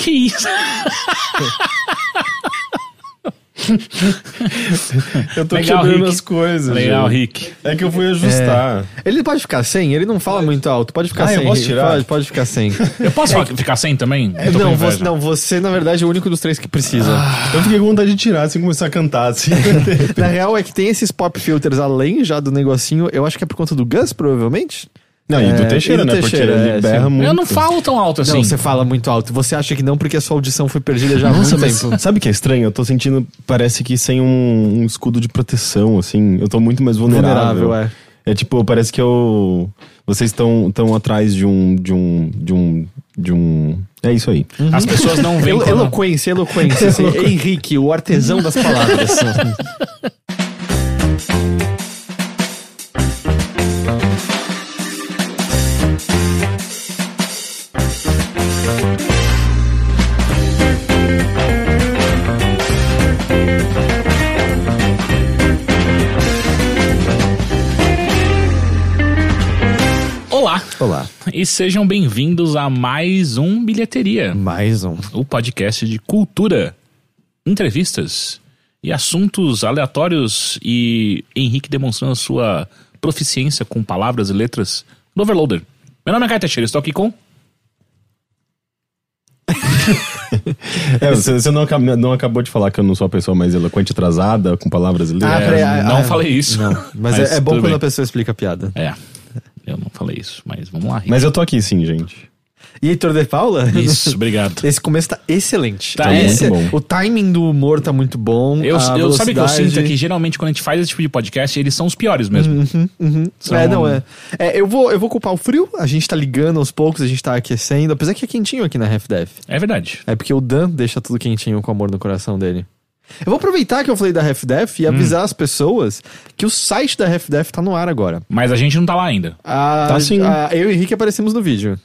Que isso? Eu tô Legal, quebrando Rick. as coisas. Legal, gente. Rick. É que eu fui ajustar. Ele pode ficar sem, ele não fala muito alto. Pode ficar Ah, sem. eu posso tirar? Pode, pode ficar sem. Eu posso ficar sem também? Com não, você, não, você, na verdade, é o único dos três que precisa. Eu fiquei com vontade de tirar assim começar a cantar assim. Na real é que tem esses pop filters além já do negocinho. Eu acho que é por conta do Gus, provavelmente. Não, e do É, Teixeira, e do né? Teixeira, Porque ele é, berra muito. Eu não falo tão alto assim. Não, você fala muito alto. Você acha que não porque a sua audição foi perdida já há muito tempo. sabe o que é estranho? Eu tô sentindo, parece que sem um, um escudo de proteção, assim. Eu tô muito mais vulnerável. Vulnerável, é. É tipo, parece que eu. Vocês estão tão atrás de um. de um. de um. de um. É isso aí. As pessoas não veem Elo- eloquência, eloquência. assim. Henrique, o artesão das palavras. Olá. Olá. E sejam bem-vindos a mais um Bilheteria, Mais um. o podcast de cultura, entrevistas e assuntos aleatórios e Henrique demonstrando a sua proficiência com palavras e letras do Overloader. Meu nome é Caio Teixeira, estou aqui com... É, você, você não, não acabou de falar que eu não sou a pessoa mais eloquente atrasada, com palavras livres? Ah, ah, não ah, falei isso. Não, mas, é, é bom quando bem. a pessoa explica a piada. É, eu não falei isso, mas vamos lá. Henrique. Mas eu tô aqui sim, gente. E Heitor de Paula? Isso, obrigado. Esse começo tá excelente. Tá Esse- muito bom. O timing do humor tá muito bom. Eu, a eu sabe o que eu velocidade- sinto é que geralmente quando a gente faz esse tipo de podcast, eles são os piores mesmo. São- É, não, é. É, eu, vou, eu vou culpar o frio. A gente tá ligando aos poucos, a gente tá aquecendo. Apesar que é quentinho aqui na Half Def. É verdade. É porque o Dan deixa tudo quentinho com amor no coração dele. Eu vou aproveitar que eu falei da Half Def e avisar as pessoas que o site da Half Def tá no ar agora. Mas a gente não tá lá ainda. A, Tá sim. a- eu e o Henrique aparecemos no vídeo.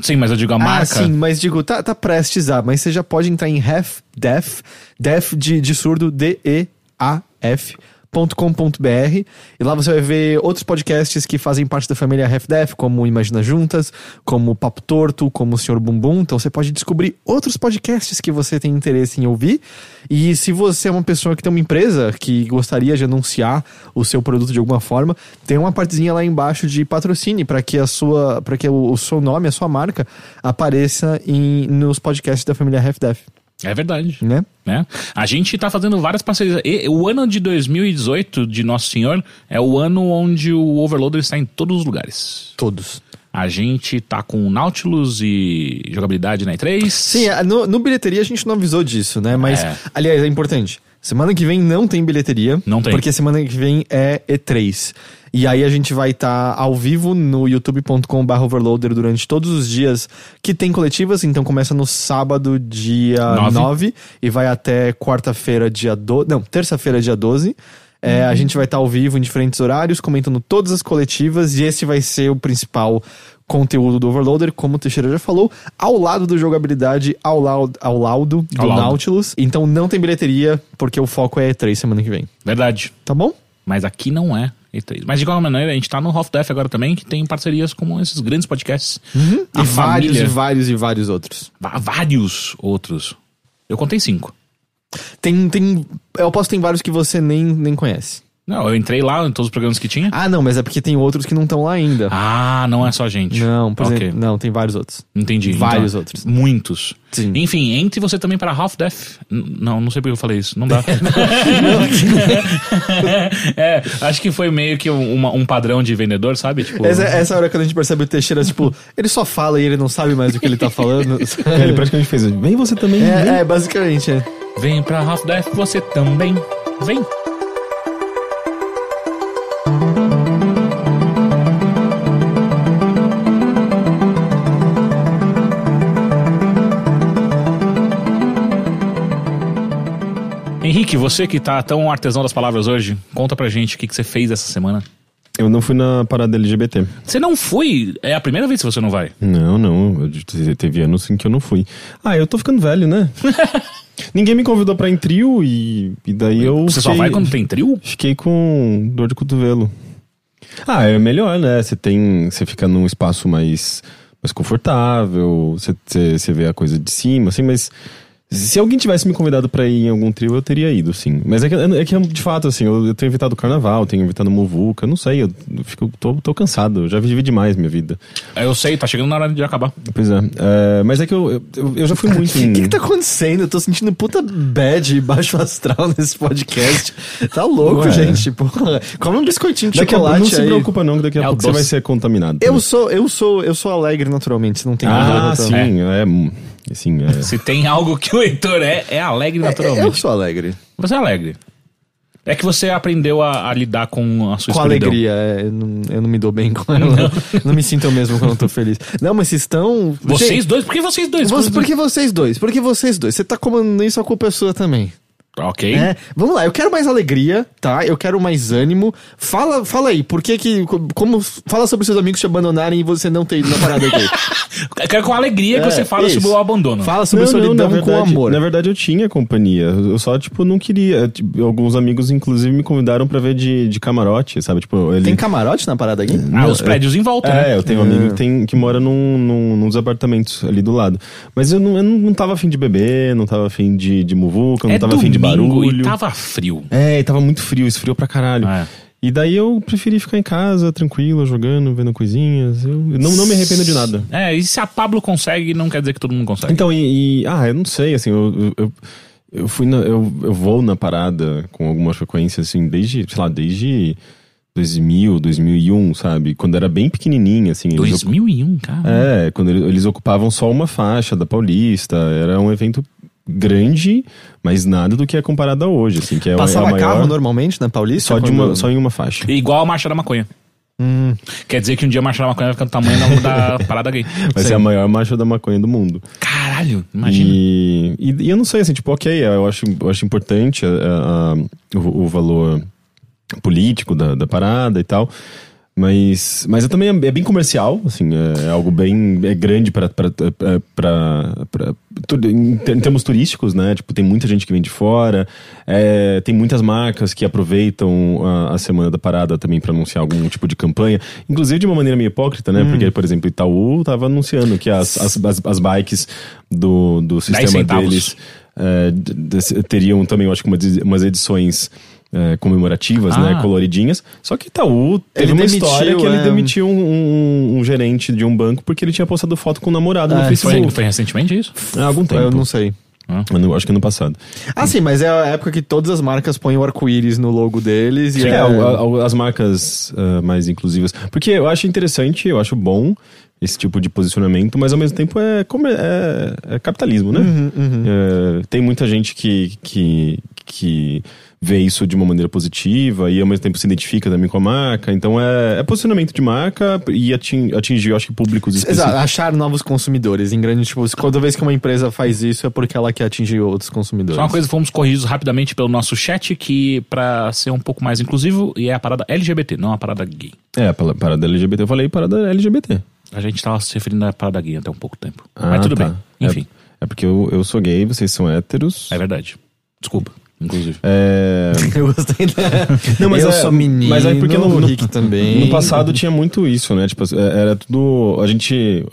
Sim, mas eu digo a marca. Ah, sim, mas digo, tá, tá prestes a, mas você já pode entrar em Half Def, Def de, de surdo, D-E-A-F. .com.br e lá você vai ver outros podcasts que fazem parte da família Def, como Imagina Juntas, como Papo Torto, como o Senhor Bumbum. Então você pode descobrir outros podcasts que você tem interesse em ouvir. E se você é uma pessoa que tem uma empresa que gostaria de anunciar o seu produto de alguma forma, tem uma partezinha lá embaixo de patrocine para que a sua, para que o, o seu nome, a sua marca apareça em, nos podcasts da família Def, É verdade. né? Né? A gente tá fazendo várias parcerias. E, o ano de 2018 de Nosso Senhor é o ano onde o Overloader está em todos os lugares. Todos. A gente tá com o Nautilus e jogabilidade na E3. Sim, no, no bilheteria a gente não avisou disso, né? Mas, É. aliás, é importante. Semana que vem não tem bilheteria. Não tem. Porque semana que vem é E3. E aí a gente vai estar ao vivo no youtube.com.br overloader durante todos os dias que tem coletivas. Então começa no sábado, dia Nove. 9, e vai até quarta-feira, dia 12. Não, terça-feira, dia 12. É, A gente vai estar ao vivo em diferentes horários, comentando todas as coletivas, e esse vai ser o principal conteúdo do Overloader, como o Teixeira já falou, ao lado do jogabilidade, ao, lau- ao laudo do Ao laudo. Nautilus. Então não tem bilheteria, porque o foco é E3 semana que vem. Verdade. Tá bom? Mas aqui não é E3. Mas de qualquer maneira, a gente tá no Half Def agora também, que tem parcerias com esses grandes podcasts. Uhum. e vários, e vários, e vários outros. Vários outros. Eu contei cinco. Tem, tem. Eu posso ter vários que você nem, nem conhece. Não, eu entrei lá em todos os programas que tinha. Ah, não, mas é porque tem outros que não estão lá ainda. Ah, não é só a gente. não, por Ok. exemplo. Não, tem vários outros. Entendi. Vários Então, outros. Muitos. Sim. Enfim, entre você também para Half Death. N- Não, não sei porque eu falei isso. Não dá. é, acho que foi meio que um, uma- um padrão de vendedor, sabe? Tipo, Essa, essa hora quando a gente percebe o Teixeira, tipo, ele só fala e ele não sabe mais o que ele tá falando. É, ele praticamente fez. Vem você também. vem. É, é, basicamente, é. vem pra Half Death, você também. Vem. Henrique, você que tá tão artesão das palavras hoje, conta pra gente o que, que você fez essa semana. Eu não fui na parada LGBT. Você não foi? É a primeira vez que você não vai. Não, não. Eu, te- teve anos em que eu não fui. Ah, eu tô ficando velho, né? Ninguém me convidou pra ir em trio e, e daí eu. Você só fiquei- vai quando tem trio? Fiquei com dor de cotovelo. Ah, é melhor, né? Você tem. Você fica num espaço mais mais confortável, você- você você vê a coisa de cima, assim, mas se alguém tivesse me convidado pra ir em algum trio, eu teria ido, sim. Mas é que, é que de fato, assim, eu, eu tenho evitado o carnaval, tenho evitado Muvuca, não sei, eu, eu fico, tô, tô cansado, eu já vivi demais minha vida. Eu sei, tá chegando na hora de acabar. Pois é, é, mas é que eu, eu, eu já fui muito em... O que, que tá acontecendo? Eu tô sentindo puta bad e baixo astral nesse podcast. Tá louco, Ué. gente. Porra. Come um biscoitinho de Daqui a, chocolate não se aí. preocupa não, que daqui a É pouco você vai ser contaminado. Eu sou, eu sou, eu sou alegre naturalmente, não tem Ah, sim, é... hum, Assim, é... Se tem algo que o Heitor é, é alegre Eu naturalmente. sou alegre. Você é alegre. É que você aprendeu a, a lidar com a sua Com escuridão. alegria, é, eu, não, eu não me dou bem com ela. Não, me sinto eu mesmo quando eu tô feliz. Não, mas vocês estão. Vocês dois? Por que vocês dois? Você, por que vocês dois? Por que vocês dois? Você tá comandando isso, a culpa é sua também. Ok. É, vamos lá, eu quero mais alegria, tá? Eu quero mais ânimo. Fala, fala aí, por que que. Como. Fala sobre seus amigos te abandonarem e você não ter ido na parada aqui. Eu quero com alegria que É, você fala isso. sobre o abandono. Fala sobre Não, não, solidão na verdade, com amor. Na verdade, eu tinha companhia. Eu só, tipo, não queria. Tipo, alguns amigos, inclusive, me convidaram pra ver de, de camarote, sabe? Tipo, ele. Tem camarote na parada aqui? Ah, os prédios em volta, É, né? eu tenho um amigo que, tem, que mora num, num, nos apartamentos ali do lado. Mas eu não, eu não tava afim de beber, não tava afim de, de muvuca, não É tava afim de domingo barulho. e tava frio. É, e tava muito frio, esfriou pra caralho. É. E daí eu preferi ficar em casa, tranquilo, jogando, vendo coisinhas. Eu não, não me arrependo de nada. É, e se a Pablo consegue, não quer dizer que todo mundo consegue. Então, e, e- ah, eu não sei, assim, eu, eu, eu, fui na, eu, eu vou na parada com alguma frequência, assim, desde, sei lá, desde 2000, 2001, sabe? Quando era bem pequenininha, assim. eles 2001, cara. É, quando ele- eles ocupavam só uma faixa da Paulista, era um evento grande, mas nada do que é comparado a hoje, assim, que é, Passava é a maior, carro normalmente na Paulista? só, de uma, só em uma faixa. Igual a Marcha da Maconha. Hum. Quer dizer que um dia a Marcha da Maconha vai ficar do tamanho da, da parada gay. Vai ser a maior marcha da maconha do mundo. Caralho, imagina. E, e, e eu não sei, assim, tipo, ok, eu acho, eu acho importante a- a- o, o valor político da, da parada e tal. Mas, mas é também é bem comercial, assim, é algo bem é grande para em, ter- em termos turísticos, né? Tipo, tem muita gente que vem de fora, é, tem muitas marcas que aproveitam a, a semana da parada também para anunciar algum tipo de campanha, inclusive de uma maneira meio hipócrita, né? Porque, por exemplo, Itaú tava anunciando que as, as, as, as bikes do, do sistema deles é, teriam também, eu acho que umas edições é, comemorativas, Ah. né, coloridinhas. Só que Itaú teve Ele uma demitiu, história que ele é. demitiu um, um- um gerente de um banco porque ele tinha postado foto com o namorado no Ah, Facebook. Foi, foi recentemente isso? Há algum tempo. Eu não sei. Eu não- acho que no passado. Ah, sim, mas é a época que todas as marcas põem o arco-íris no logo deles e É, é... a- as marcas ah, mais inclusivas. Porque eu acho interessante, eu acho bom esse tipo de posicionamento, mas ao mesmo tempo é, é, é capitalismo, né? É, tem muita gente que, que, que vê isso de uma maneira positiva e ao mesmo tempo se identifica também com a marca. Então é, é posicionamento de marca e atin- atingir, eu acho que, públicos específicos. Exato, achar novos consumidores. Em grande, tipo, toda vez que uma empresa faz isso é porque ela quer atingir outros consumidores. Só uma coisa, fomos corrigidos rapidamente pelo nosso chat, que pra ser um pouco mais inclusivo, e é a parada LGBT, não a parada gay. É, a parada LGBT. Eu falei parada LGBT. A gente tava se referindo à parada gay até um pouco tempo. Ah, Mas tudo tá. bem, enfim, É, é porque eu, eu sou gay, vocês são héteros. é, verdade. Desculpa, inclusive. É. Eu gostei da... Não, mas eu é- sou menino, mas aí porque no- o no- Rick também. No passado tinha muito isso, né? Tipo, é- era tudo. A gente.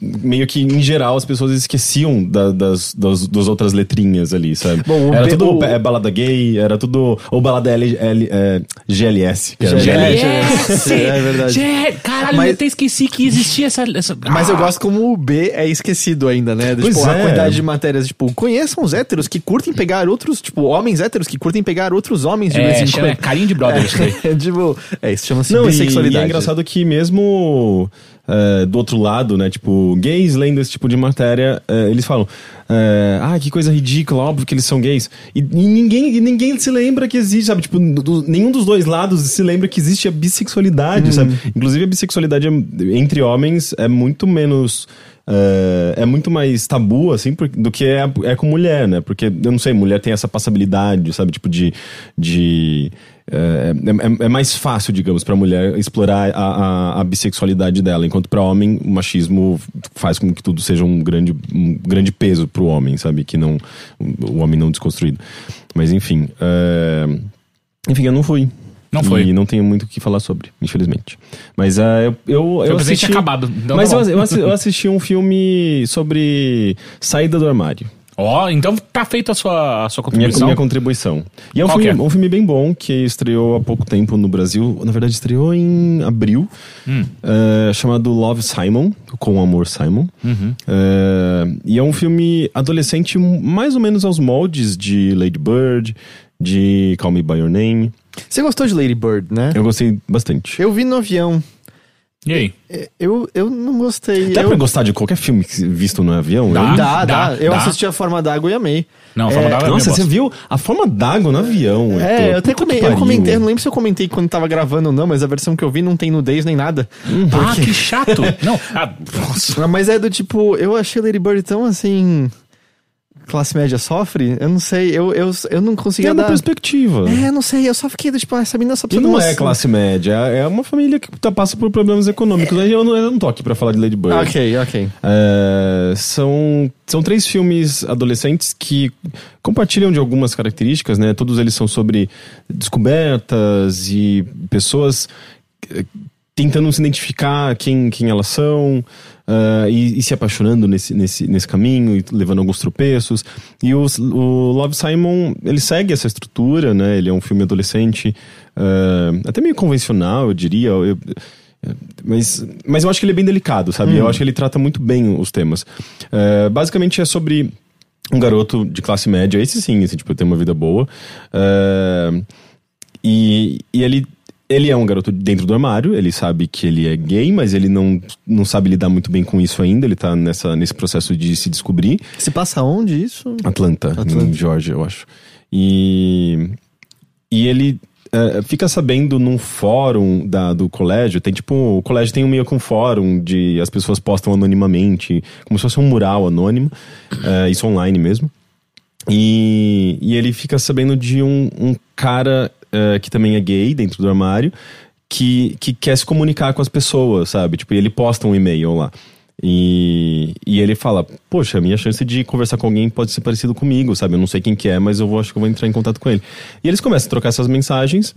Meio que, em geral, as pessoas esqueciam da- das, das, das outras letrinhas ali, sabe? Bom, era B- tudo o- é, balada gay, era tudo. Ou balada L, L- é, GLS. Que era GLS. É verdade. Gé, caralho, Mas- eu até esqueci que existia essa. essa... Mas eu Ah, gosto como o B é esquecido ainda, né? Pois tipo, a é. quantidade de matérias, tipo, conheçam os héteros que curtem pegar outros, tipo, homens héteros que curtem pegar outros homens de vez É, em chama, é quando. carinho de brother isso daí. É, tipo, é, isso chama-se Não, e, e bissexualidade. é engraçado que mesmo é, do outro lado, né? Tipo, gays lendo esse tipo de matéria, é, eles falam: é, Ah, que coisa ridícula, óbvio que eles são gays. E, e ninguém, e ninguém se lembra que existe, sabe? Tipo, do- nenhum dos dois lados se lembra que existe a bissexualidade, sabe? Inclusive, a bissexualidade é- entre homens é muito menos. É, é muito mais tabu, assim, do que é, é com mulher, né? Porque, eu não sei, mulher tem essa passabilidade, sabe? Tipo, de. de é, é- é mais fácil, digamos, pra mulher explorar a, a, a bissexualidade dela, enquanto pra homem o machismo faz com que tudo seja um grande, um grande peso pro homem, sabe? Que não. O homem não desconstruído. Mas enfim. é, Enfim, eu não fui. Não foi. E não tenho muito o que falar sobre, infelizmente. Mas uh, eu, eu, eu assisti... acabado. Então Mas tá eu, bom. eu eu assisti um filme sobre saída do armário. Ó, então tá feita a sua, a sua Minha, contribuição. minha contribuição. E é um filme, é? um filme bem bom que estreou há pouco tempo no Brasil. Na verdade, estreou em abril. Hum. eh, chamado Love Simon, com Amor Simon. Uhum. Eh, e é um filme adolescente mais ou menos aos moldes de Lady Bird, de Call Me By Your Name. Você gostou de Lady Bird, né? Eu gostei bastante. Eu vi no avião. E aí? Eu, eu não gostei. Dá eu... pra gostar de qualquer filme visto no avião? Dá. Eu- Dá, dá. Dá, Eu dá. assisti A Forma d'Água e amei. Não, É, fala da Nossa, você viu a forma d'água no avião? É, eu até Puta que come- eu comentei, eu não lembro se eu comentei quando tava gravando ou não, mas a versão que eu vi não tem nudez nem nada. Ah, que chato. Não, ah, nossa. Ah, Mas é do tipo, eu achei Lady Bird tão assim. Classe média sofre? Eu não sei, eu, eu, eu não conseguia É da dar. perspectiva. É, não sei, eu só fiquei tipo, ah, essa menina só E precisa de não é classe média, é uma família que tá, passa por problemas econômicos. Aí Eu não, eu não tô aqui pra falar de Lady Bird. Ok, ok. É, são, são três filmes adolescentes que compartilham de algumas características, né? Todos eles são sobre descobertas e pessoas eh, tentando se identificar quem, quem elas são ah, e, e se apaixonando nesse, nesse, nesse caminho e levando alguns tropeços. E os- o Love Simon, ele segue essa estrutura, né? Ele é um filme adolescente ah, até meio convencional, eu diria. Eu- mas, mas eu acho que ele é bem delicado, sabe? Eu acho que ele trata muito bem os temas. É, basicamente é sobre um garoto de classe média, esse sim, assim, tipo, tem uma vida boa. É, e, e ele, ele é um garoto dentro do armário, ele sabe que ele é gay, mas ele não, não sabe lidar muito bem com isso ainda, ele tá nessa, nesse processo de se descobrir. Se passa onde isso? Atlanta, Atlanta. em Georgia, eu acho. E, e ele eh, fica sabendo num fórum da, do colégio, tem tipo, o colégio tem um meio que um fórum de as pessoas postam anonimamente, como se fosse um mural anônimo, eh, isso online mesmo. E, e ele fica sabendo de um, um cara eh, que também é gay dentro do armário, que, que quer se comunicar com as pessoas, sabe? Tipo, ele posta um e-mail lá. E, e ele fala, poxa, minha chance de conversar com alguém pode ser parecido comigo, sabe? Eu não sei quem que é, mas eu vou, acho que eu vou entrar em contato com ele. E eles começam a trocar essas mensagens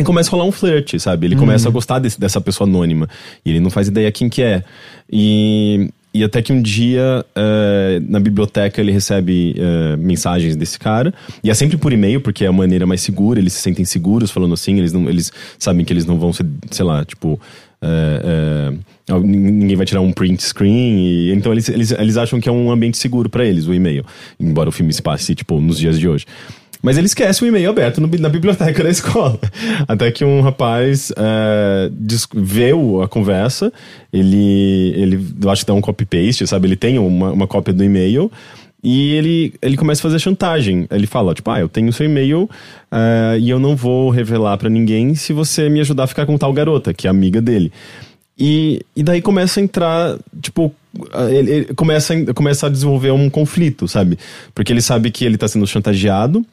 e começa a rolar um flerte, sabe? Ele começa a gostar desse- dessa pessoa anônima. E ele não faz ideia quem que é. E, e até que um dia, eh, na biblioteca, ele recebe eh, mensagens desse cara. E é sempre por e-mail, porque é a maneira mais segura. Eles se sentem seguros falando assim. Eles, não, eles sabem que eles não vão ser, sei lá, tipo... eh, ninguém vai tirar um print screen. E, então eles, eles, eles acham que é um ambiente seguro pra eles, o e-mail. Embora o filme se passe, tipo, nos dias de hoje. Mas ele esquece o e-mail aberto no na biblioteca da escola. Até que um rapaz é, dis- vê o- a conversa, ele, ele eu acho que dá um copy-paste, sabe? Ele tem uma, uma cópia do e-mail. E ele, ele começa a fazer chantagem. Ele fala, tipo, ah, eu tenho seu e-mail é, e eu não vou revelar pra ninguém se você me ajudar a ficar com tal garota, que é amiga dele. E, e daí começa a entrar, tipo, ele, ele começa, começa a desenvolver um conflito, sabe? Porque ele sabe que ele tá sendo chantageado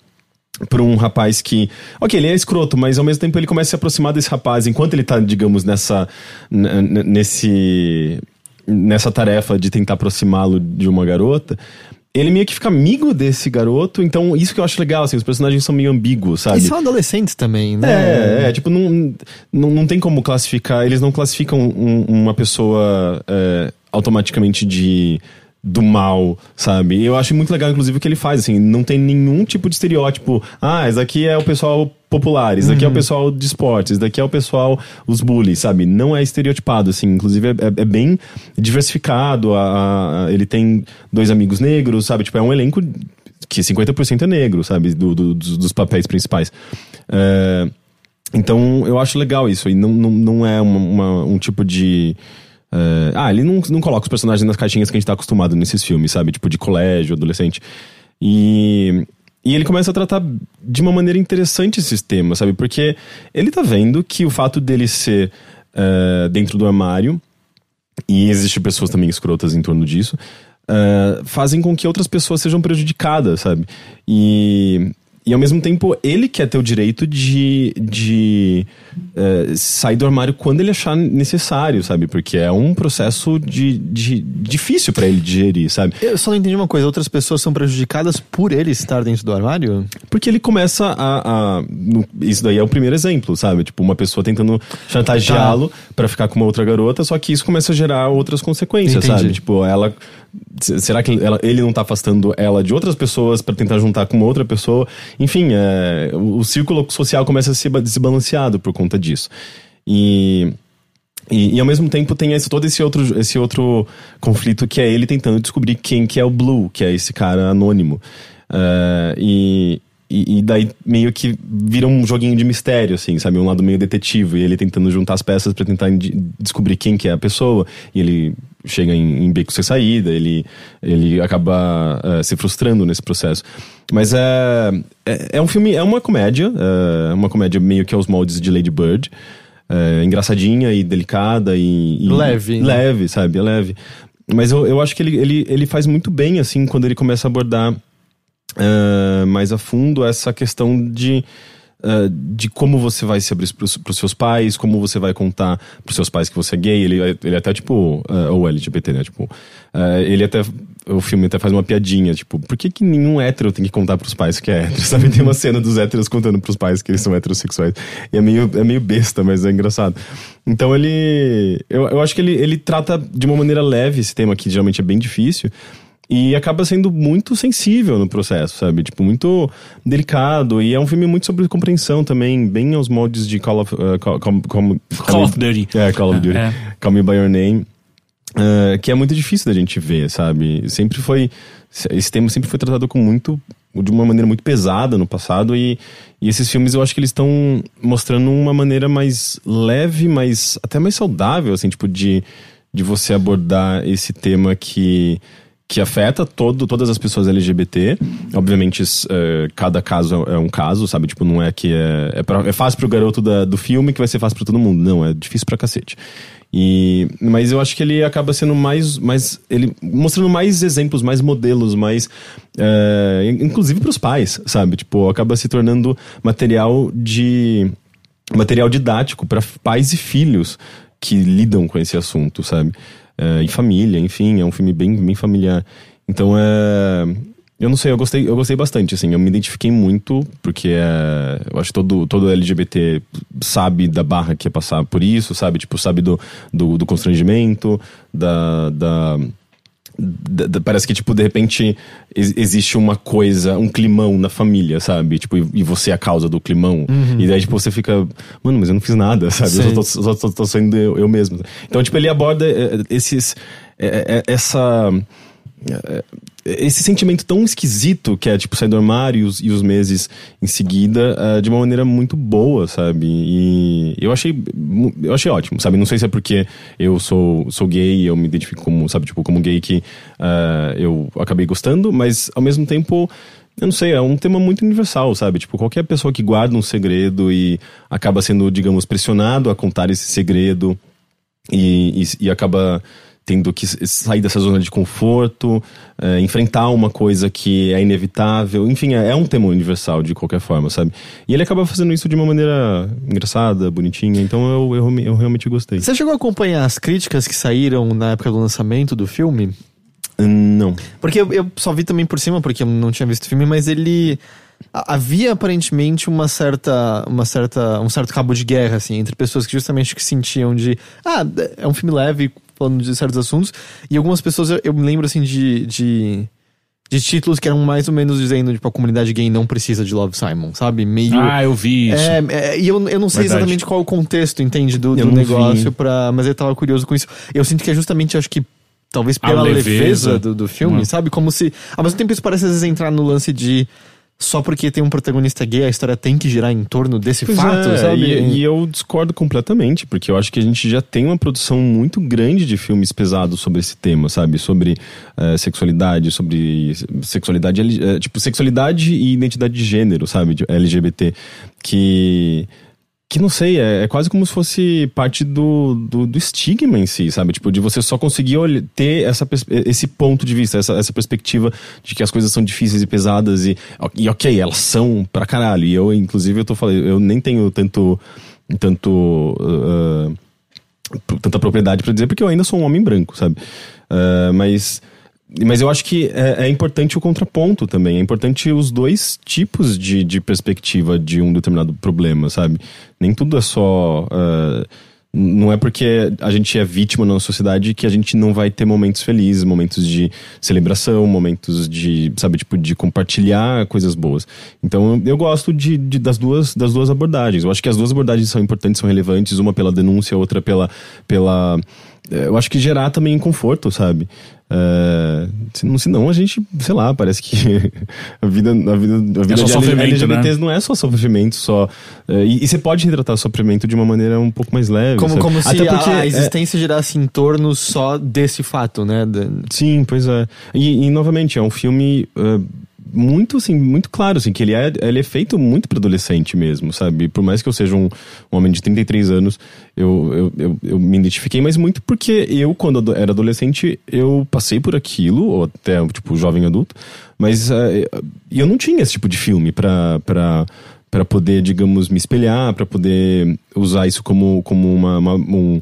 por um rapaz que. Ok, ele é escroto, mas ao mesmo tempo ele começa a se aproximar desse rapaz enquanto ele tá, digamos, nessa. nesse. nessa tarefa de tentar aproximá-lo de uma garota. Ele meio que fica amigo desse garoto, então isso que eu acho legal, assim, os personagens são meio ambíguos, sabe? E são adolescentes também, né? É, é, tipo, não, não, não tem como classificar, eles não classificam um- uma pessoa é, automaticamente de do mal, sabe? Eu acho muito legal, inclusive, o que ele faz, assim, não tem nenhum tipo de estereótipo. Ah, esse aqui é o pessoal popular, esse daqui é o pessoal de esportes, esse daqui é o pessoal, os bullies, sabe? Não é estereotipado, assim, inclusive é, é- é bem diversificado, a, a- ele tem dois amigos negros, sabe? Tipo, é um elenco que 50% é negro, sabe? Do, do- dos, dos papéis principais. É, então, eu acho legal isso. E não, não, não é uma- uma- um tipo de. É, ah, ele não, não coloca os personagens nas caixinhas que a gente tá acostumado nesses filmes, sabe? Tipo, de colégio, adolescente. E. E ele começa a tratar de uma maneira interessante esses temas, sabe? Porque ele tá vendo que o fato dele ser é, dentro do armário, e existem pessoas também escrotas em torno disso, eh, fazem com que outras pessoas sejam prejudicadas, sabe? E, e ao mesmo tempo, ele quer ter o direito de, de eh, sair do armário quando ele achar necessário, sabe? Porque é um processo de, de difícil para ele digerir, sabe? Eu só não entendi uma coisa, outras pessoas são prejudicadas por ele estar dentro do armário? Porque ele começa a. a- no- isso daí é o primeiro exemplo, sabe? Tipo, uma pessoa tentando chantageá-lo pra ficar com uma outra garota, só que isso começa a gerar outras consequências, Entendi. sabe? Tipo, ela. Se- Será que ela- ele não tá afastando ela de outras pessoas pra tentar juntar com outra pessoa? Enfim, é, o, o círculo social começa a ser ba- desbalanceado por conta disso. E. E, e ao mesmo tempo tem esse, todo esse outro, esse outro conflito que é ele tentando descobrir quem que é o Blue, que é esse cara anônimo. Ah, e, e, e daí meio que vira um joguinho de mistério, assim, sabe? Um lado meio detetive. E ele tentando juntar as peças pra tentar descobrir quem que é a pessoa. E ele chega em, em beco sem saída, ele, ele acaba ah, se frustrando nesse processo. Mas é, é, é um filme, é uma comédia, é uma comédia meio que aos moldes de Lady Bird é, engraçadinha e delicada e, e- Leve, né? leve, sabe? É leve. Mas eu, eu acho que ele, ele, ele faz muito bem, assim, quando ele começa a abordar ah, mais a fundo essa questão de. ah, de como você vai se abrir pros, pros seus pais, como você vai contar pros seus pais que você é gay. Ele, ele até, tipo. ah, ou LGBT, né? Tipo. ah, ele até. O filme até faz uma piadinha, tipo, por que, que nenhum hétero tem que contar pros pais que é hétero? Sabe? Tem uma cena dos héteros contando pros pais que eles são heterossexuais. E é meio, é meio besta, mas é engraçado. Então ele. Eu, eu acho que ele, ele trata de uma maneira leve esse tema que geralmente é bem difícil. E acaba sendo muito sensível no processo, sabe? Tipo, muito delicado. E é um filme muito sobre compreensão também, bem aos moldes de Call of, uh, Call, Call- Call- Call of Duty. É, Call of Duty. É. Call Me By Your Name. Uh, que é muito difícil da gente ver, sabe? Sempre foi. Esse tema sempre foi tratado com muito. de uma maneira muito pesada no passado. E, e esses filmes eu acho que eles estão mostrando uma maneira mais leve, mais. até mais saudável, assim, tipo, de, de você abordar esse tema que que afeta todo, todas as pessoas LGBT. Obviamente, é, cada caso é um caso, sabe? Tipo, não é que é, é, pra- é fácil pro garoto da- do filme que vai ser fácil pra todo mundo. Não, é difícil pra cacete. E, mas eu acho que ele acaba sendo mais, mais ele mostrando mais exemplos, mais modelos, mais é, inclusive pros pais, sabe? Tipo, acaba se tornando material de material didático para pais e filhos que lidam com esse assunto, sabe? É, e família, enfim, é um filme bem, bem familiar. Então é. Eu não sei, eu gostei, eu gostei bastante, assim, eu me identifiquei muito, porque é, eu acho que todo, todo LGBT sabe da barra que é passar por isso, sabe? Tipo, sabe do, do, do constrangimento, da, da, parece que, tipo, de repente ex- existe uma coisa, um climão na família, sabe? Tipo, e, e você é a causa do climão. E daí, tipo, você fica, mano, mas eu não fiz nada, sabe? Eu só tô, só tô- tô sendo eu, eu mesmo. Então, tipo, ele aborda é, esses. é, é, essa. Esse sentimento tão esquisito que é, tipo, sair do armário e os, e os meses em seguida, é, de uma maneira muito boa, sabe? E eu achei, eu achei ótimo, sabe? Não sei se é porque eu sou, sou gay eu me identifico como, sabe, tipo, como gay que é, eu acabei gostando, mas ao mesmo tempo, eu não sei, é um tema muito universal, sabe? Tipo, qualquer pessoa que guarda um segredo e acaba sendo, digamos, pressionado a contar esse segredo e, e, e acaba tendo que sair dessa zona de conforto, é, enfrentar uma coisa que é inevitável. Enfim, é, é um tema universal de qualquer forma, sabe? E ele acaba fazendo isso de uma maneira engraçada, bonitinha. Então eu, eu, eu realmente gostei. Você chegou a acompanhar as críticas que saíram na época do lançamento do filme? Não. Porque eu, eu só vi também por cima, porque eu não tinha visto o filme, mas ele. Havia aparentemente uma certa, uma certa, um certo cabo de guerra, assim, entre pessoas que justamente que sentiam de. Ah, é um filme leve, falando de certos assuntos. E algumas pessoas, eu, eu me lembro, assim, de, de. de títulos que eram mais ou menos dizendo, tipo, a comunidade gay não precisa de Love Simon, sabe? Meio. Ah, eu vi isso. É, é, e eu, eu não sei Verdade. exatamente qual é o contexto, entende, do, do negócio, vi. pra, mas eu tava curioso com isso. Eu sinto que é justamente, acho que, talvez A pela leveza. leveza, do, do filme, Hum. sabe? Como se. Ao mesmo tempo, isso parece às vezes entrar no lance de. Só porque tem um protagonista gay, a história tem que girar em torno desse Pois fato, é, sabe? E, e eu discordo completamente, porque eu acho que a gente já tem uma produção muito grande de filmes pesados sobre esse tema, sabe? Sobre eh, sexualidade, sobre sexualidade, eh, tipo, sexualidade e identidade de gênero, sabe? De LGBT. Que. Que não sei, é, é quase como se fosse parte do, do, do estigma em si, sabe? Tipo, de você só conseguir olh- ter essa, esse ponto de vista, essa, essa perspectiva de que as coisas são difíceis e pesadas e, e ok, elas são pra caralho. E eu, inclusive, eu tô falando, eu nem tenho tanto, tanto, ah, p- tanta propriedade pra dizer, porque eu ainda sou um homem branco, sabe? Ah, mas, mas eu acho que é, é importante o contraponto também. É importante os dois tipos de, de perspectiva de um determinado problema, sabe? Nem tudo é só. ah, não é porque a gente é vítima na sociedade que a gente não vai ter momentos felizes, momentos de celebração, momentos de, sabe, tipo, de compartilhar coisas boas. Então eu gosto de, de- das, duas, das duas abordagens. Eu acho que as duas abordagens são importantes, são relevantes, uma pela denúncia, outra pela. pela eu acho que gerar também conforto, sabe? Eh, senão, senão a gente, sei lá, parece que a vida, a vida, a vida só de sofrimento, LGBTs não é só sofrimento, só. eh, e, e você pode retratar o sofrimento de uma maneira um pouco mais leve. Como, sabe? como se Até a- porque, a, é- existência girasse em torno só desse fato, né? Sim, pois é. E, e, novamente, é um filme eh, muito, assim, muito claro, assim, que ele é, ele é feito muito para adolescente mesmo, sabe? Por mais que eu seja um, um homem de 33 anos, eu, eu, eu, eu me identifiquei, mas muito porque eu, quando era adolescente, eu passei por aquilo, ou até, tipo, jovem adulto, mas eh, eu não tinha esse tipo de filme pra... pra para poder, digamos, me espelhar, para poder usar isso como, como uma, uma- um,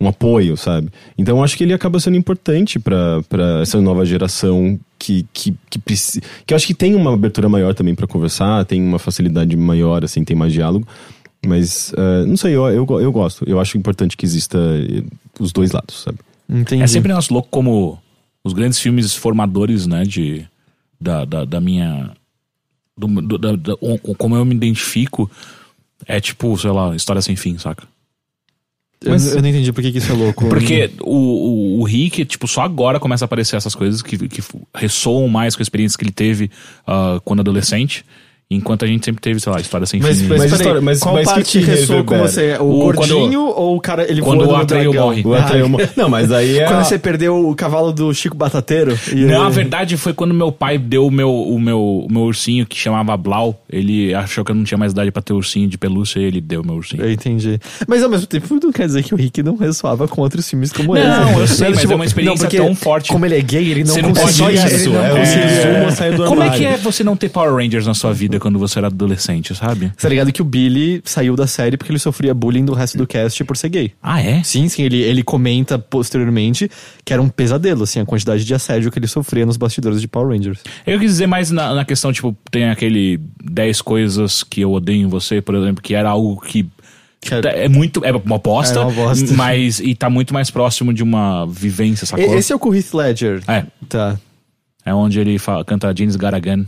um apoio, sabe? Então eu acho que ele acaba sendo importante para essa nova geração que, que, que, preci- que eu acho que tem uma abertura maior também para conversar, tem uma facilidade maior, assim, tem mais diálogo. Mas, eh, não sei, eu, eu, eu gosto. Eu acho importante que exista eh, os dois lados, sabe? Entendi. É sempre nosso louco como os grandes filmes formadores, né, de, da, da, da minha... Do, do- da- da- como eu me identifico, é tipo, sei lá, História Sem Fim, saca? Eu, Mas- eu não entendi por que, que isso é louco. Porque o, o, o Rick, tipo, só agora começa a aparecer essas coisas que, que ressoam mais com a experiência que ele teve ah, quando adolescente. Enquanto a gente sempre teve, sei lá, História Sem Mas, Fim. mas, história- mas- qual mas que parte que ressoou com você? O, O- gordinho ou o cara ele quando o Atreio morre. O Atreio- Não, mas aí é. Quando a- você perdeu o cavalo do Chico Batateiro? E Não, a ele- verdade foi quando meu pai deu o meu, o meu, o meu ursinho que chamava Blau. Ele achou que eu não tinha mais idade pra ter ursinho de pelúcia e ele deu o meu ursinho. Eu entendi. Mas ao mesmo tempo não quer dizer que o Rick não ressoava com outros filmes como esse. Não, eu sei, mas tipo, é uma experiência porque tão forte. Como ele é gay, ele não Você não pode conseguia. isso, ele não é, do Como é que é você não ter Power Rangers na sua vida quando você era adolescente, sabe? Tá ligado que o Billy saiu da série porque ele sofria bullying do resto do cast por ser gay. Ah, é? Sim, sim, ele, ele comenta posteriormente que era um pesadelo, assim, a quantidade de assédio que ele sofria nos bastidores de Power Rangers. Eu quis dizer mais na, na questão, tipo, tem aquele 10 coisas que eu odeio em você, por exemplo, que era algo que. Era- é muito. É uma bosta, É uma bosta. mas. E tá muito mais próximo de uma vivência, sacou? Esse é o Heath Ledger. É. Tá. É onde ele fala, canta Jeans Garagan.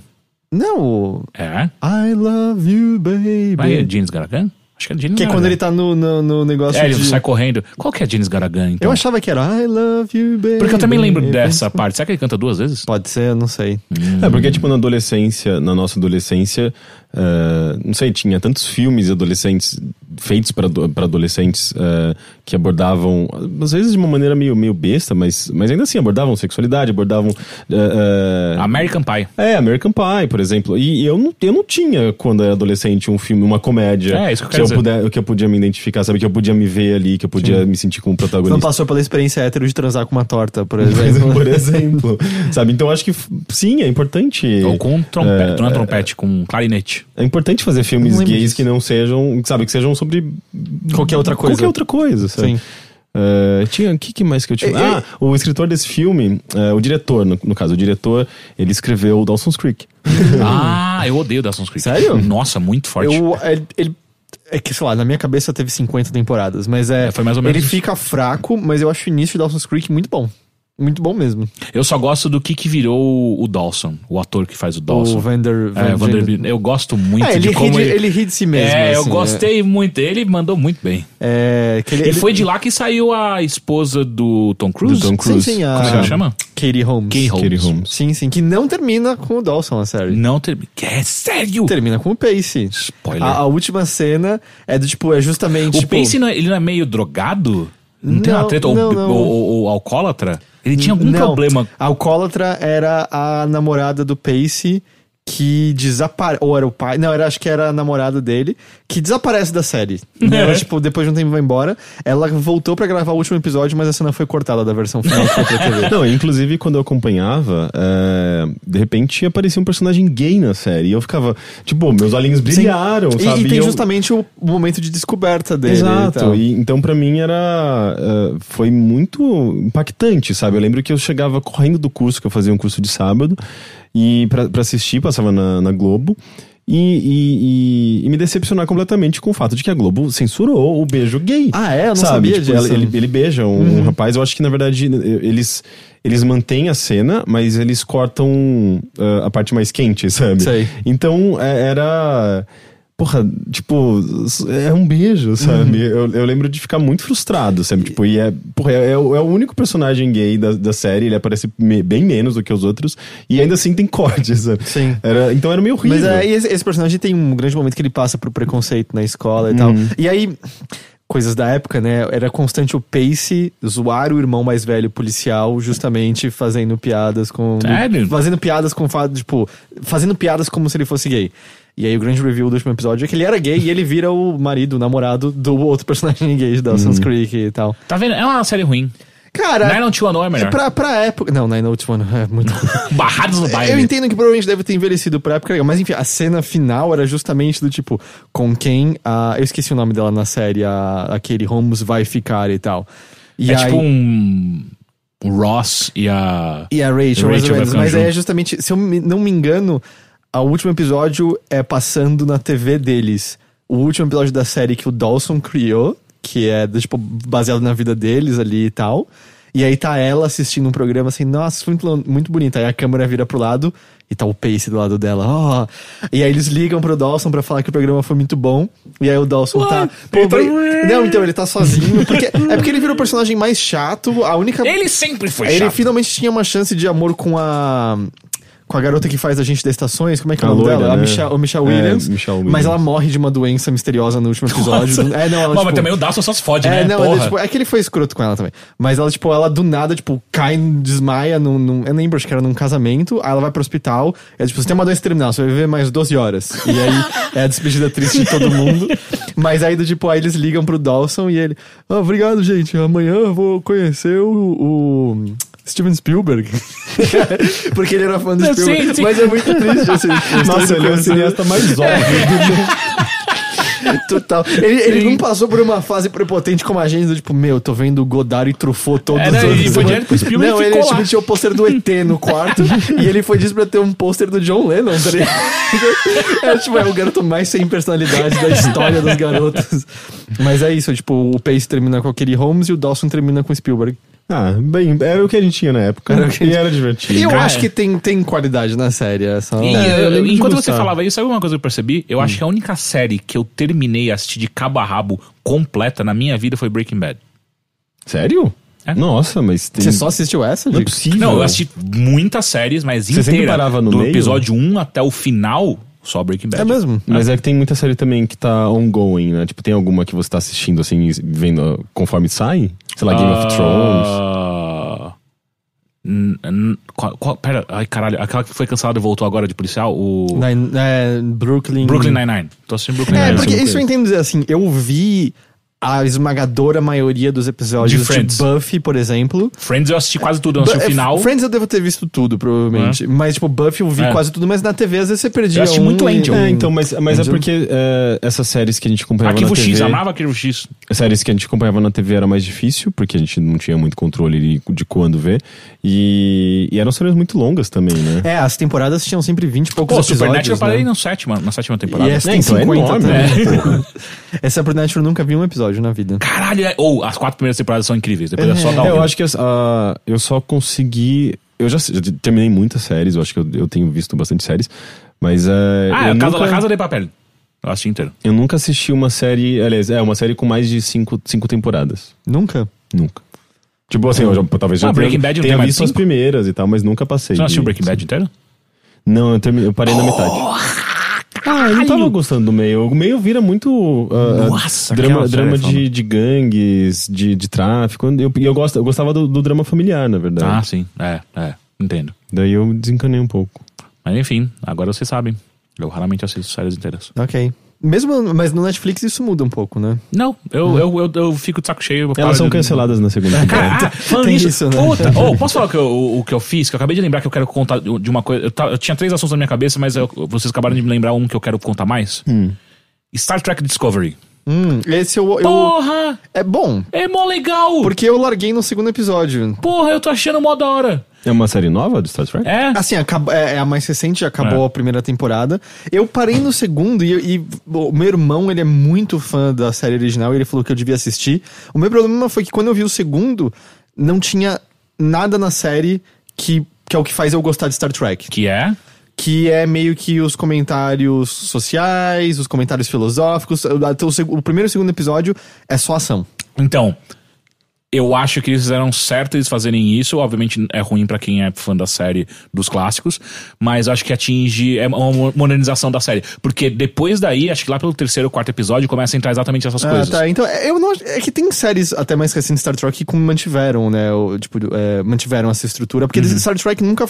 Não, o É? I love you, baby. Mas é Jeans Garagan? Acho que é Jeans Que é quando ele tá no, no, no negócio É, ele de... sai correndo. Qual que é Jeans Garagan, então? Eu achava que era I love you, baby. Porque eu também lembro dessa parte. Será que ele canta duas vezes? Pode ser, eu não sei. É, porque, tipo, na adolescência, na nossa adolescência, eh, não sei, tinha tantos filmes adolescentes feitos para adolescentes eh, que abordavam, às vezes de uma maneira meio, meio besta, mas, mas ainda assim, abordavam sexualidade, abordavam. eh, American Pie. é, American Pie, por exemplo. E eu não, eu não tinha, quando era adolescente, um filme, uma comédia É, isso que eu quero eu, puder, que eu podia me identificar, sabe? Que eu podia me ver ali, que eu podia me sentir como Você não protagonista. passou pela experiência hétero de transar com uma torta, por exemplo. por exemplo, sabe? Então acho que sim, é importante. Ou com um trompete. É, não é trompete, com um clarinete. É importante fazer filmes gays disso. que não sejam, sabe, que sejam sobre Qualquer outra coisa. Qualquer outra coisa, sabe? Sim. Eh, tinha, o que, que mais que eu tinha? E- Ah, o escritor desse filme, eh, o diretor, no, no caso, o diretor, ele escreveu Dawson's Creek. ah, eu odeio Dawson's Creek. Sério? Nossa, muito forte. Eu, ele, ele- é que, sei lá, na minha cabeça teve 50 temporadas, mas é... É, foi mais ou menos Ele fica fraco, mas eu acho o início de Dawson's Creek muito bom. Muito bom mesmo. Eu só gosto do que que virou o Dawson, o ator que faz o Dawson. O Vander... É, Vanderbilt. Eu gosto muito É, ele, de ri como de, ele... ele ri de si mesmo. é, eu assim, gostei muito. Ele mandou muito bem. É, que ele, Ele, foi de lá que saiu a esposa do Tom Cruise. Do Tom Sim, Cruise. sim, a... Como é que ela chama? Katie Holmes. Katie Holmes. Katie Holmes. Sim, sim, que não termina com o Dawson, a série. Não termina. É sério? Termina com o Pace. Spoiler. A, a última cena é do tipo, é justamente. o tipo, Pace, não é- ele não é meio drogado? Não, tem uma Não, treta? Ou, não, não. ou- ou- ou alcoólatra? Ele tinha algum não, problema. A alcoólatra era a namorada do Pace que desaparece. Ou era o pai. Não, era, acho que era a namorada dele, que desaparece da série. E ela, tipo, depois de um tempo vai embora. Ela voltou pra gravar o último episódio, mas a cena foi cortada da versão final que foi pra TV. Não, inclusive quando eu acompanhava, é, de repente aparecia um personagem gay na série. E eu ficava, tipo, meus olhinhos brilharam, E- sabe? E, tem eu- justamente o, o momento de descoberta dele. e Exato. tal. E, então, pra mim, era. eh, foi muito impactante, sabe? Eu lembro que eu chegava correndo do curso, que eu fazia um curso de sábado, e pra, pra assistir, passava na, na Globo. E, e- e- e me decepcionar completamente com o fato de que a Globo censurou o beijo gay. Ah, é? Eu não sabe? sabia Tipo. Uhum. ela- Ele, ele beija um, um rapaz. Eu acho que, na verdade, eles, eles mantêm a cena, mas eles cortam ah, a parte mais quente, sabe? Sei. Então, é- era. Porra, tipo, é um beijo, sabe? Uhum. Eu, eu lembro de ficar muito frustrado, sabe? Tipo, e é, porra, é, é o é o único personagem gay da, da série, ele aparece me- bem menos do que os outros, e ainda assim tem cortes, sabe? Sim. Era, então era meio horrível. Mas é, e esse, esse personagem tem um grande momento que ele passa pro preconceito na escola e Uhum. tal. E aí, coisas da época, né? Era constante o Pace zoar o irmão mais velho policial, justamente fazendo piadas com. Sério? Fazendo piadas com fato, tipo, fazendo piadas como se ele fosse gay. E aí o grande review do último episódio é que ele era gay e ele vira o marido, o namorado do outro personagem gay de Dawson's Uhum. Creek e tal. Tá vendo? É uma série ruim. Cara, 90210 é melhor. pra, pra época. Não, Nine Notes One é muito. Barrados no Eu baile. entendo que provavelmente deve ter envelhecido pra época legal, mas enfim, a cena final era justamente do tipo, com quem a. Eu esqueci o nome dela na série, a, aquele Holmes vai ficar e tal. E É aí, tipo um, um Ross e a... E a Rachel, mais Rachel ou menos. Mas aí é justamente, se eu não me engano, o último episódio é passando na TV deles. O último episódio da série que o Dawson criou, que é tipo, baseado na vida deles ali e tal. E aí tá ela assistindo um programa assim, nossa, muito, lo- muito bonito. Aí a câmera vira pro lado e tá o Pace do lado dela. ó. E aí eles ligam pro Dawson pra falar que o programa foi muito bom. E aí o Dawson tá. Peter bri- Ray. não, então ele tá sozinho. Porque, é porque ele virou o personagem mais chato. A única. Ele sempre foi Aí ele chato. finalmente tinha uma chance de amor com a. Com a garota que faz a gente das estações, como é que é o A nome loira, dela? A né? Michelle, o Michelle É, Williams. Michelle Mas Williams. ela morre de uma doença misteriosa no último episódio. Nossa. É, não, ela, Bom, mas tipo, também o Dawson só se fode, é, né? não, Porra. ele, tipo, é que ele foi escroto com ela também. Mas ela, tipo, ela do nada, tipo, cai, desmaia num. num eu nem lembro, acho que era num casamento. Aí ela vai pro hospital. É tipo, você tem uma doença terminal, você vai viver mais 12 horas. E aí é a despedida triste de todo mundo. Mas aí, do tipo, aí eles ligam pro Dawson e ele. "Ah, obrigado, gente. Amanhã eu vou conhecer o. o Steven Spielberg. Porque ele era fã do Sim, Spielberg. sim. Mas é muito triste, assim. Nossa, ele é o cineasta mais óbvio. Total. Ele, ele Sim. não passou por uma fase prepotente como a gente, do tipo, meu, tô vendo Godard e Truffaut todos Era, os anos. foi direto pro Spielberg Não, ele ficou tipo, tinha o pôster do ET no quarto e ele foi disso pra ter um pôster do John Lennon, tá ligado? É, tipo, é o garoto mais sem personalidade da história dos garotos. Mas é isso, tipo, o Pace termina com aquele Holmes e o Dawson termina com o Spielberg. Ah, bem, era o que a gente tinha na época. Era a E gente- era divertido. E eu Cara. acho que tem, tem qualidade na série, é só... E, É, eu eu- enquanto você falava isso, sabe uma coisa que eu percebi? Eu Hum. acho que a única série que eu terminei a assistir de cabo a rabo completa na minha vida foi Breaking Bad. Sério? É. Nossa, mas tem... Você só assistiu essa, Não é possível. Não, eu assisti muitas séries, mas Você sempre inteira. parava no do meio? episódio 1 até o final, só Breaking Bad. É mesmo? Mas é que tem muita série também que tá ongoing, né? Tipo, tem alguma que você tá assistindo, assim, vendo conforme sai? Sei lá, Game of Thrones. Ah, n- n- qual- qual- pera, ai caralho, aquela que foi cancelada e voltou agora de policial, o Nine- é, Brooklyn... Brooklyn Nine-Nine. Tô assistindo Brooklyn É, Nine-Nine. porque eu isso eu entendo dizer assim, eu vi a esmagadora maioria dos episódios De de, Friends. Buffy, por exemplo. Friends eu assisti quase tudo, eu assisti Bu- o final. é, Friends eu devo ter visto tudo, provavelmente. Mas, tipo, Buffy eu vi É. quase tudo, mas na TV às vezes você perdia Eu assisti um muito Angel. É, então, mas, mas é Angel. porque é, essas séries que a gente acompanhava Arquivo na TV... X, amava Arquivo X. séries que a gente acompanhava na TV era mais difícil, porque a gente não tinha muito controle de, de quando ver. E, e eram séries muito longas também, né? É, as temporadas tinham sempre 20 e poucos Pô, episódios. Supernatural eu parei né? no sétima, na sétima temporada. E essa É, tem então é 50 enorme, também. né? Porra. Essa Supernatural eu nunca vi um episódio na vida. Caralho, é- ou as quatro primeiras temporadas são incríveis, depois é, só dar É, eu acho que as- a- eu só consegui. Eu já, já terminei muitas séries, eu acho que eu, eu tenho visto bastante séries. Mas é. Ah, eu, a Casa nunca, da Casa de Papel. Eu assisti inteiro. eu nunca assisti uma série. Aliás, é uma série com mais de cinco, cinco temporadas. Nunca? Nunca. Tipo assim, eu já, talvez Ah, já Breaking tenha, Bad não tenha tem mais visto as cinco? primeiras e tal, mas nunca passei. Você não assistiu de- Breaking Bad inteiro? Não, eu, terminei, eu parei na metade. Ah, eu não tava gostando do meio. O meio vira muito. ah, Nossa, drama, drama é de, de gangues, de, de tráfico. Eu, e eu, gosto, eu gostava do, do drama familiar, na verdade. Ah, sim. É, é. Entendo. Daí eu desencanei um pouco. Mas enfim, agora vocês sabem. Eu raramente assisto séries inteiras. Ok. Mesmo, mas no Netflix isso muda um pouco, né? Não, eu, eu, eu, eu fico de saco cheio. Elas são de- canceladas na segunda temporada. ah, falando Tem nisso, isso, né? puta, oh, posso falar o que, eu, o, o que eu fiz? Que eu acabei de lembrar que eu quero contar de uma coisa. Eu, eu tinha três assuntos na minha cabeça, mas eu- vocês acabaram de me lembrar um que eu quero contar mais. Star Trek Discovery. Hum, esse eu, eu. Porra! É bom. É mó legal! Porque eu larguei no segundo episódio. Porra, eu tô achando mó da hora. É uma série nova do Star Trek? É? Assim, acaba- é, é a mais recente, acabou É. a primeira temporada. Eu parei no segundo e, e o meu irmão, ele é muito fã da série original e ele falou que eu devia assistir. O meu problema foi que quando eu vi o segundo, não tinha nada na série que, que é o que faz eu gostar de Star Trek. Que é? Que é meio que os comentários sociais, os comentários filosóficos. Até o, seg- o primeiro e o segundo episódio é só ação. Então, eu acho que eles fizeram certo eles fazerem isso. Obviamente é ruim pra quem é fã da série dos clássicos, mas acho que atinge é uma modernização da série, porque depois daí, acho que lá pelo terceiro ou quarto episódio começa a entrar exatamente essas Ah, coisas. tá. Então, é, eu não, acho- é que tem séries até mais recentes de Star Trek que mantiveram, né? O, tipo, é, mantiveram essa estrutura. Porque Uhum. Star Trek nunca.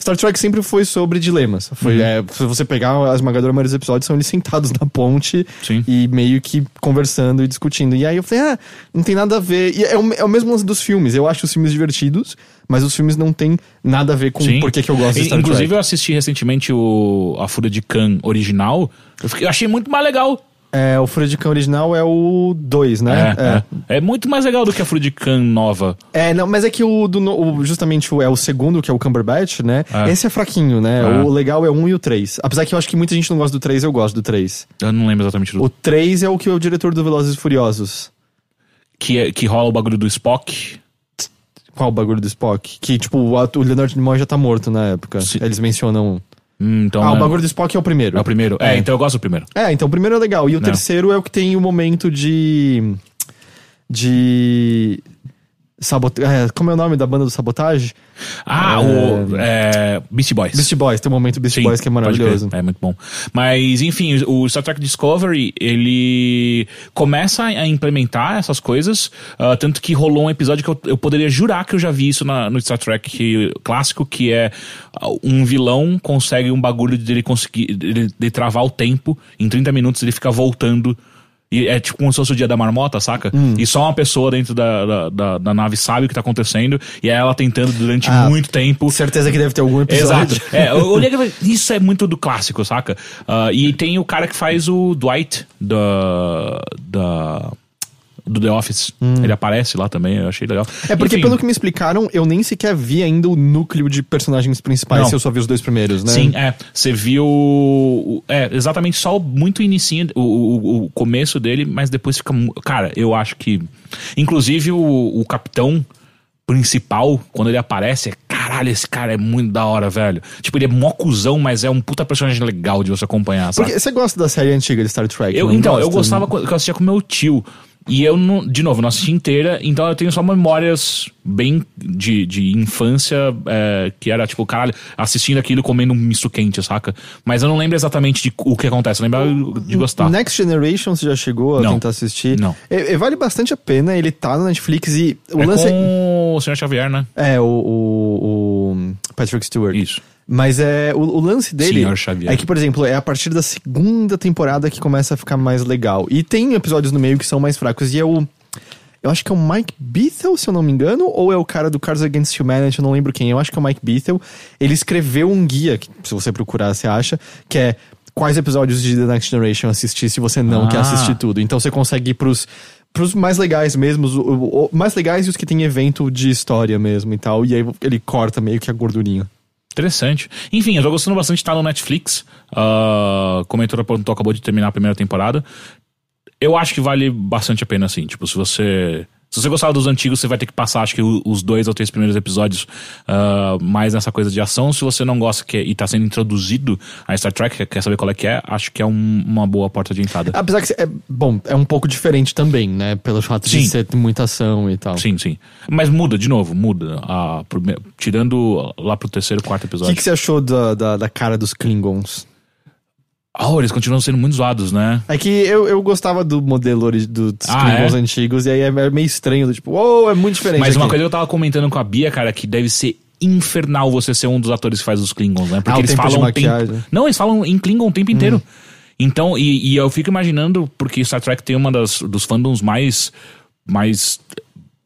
Star Trek sempre foi sobre dilemas. Foi, Uhum. é, se você pegar a esmagadora maioria dos episódios, são eles sentados na ponte Sim. e meio que conversando e discutindo. E aí eu falei, ah, não tem nada a ver. E é o, é o mesmo lance dos filmes. Eu acho os filmes divertidos, mas os filmes não tem nada a ver com por que, eu gosto de Star Inclusive, Trek. eu assisti recentemente o A Fúria de Khan original. Eu, fiquei- eu achei muito mais legal. É, o Fúria de Cão original é o 2, né? É, é. É muito mais legal do que a Fúria de Khan nova. É, não, mas é que o, do, o- justamente o, é o segundo, que é o Cumberbatch, né? É. Esse é fraquinho, né? É. O legal é o 1 e o 3. Apesar que eu acho que muita gente não gosta do 3, eu gosto do 3. Eu não lembro exatamente do O 3 é o que é o diretor do Velozes e Furiosos. Que, é- que rola o bagulho do Spock. Qual o bagulho do Spock? Que, tipo, o, ato- o Leonard Nimoy já tá morto na época. Sim. Eles mencionam... Hum, então ah, é, o bagulho do Spock é o primeiro. é o primeiro. É. então eu gosto do primeiro. É, então o primeiro é legal. E o Não. terceiro é o que tem o momento de... De... É, como é o nome da banda do Sabotage? Ah, É. o é, Beastie Boys. Beast Boys. Tem o momento Beast Sim, Boys que é maravilhoso. É muito bom. Mas, enfim, o Star Trek Discovery, ele começa a implementar essas coisas, ah, tanto que rolou um episódio que eu, eu poderia jurar que eu já vi isso na- no Star Trek clássico, que é ah, um vilão consegue um bagulho de ele conseguir de, de travar o tempo, em 30 minutos ele fica voltando e é tipo como se fosse o dia da marmota, saca? Hum. E só uma pessoa dentro da, da, da- da nave sabe o que tá acontecendo. E é ela tentando durante Ah, muito tempo. Certeza que deve ter algum episódio. Exato. É, eu olhei isso é muito do clássico, saca? Ah, e tem o cara que faz o Dwight da. da do The Office. Ele aparece lá também, eu achei legal. Hum. É porque, Enfim, pelo que me explicaram, eu nem sequer vi ainda o núcleo de personagens principais, Não. se eu só vi os dois primeiros, né? Sim, é. Você viu. É, exatamente só o muito inicinho, o, o, o começo dele, mas depois fica. Cara, eu acho que. Inclusive o, o capitão principal, quando ele aparece, é caralho, esse cara é muito da hora, velho. Tipo, ele é mó cuzão, mas é um puta personagem legal de você acompanhar, sabe? Porque você gosta da série antiga de Star Trek? Eu, então, eu gosta? gostava quando eu assistia com meu tio. E eu, não, de novo, não assisti inteira, então eu tenho só memórias bem de, de infância, é, que era tipo, caralho, assistindo aquilo comendo um misto quente, saca? Mas eu não lembro exatamente de o que acontece, eu lembro de gostar. Next Generation você já chegou a Não. tentar assistir? Não. É, é, vale bastante a pena, ele tá na Netflix e o é lance com o Sr. Xavier, né? é o, o, o Patrick Stewart. Isso. Mas é o, o lance dele é que, por exemplo, é a partir da segunda temporada que começa a ficar mais legal. E tem episódios no meio que são mais fracos. E é o. Eu acho que é o Mike Bethel, se eu não me engano, ou é o cara do Cards Against Humanity, eu não lembro quem. Eu acho que é o Mike Bethel. Ele escreveu um guia, que, se você procurar, você acha, que é quais episódios de The Next Generation assistir se você não Ah. quer assistir tudo. Então você consegue ir pros, pros mais legais mesmo, os, o- o- mais legais e os que tem evento de história mesmo e tal. E aí ele corta meio que a gordurinha. Interessante. Enfim, eu tô gostando bastante de estar no Netflix. Como a editora apontou, acabou de terminar a primeira temporada. Eu acho que vale bastante a pena, assim. Tipo, se você. Se você gostava dos antigos, você vai ter que passar, acho que o- os dois ou três primeiros episódios ah, mais nessa coisa de ação. Se você não gosta que, e tá sendo introduzido a Star Trek, quer saber qual é que é, acho que é um- uma boa porta de entrada. Apesar que é bom, é um pouco diferente também, né? Pelo fato de Sim. ser muita ação e tal. Sim, sim. Mas muda, de novo, muda. A, tirando lá pro terceiro, quarto O episódio. que, que você achou da, da, da cara dos Klingons? Oh, eles continuam sendo muito zoados, né? É que eu, eu gostava do modelo ori- dos Ah, Klingons é? antigos, e aí é meio estranho, do tipo, uou, é muito diferente. Mas uma aqui. coisa que eu tava comentando com a Bia, cara, que deve ser infernal você ser um dos atores que faz os Klingons, né? Porque Ah, eles falam tempo-. Não, eles falam em Klingon o tempo inteiro. Então, e, e eu fico imaginando, porque Star Trek tem uma das, dos fandoms mais, mais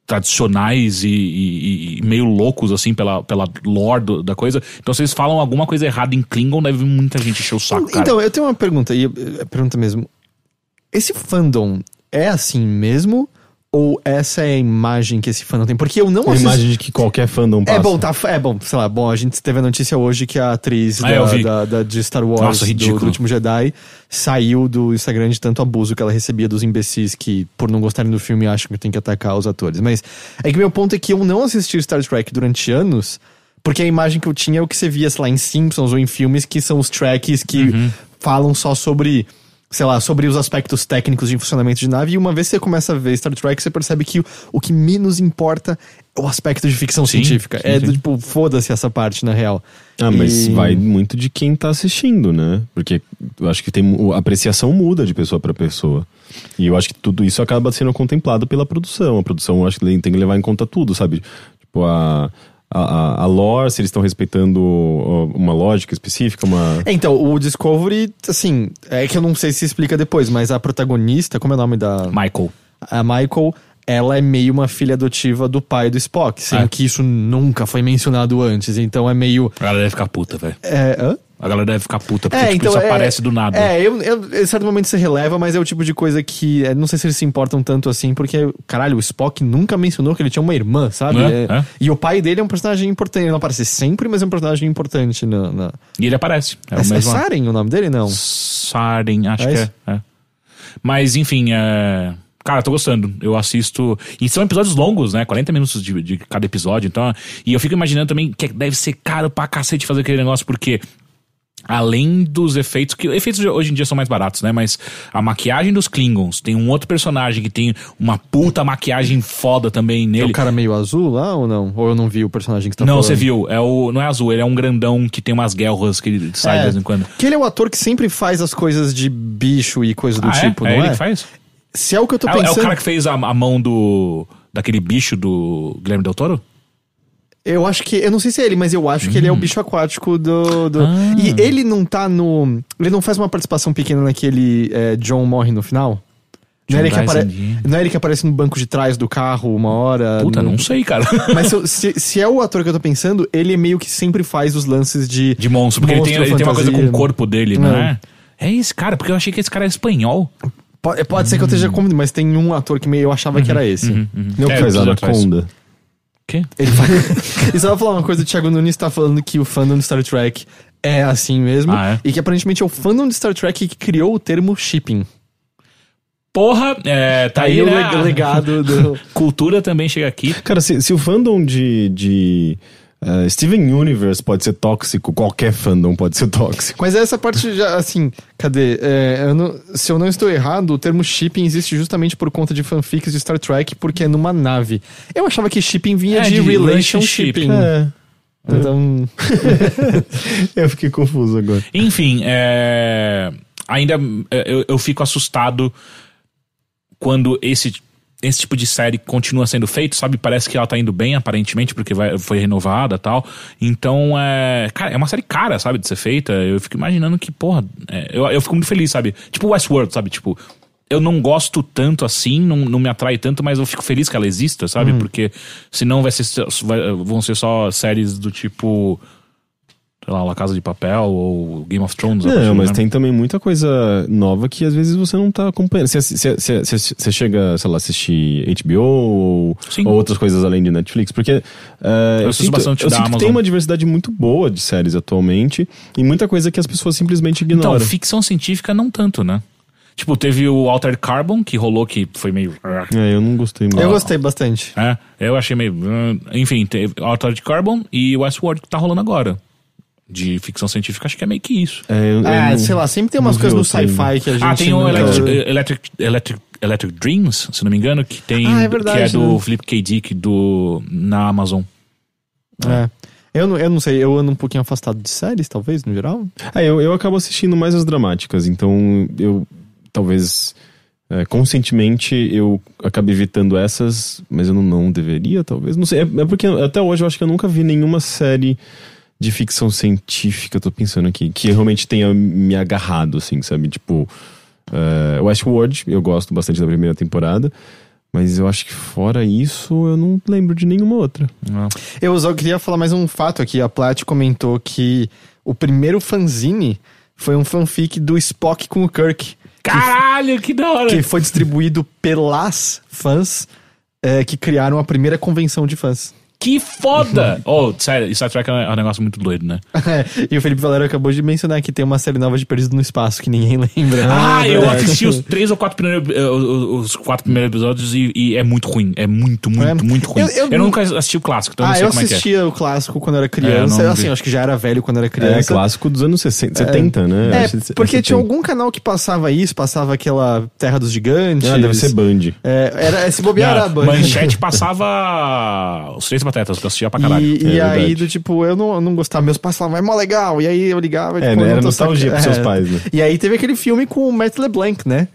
tradicionais e, e- e meio loucos, assim, pela, pela lore do- da coisa. Então, se eles falam alguma coisa errada em Klingon, deve muita gente encher o saco, cara. Então, eu tenho uma pergunta, e é pergunta mesmo. Esse fandom é assim mesmo? Ou essa é a imagem que esse fandom tem? Porque eu não A assisti. imagem de que qualquer fandom passa. É bom, tá, é bom, sei lá, bom, a gente teve a notícia hoje que a atriz Ah, da, da- da- de Star Wars Nossa, do, do Último Jedi saiu do Instagram de tanto abuso que ela recebia dos imbecis que, por não gostarem do filme, acham que tem que atacar os atores. Mas é que meu ponto é que eu não assisti Star Trek durante anos, porque a imagem que eu tinha é o que você via, sei lá, em Simpsons ou em filmes que são os tracks que Uhum. falam só sobre sei lá, sobre os aspectos técnicos de funcionamento de nave, e uma vez que você começa a ver Star Trek, você percebe que o, o que menos importa é o aspecto de ficção Sim, científica. sim, é sim. do tipo, foda-se essa parte, na real. Ah, mas E- vai muito de quem tá assistindo, né? Porque eu acho que tem a apreciação muda de pessoa pra pessoa. E eu acho que tudo isso acaba sendo contemplado pela produção. A produção eu acho que tem que levar em conta tudo, sabe? Tipo, a, a, a- lore, se eles estão respeitando ó, uma lógica específica, uma. É, então, o Discovery, assim, é que eu não sei se explica depois, mas a protagonista, como é o nome da. Michael. A Michael, ela é meio uma filha adotiva do pai do Spock, sendo É. que isso nunca foi mencionado antes, então é meio. A galera deve ficar puta, velho. É, hã? A galera deve ficar puta, porque É, tipo, então isso é, aparece do nada. É, eu, eu, em certo momento você releva, mas é o tipo de coisa que. é, não sei se eles se importam tanto assim, porque, caralho, o Spock nunca mencionou que ele tinha uma irmã, sabe? É, é. E o pai dele é um personagem importante. Ele não aparece sempre, mas é um personagem importante na. na... E ele aparece. É, É, o é mesmo. Saren o nome dele? Não. Saren, acho É que é, é. Mas, enfim, é... Cara, tô gostando. Eu assisto. E são episódios longos, né? 40 minutos de, de cada episódio. Então. E eu fico imaginando também que deve ser caro pra cacete fazer aquele negócio, porque. Além dos efeitos, que efeitos hoje em dia são mais baratos, né? Mas a maquiagem dos Klingons, tem um outro personagem que tem uma puta maquiagem foda também É nele. o cara meio azul lá ou não? Ou eu não vi o personagem que tá não, falando? você viu, é o, não é azul, ele é um grandão que tem umas guerras que ele sai É. de vez em quando. Que ele é o ator que sempre faz as coisas de bicho e coisa do ah, tipo, é? não é é? ele que faz? Se é o que eu tô É, é pensando. o cara que fez a, a mão do. daquele bicho do Guilherme Del Toro? Eu acho que. Eu não sei se é ele, mas eu acho que ele é o bicho aquático do. do- Hum. Ah. E ele não tá no. Ele não faz uma participação pequena naquele é, John morre no final? Não é, que apare- não é ele que aparece no banco de trás do carro uma hora? Puta, no- não sei, cara. Mas se, se, se é o ator que eu tô pensando, ele é meio que sempre faz os lances de. De monstro, porque ele, tem, Monstro, ele tem uma coisa com o corpo dele, não é? É esse cara, porque eu achei que esse cara é espanhol. Pode, pode ser que eu esteja confundindo, mas tem um ator que meio, eu achava que era esse. Não É, faz episódio atrás. Quê? Ele faz... e só pra falar uma coisa, o Thiago Nunes tá falando que o fandom de Star Trek é assim mesmo. Ah, é? E que aparentemente é o fandom de Star Trek que criou o termo shipping. Porra, é, tá aí, Aí o né? leg- legado do. Cultura também chega aqui. Cara, se, se o fandom de. de eh, Steven Universe pode ser tóxico, qualquer fandom pode ser tóxico. Mas essa parte já, assim, cadê? É, eu não- se eu não estou errado, o termo shipping existe justamente por conta de fanfics de Star Trek, porque é numa nave. Eu achava que shipping vinha É, de, de relationship. relationship. É. Então. Eu fiquei confuso agora. Enfim, é, ainda é, eu, eu fico assustado quando esse, esse tipo de série continua sendo feito, sabe? Parece que ela tá indo bem, aparentemente, porque vai- foi renovada e tal. Então, é. Cara, é uma série cara, sabe, de ser feita. Eu fico imaginando que, porra, é, eu, eu fico muito feliz, sabe? Tipo Westworld, sabe? Tipo. Eu não gosto tanto assim, não, não me atrai tanto, mas eu fico feliz que ela exista, sabe? Porque senão vai ser, vai- vão ser só séries do tipo sei lá, La Casa de Papel ou Game of Thrones. Não, assim, mas né? tem também muita coisa nova que às vezes você não tá acompanhando. Você, chega, sei lá, assistir HBO ou, Sim. ou outras coisas além de Netflix, porque eh, eu, assisto sinto, bastante eu da sinto que tem uma diversidade muito boa de séries atualmente e muita coisa que as pessoas simplesmente Então, ignoram. ficção científica não tanto, né? Tipo, teve o Altered Carbon, que rolou, que foi meio... É, eu não gostei muito. Eu gostei bastante. É, eu achei meio... Enfim, teve Altered Carbon e Westworld que tá rolando agora. De ficção científica, acho que é meio que isso. É, eu- eu Ah, não- sei lá, sempre tem umas coisas no sci-fi que a gente. Ah, tem o Electric, Electric, Electric, Electric Dreams, se não me engano, que tem... Ah, é verdade, Que é do né? Philip K. Dick do, na Amazon. É. Eu não, eu não sei, eu ando um pouquinho afastado de séries, talvez, no geral. Ah, eu, eu acabo assistindo mais as dramáticas, então eu talvez é, conscientemente eu acabei evitando essas, mas eu não, não deveria, talvez. Não sei. É, é porque até hoje eu acho que eu nunca vi nenhuma série de ficção científica, eu tô pensando aqui, que realmente tenha me agarrado, assim, sabe? Tipo, é, Westworld, eu gosto bastante da primeira temporada. Mas eu acho que fora isso, eu não lembro de nenhuma outra. Não. Eu só queria falar mais um fato aqui. A Plat comentou que o primeiro fanzine foi um fanfic do Spock com o Kirk. Caralho, que da hora! Que foi distribuído pelas fãs é, que criaram a primeira convenção de fãs. Que foda! oh, sério, Star Trek é um negócio muito doido, né? É, e o Felipe Valero acabou de mencionar que tem uma série nova de Perdido no Espaço que ninguém lembra. Ah, eu verdade. assisti os três ou quatro primeiros, eh, os quatro primeiros episódios e, e é muito ruim. É muito, muito, É. muito ruim. Eu- Eu, eu- nunca assisti o clássico, então eu Ah, não sei eu como é que é. assistia o clássico quando eu era criança. É, eu não assim, eu acho que já era velho quando eu era É, criança. clássico dos anos 60, 70, né? É, Acho que é porque 70. tinha algum canal que passava isso, passava aquela Terra dos Gigantes. Ah, deve ser Band. É, era, se bobear era Band. Manchete passava os três patetas, que eu assistia pra caralho. E, e É aí, verdade. do tipo, eu não, não gostava. Meus pais falavam, é mó legal. E aí eu ligava. É, tipo, né? eu Era nostalgia saca- pros seus é. pais, né? E aí teve aquele filme com o Matt LeBlanc, né?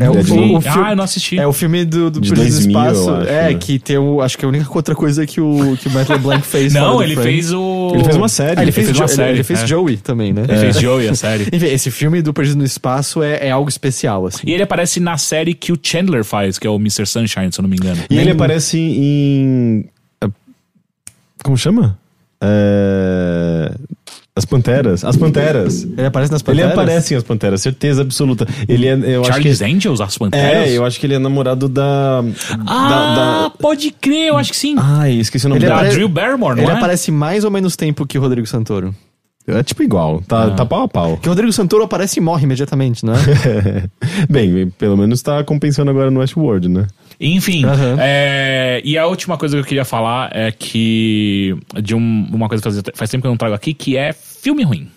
É o, o, o filme- Ah, eu não assisti. É o filme do, do Perdido no 2000, eu Espaço. acho, é, né? que tem o. Acho que a única outra coisa que o, que o Matt LeBlanc fez. Não, ele Friends. fez o. Ele fez uma série. Ah, ele fez, fez Jo- uma ele- série, Ele fez é. Joey também, né? Ele fez Joey, a série. Enfim, esse filme do Perdido no Espaço é, é algo especial, assim. E ele aparece na série que o Chandler faz, que é o Mr. Sunshine, se eu não me engano. E ele aparece em. Ah, Como chama? É, As Panteras. As Panteras. Ele aparece nas Ele Panteras? aparece em As Panteras, certeza absoluta. Ele é. Eu acho que, Charles Angels, as Panteras? é, eu acho que ele é namorado da. Ah, da, da... pode crer, eu acho que sim. Ai, esqueci o nome Ele dela. apare- Drew Barrymore, não Ele é? aparece mais ou menos tempo que o Rodrigo Santoro. É tipo igual, tá, tá pau a pau. Porque o Rodrigo Santoro aparece e morre imediatamente, não é? Bem, pelo menos tá compensando agora no Westworld, né? Enfim, Aham. é, e a última coisa que eu queria falar é que de um- uma coisa que faz, faz tempo que eu não trago aqui, que é filme ruim.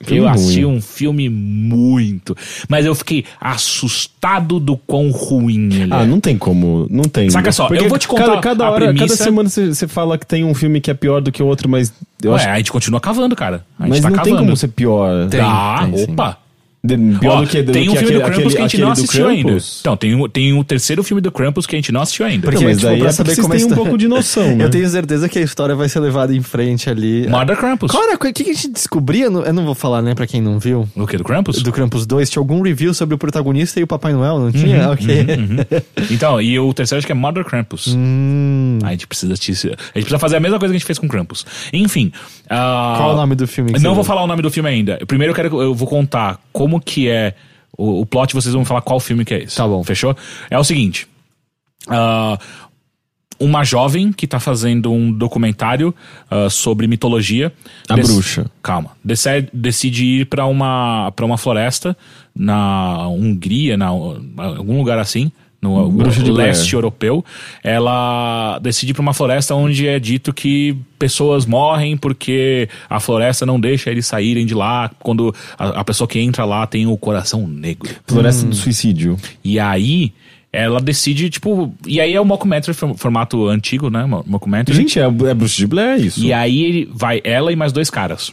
Filme eu assisti ruim. um filme muito, mas eu fiquei assustado do quão ruim ele Ah, é. não tem como, não tem. Saca só, Porque eu vou te contar Cada, cada a hora, premissa. cada semana você você fala que tem um filme que é pior do que o outro, mas eu Ué, acho a gente continua cavando, cara. A gente Mas tá não cavando. tem como ser pior. Tem, Ah, tem sim. opa! De- pior Ó, do que do tem um que filme aquele, do Krampus aquele, que a gente não assistiu ainda. Então, tem, o- tem o terceiro filme do Krampus que a gente não assistiu ainda. Porque, Não, mas tipo, daí pra é saber porque vocês como a têm um pouco de noção, né? Eu tenho certeza que a história vai ser levada em frente ali. Mother Krampus. Cara, o que que a gente descobria? Eu não- Eu não vou falar, né, pra quem não viu. O que, do Krampus? Do Krampus 2, tinha algum review sobre o protagonista e o Papai Noel, não tinha? ok. Então, e o terceiro acho que é Mother Krampus. Hum, A gente precisa te- a gente precisa fazer a mesma coisa que a gente fez com Krampus. Enfim. ah, qual o nome do filme? Não vou falar o nome do filme ainda. Primeiro eu quero eu vou contar como que é o, o plot, vocês vão falar qual filme que é esse. Tá bom. Fechou? É o seguinte. ah, uma jovem que tá fazendo um documentário ah, sobre mitologia. A bruxa. Calma. Decide, decide ir pra uma, pra uma floresta na Hungria, na, algum lugar assim. No Bruxa de Blair. leste europeu, ela decide ir pra uma floresta onde é dito que pessoas morrem porque a floresta não deixa eles saírem de lá quando a, a pessoa que entra lá tem o coração negro. Floresta Hum. do Suicídio. E aí ela decide, tipo. E aí é o mockumentary, form- formato antigo, né? mo- Mockumentary. Gente, é, é Bruxa de Blair, é isso. E aí ele vai ela e mais dois caras.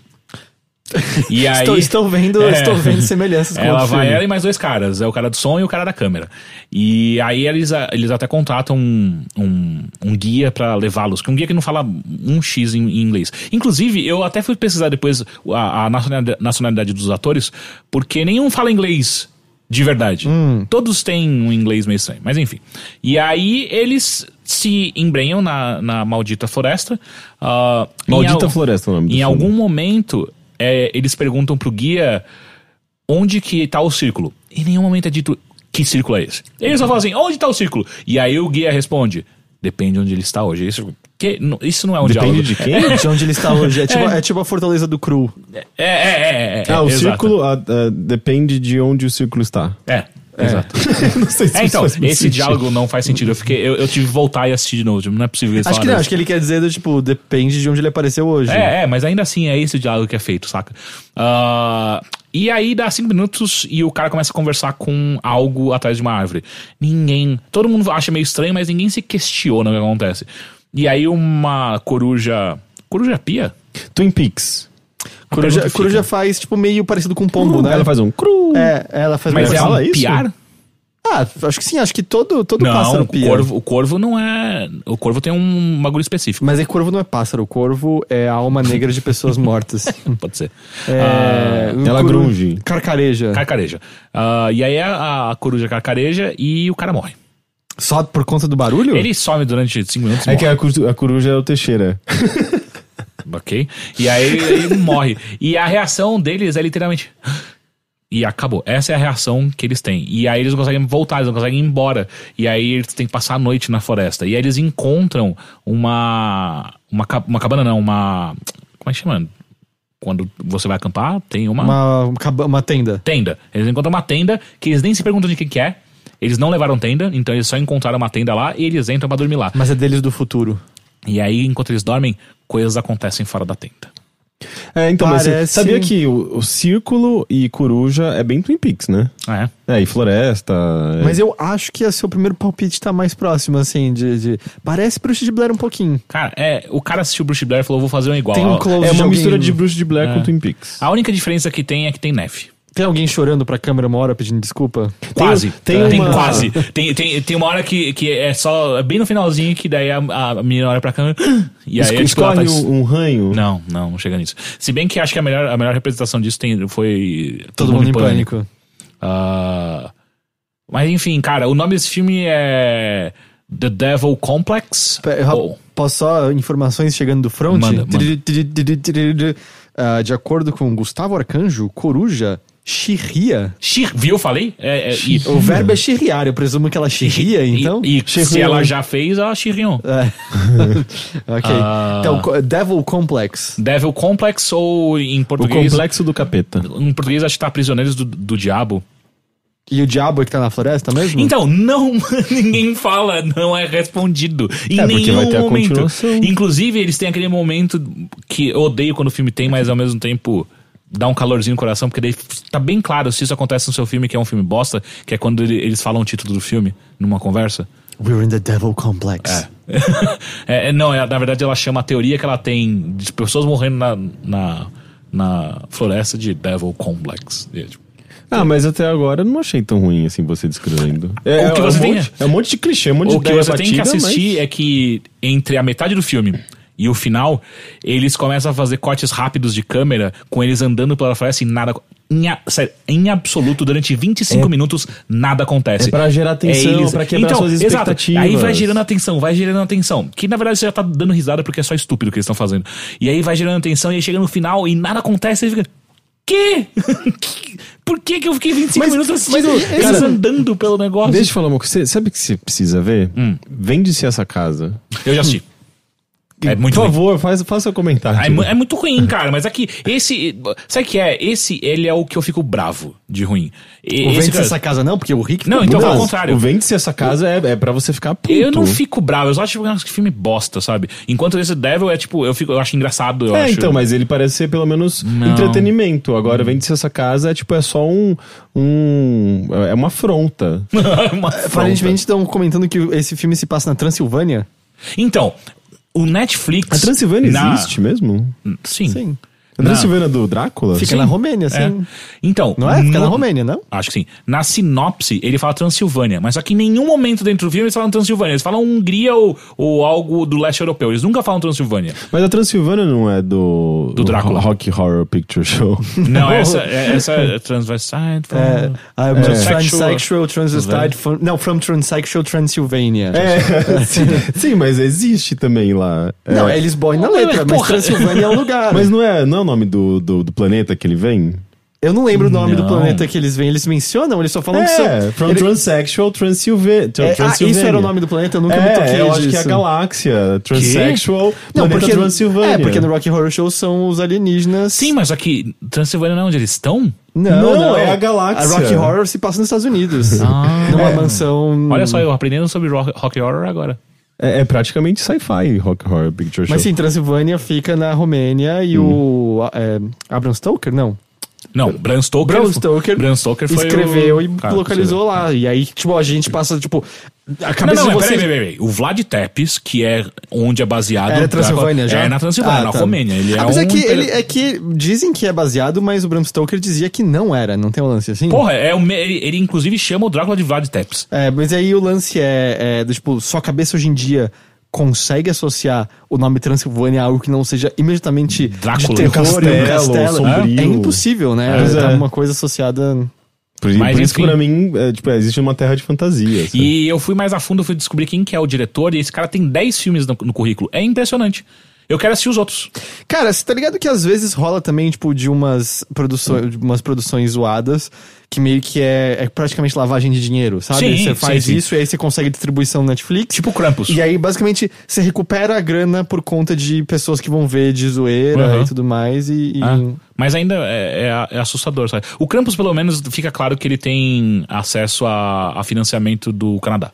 E aí, Estou, estou vendo, É. estou vendo semelhanças com ela vai ela e mais dois caras, é o cara do som e o cara da câmera. E aí eles, eles até contratam um, um, um guia pra levá-los, que é um guia que não fala um X em, em inglês. Inclusive, eu até fui pesquisar depois a, a nacionalidade, nacionalidade dos atores, porque nenhum fala inglês de verdade. Todos têm um inglês meio estranho, mas enfim. E aí eles se embrenham na, na maldita floresta. em Maldita al- Floresta é o nome Em filme. algum momento, é, eles perguntam pro guia onde que tá o círculo. Em nenhum momento é dito que círculo é esse. Eles só falam assim, onde tá o círculo? E aí o guia responde, depende onde ele está hoje. Isso, que, não- isso não é um Depende diálogo. de quem? De onde ele está hoje. É tipo, É. é tipo a Fortaleza do Cru. É, é, é. é, é Ah, o exato. círculo ah, ah, depende de onde o círculo está. É, exato. não sei se É, isso então, esse sentido. diálogo não faz sentido. Eu, fiquei, eu, eu tive que voltar e assistir de novo. tipo, Não é possível Acho que não, acho que ele quer dizer do tipo, depende de onde ele apareceu hoje. É, é, mas ainda assim é esse o diálogo que é feito, saca? Ah, e aí dá cinco minutos e o cara começa a conversar com algo atrás de uma árvore. Ninguém. Todo mundo acha meio estranho, mas ninguém se questiona o que acontece. E aí uma coruja. Coruja pia? Twin Peaks. Coruja, coruja faz tipo meio parecido com um pombo, né? Ela faz um cru. É, ela faz Mas meio é fala um isso? piar? Ah, acho que sim, acho que todo, todo não, pássaro o pia. corvo, o corvo não é. O corvo tem um bagulho específico. Mas aí corvo não é pássaro, o corvo é a alma negra de pessoas mortas. Pode ser. É, o ela grunge. Carcareja. Carcareja. Ah, e aí a, a coruja carcareja e o cara morre. Só por conta do barulho? Ele some durante 5 minutos. É morre. que a coruja é o Teixeira. Ok? E aí ele morre. E a reação deles é literalmente. E acabou. Essa é a reação que eles têm. E aí eles não conseguem voltar, eles não conseguem ir embora. E aí eles têm que passar a noite na floresta. E aí eles encontram uma. Uma, uma cabana, não, uma. Como é que chama? Quando você vai acampar, tem uma, Uma, uma tenda. tenda. Eles encontram uma tenda que eles nem se perguntam de quem que é. Eles não levaram tenda, então eles só encontraram uma tenda lá e eles entram pra dormir lá. Mas é deles do futuro. E aí, enquanto eles dormem, coisas acontecem fora da tenda. É, então, mas você Parece- sabia que o, o círculo e coruja é bem Twin Peaks, né? É. É, e floresta. é- Mas eu acho que esse seu primeiro palpite tá mais próximo, assim, de. de... Parece Bruxa de Blair um pouquinho. Cara, é, o cara assistiu Bruce Blair e falou, vou fazer um igual. Tem um close é de uma mistura de Bruce de Blair É. com Twin Peaks. A única diferença que tem é que tem neve. Tem alguém chorando pra câmera uma hora pedindo desculpa? Quase. tem Tem, uma- quase. Tem, tem, tem uma hora que, que é só. é Bem no finalzinho que daí a, a menina olha pra câmera. E aí Esco- é, tipo, escorre tá- um, um ranho. Não, não, não chega nisso. Se bem que acho que a melhor, a melhor representação disso tem, foi. Todo, mundo em pânico. Ah, mas enfim, cara, o nome desse filme é. The Devil Complex. Pe- ra- Ou- Posso só informações chegando do front? Manda, manda. Ah, de acordo com Gustavo Arcanjo, coruja chirria. Xir- viu? Falei? É, é, O verbo é chirriar, eu presumo que ela chirria, então. E, e se ela já fez, ela chirriou. É. ok. Ah. Então, Devil Complex. Devil Complex ou em O português. complexo do capeta. Em português acho que tá Prisioneiros do, do Diabo. E o diabo é que tá na floresta mesmo? Então, não, ninguém fala, não é respondido. Em É, nenhum vai ter a momento. Inclusive, eles têm aquele momento que eu odeio quando o filme tem, mas ao mesmo tempo dá um calorzinho no coração, porque daí tá bem claro se isso acontece no seu filme, que é um filme bosta, que é quando ele- eles falam o título do filme numa conversa. We're in the Devil Complex. É, é, não, é, na verdade ela chama a teoria que ela tem de pessoas morrendo na, na, na floresta de Devil Complex. É, tipo, Ah, mas até agora eu não achei tão ruim assim você descrevendo. É, O que é você um tem monte, é um monte de clichê, um monte de O que você tem batida, que assistir mas- é que entre a metade do filme e o final, eles começam a fazer cortes rápidos de câmera com eles andando pela floresta e nada. Em, a- sério, em absoluto, durante 25 minutos, nada acontece. É pra gerar atenção, pra quebrar então, suas Exato. expectativas. Aí vai gerando atenção, vai gerando atenção. Que na verdade você já tá dando risada porque é só estúpido o que eles estão fazendo. E aí vai gerando atenção e aí chega no final e nada acontece e fica. Quê? Por que, que eu fiquei 25 Mas- minutos assistindo mas, eles cara, andando pelo negócio? Deixa eu falar uma coisa. Você- Sabe o que você precisa ver? Hum. Vende-se essa casa. Eu já assisti. É muito Por ruim. favor, faz, faça o comentário. É, é muito ruim, cara, mas aqui, esse. Sabe o que é? Esse, ele é o que eu fico bravo de ruim. E- O esse vende cara- essa casa não, porque o Rick... Não, então ao contrário. O vende-se essa casa é, é pra você ficar puto. Eu não fico bravo, eu só acho que é filme bosta, sabe? Enquanto esse Devil é tipo, eu, fico, eu acho engraçado, eu É, acho. então, mas ele parece ser pelo menos Não. entretenimento. Agora, vende-se essa casa é tipo, é só um. um é uma afronta. Uma afronta. Aparentemente estão comentando que esse filme se passa na Transilvânia. Então, o Netflix. A Transilvânia na- existe mesmo? Sim. Sim. A Transilvânia do Drácula? Fica Sim. na Romênia, É. sim. Então. Não é? Fica no- na Romênia, não? Acho que sim. Na sinopse, ele fala Transilvânia, mas só que em nenhum momento dentro do filme eles falam Transilvânia. Eles falam Hungria ou, ou algo do leste europeu. Eles nunca falam Transilvânia. Mas a Transilvânia não é do. Do Drácula. Rock Horror Picture Show. Não, essa, é- essa é transvestite. from- É, I'm Transsexual. transsexual, transvestite, from, não, from transsexual Transylvania. É, sim, sim, mas existe também lá. É. Não, eles boem na Mas, letra, mas porra. Transilvânia é um lugar. Mas não é, não é o nome do, do, do planeta que ele vem? eu não lembro o nome do planeta que eles vêm. Eles mencionam, eles só falam que são... É, from ele- Transsexual Transylva- Tra- É, ah, Transylvania. isso era o nome do planeta, eu nunca me É, toquei eu acho que é a disso. galáxia. Transsexual Não, Planeta porque, Transilvânia. é, porque no Rocky Horror Show são os alienígenas. Sim, mas aqui, Transilvânia não é onde eles estão? Não, Não, não, é a galáxia. A Rocky Horror se passa nos Estados Unidos. Ah. numa É. mansão... Olha só, eu aprendendo sobre rock, rock horror agora. É, é praticamente sci-fi Rock Horror Picture Show. Mas sim, Transilvânia fica na Romênia e Hum. o... É, Abraham Stoker? Não. Não, Bram Stoker. Bram Stoker Bram Stoker foi escreveu o... e Cara, localizou lá. E aí, tipo, a gente passa, tipo. A Não, cabeça não, vocês. peraí, peraí, peraí. O Vlad Tepes, que é onde é baseado... É na Transilvânia já? É na Transilvânia, Ah, na tá. Romênia. Ele é Ah, um... é que ele é que dizem que é baseado, mas o Bram Stoker dizia que não era, não tem um lance assim? Porra, é o me- ele, ele inclusive chama o Drácula de Vlad Tepes. É, mas aí o lance é, é do tipo, sua cabeça hoje em dia consegue associar o nome Transilvânia a algo que não seja imediatamente Drácula. de terror e um Castelo, castelo. sombrio. É impossível, né? É é. uma coisa associada. Por, Mas, por isso que pra mim, é, tipo, é, existe uma terra de fantasia. sabe? E eu fui mais a fundo, fui descobrir quem que é o diretor, e esse cara tem 10 filmes no, no currículo. É impressionante. Eu quero assistir os outros. Cara, você tá ligado que às vezes rola também, tipo, de umas produções, de umas produções zoadas que meio que é, é praticamente lavagem de dinheiro, sabe? Sim, você faz sim, sim. isso e aí você consegue distribuição no Netflix. Tipo Krampus. E aí, basicamente, você recupera a grana por conta de pessoas que vão ver de zoeira Uhum. e tudo mais. E, e- Ah, mas ainda é, é- é assustador, sabe? O Krampus, pelo menos, fica claro que ele tem acesso a, a financiamento do Canadá.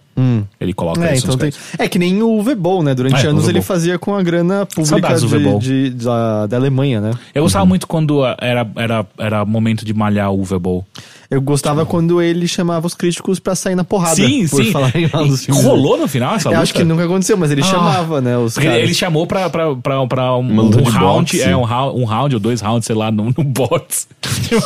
Ele coloca É, isso então tem, é que nem o Vebol, né? Durante É, anos ele fazia com a grana pública de, de- da, da Alemanha, né? Eu gostava muito quando era, era, era momento de malhar o Vebol. Eu gostava quando ele chamava os críticos pra sair na porrada. Sim, por sim. falarem mal dos filmes. rolou no final essa Eu luta? acho que nunca aconteceu, mas ele Ah. chamava, né? Os caras. ele chamou pra, pra, pra, pra um, um round, boxe. é, um, round, um round ou dois rounds, sei lá, no, no box.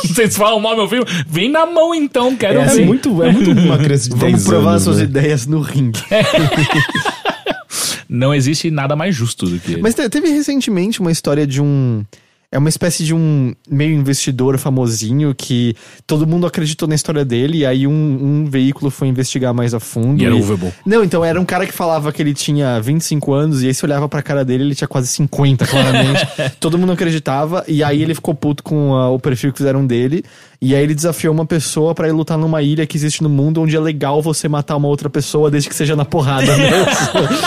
Vocês falam mal meu filme? Vem na mão então, quero É, ver. muito, é muito uma criança de 10 Vamos provar anos, suas né? ideias no ringue. Não existe nada mais justo do que ele. Mas te- teve recentemente uma história de um. É uma espécie de um meio investidor famosinho que todo mundo acreditou na história dele, e aí um, um veículo foi investigar mais a fundo. E era o Vebol. Não, então era um cara que falava que ele tinha 25 anos, e aí você olhava pra cara dele, ele tinha quase 50, claramente. todo mundo acreditava, e aí ele ficou puto com ah, o perfil que fizeram dele, e aí ele desafiou uma pessoa pra ir lutar numa ilha que existe no mundo onde é legal você matar uma outra pessoa desde que seja na porrada mesmo.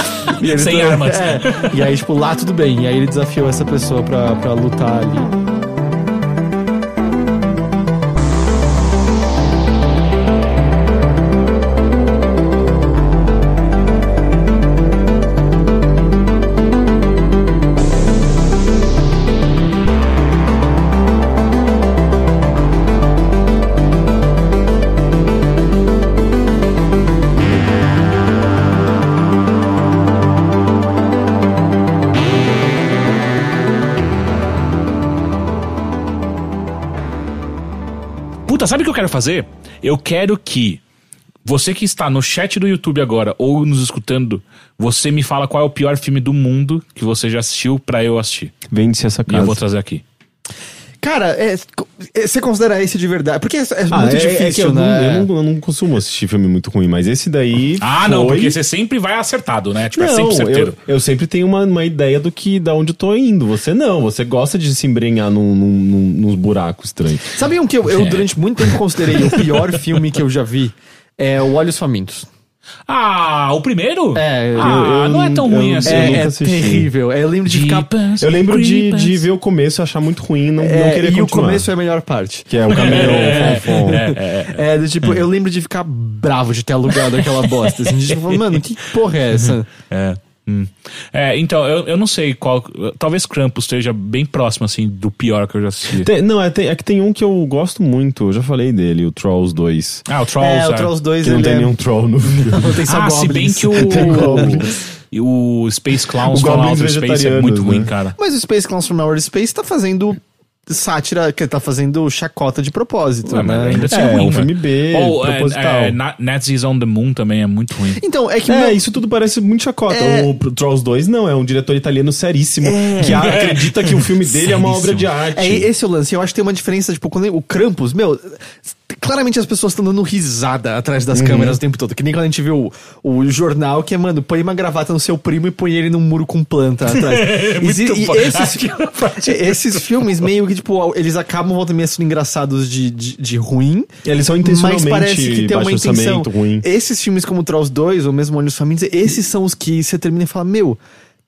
E Sem armas. É. E aí, tipo, lá tudo bem. E aí ele desafiou essa pessoa pra lutar ali. Sabe o que eu quero fazer? Eu quero que você que está no chat do YouTube agora ou nos escutando, você me fala qual é o pior filme do mundo que você já assistiu pra eu assistir. Vende-se essa E casa. eu vou trazer aqui. Cara, é, é- você considera esse de verdade? Porque é, é Ah, muito é- é difícil, eu, né? não, eu, não, eu não costumo assistir filme muito ruim, mas esse daí. Ah, não, foi- porque você sempre vai acertado, né? Tipo, é Não, sempre certeiro. eu, eu sempre tenho uma, uma ideia do que da onde eu tô indo. Você não, você gosta de se embrenhar num, num, num- nos buracos estranhos. Sabiam que eu, eu, É. durante muito tempo considerei o pior filme que eu já vi? É o Olhos Famintos. Ah, o primeiro? É, eu- ah, eu- não é tão eu- ruim eu assim. nunca É, é terrível. Eu lembro de ficar. Eu lembro de, de ver o começo, achar muito ruim e não, não É, querer e o continuar. começo é a melhor parte. Que é o caminhão fofão. É, do tipo, eu lembro de ficar bravo de ter alugado aquela bosta. Assim, de tipo, mano, que porra é essa? É. hum. É, então, eu, eu não sei qual. Talvez Krampus esteja bem próximo, assim, do pior que eu já assisti. Tem- não, é, tem- é que tem um que eu gosto muito, eu já falei dele, o Trolls 2. Ah, o Trolls. é, o é. Trolls 2 Que não ele tem é... nenhum troll no filme. Não, tem só Ah, se bem que o. Tem goblins. E o Space Clowns O from Outer Space é muito ruim, né? cara. Mas o Space Clowns from Outer Space tá fazendo sátira, que tá fazendo chacota de propósito, Ué, mas né? ainda assim É, ruim, um né? filme B, Ou é, proposital. é, Na- Nazis on the Moon também é muito ruim. Então, é que... É, meu- isso tudo parece muito chacota. É. O Trolls 2 não, é um diretor italiano seríssimo que a- acredita que o filme dele é uma obra de arte. É esse é o lance. Eu acho que tem uma diferença, tipo, quando o Krampus, meu, claramente as pessoas estão dando risada atrás Uhum. das câmeras o tempo todo. Que nem quando a gente viu o, o jornal que é, mano, põe uma gravata no seu primo e põe ele num muro com planta atrás. Exi- e bom. esses, esses filmes meio que, tipo, eles acabam volta e meia sendo engraçados de, de, de ruim. Eles são Mas intencionalmente parece que tem uma intenção. ruim. Esses filmes como Trolls 2, ou mesmo Olhos Famintos, esses são os que você termina e fala, meu,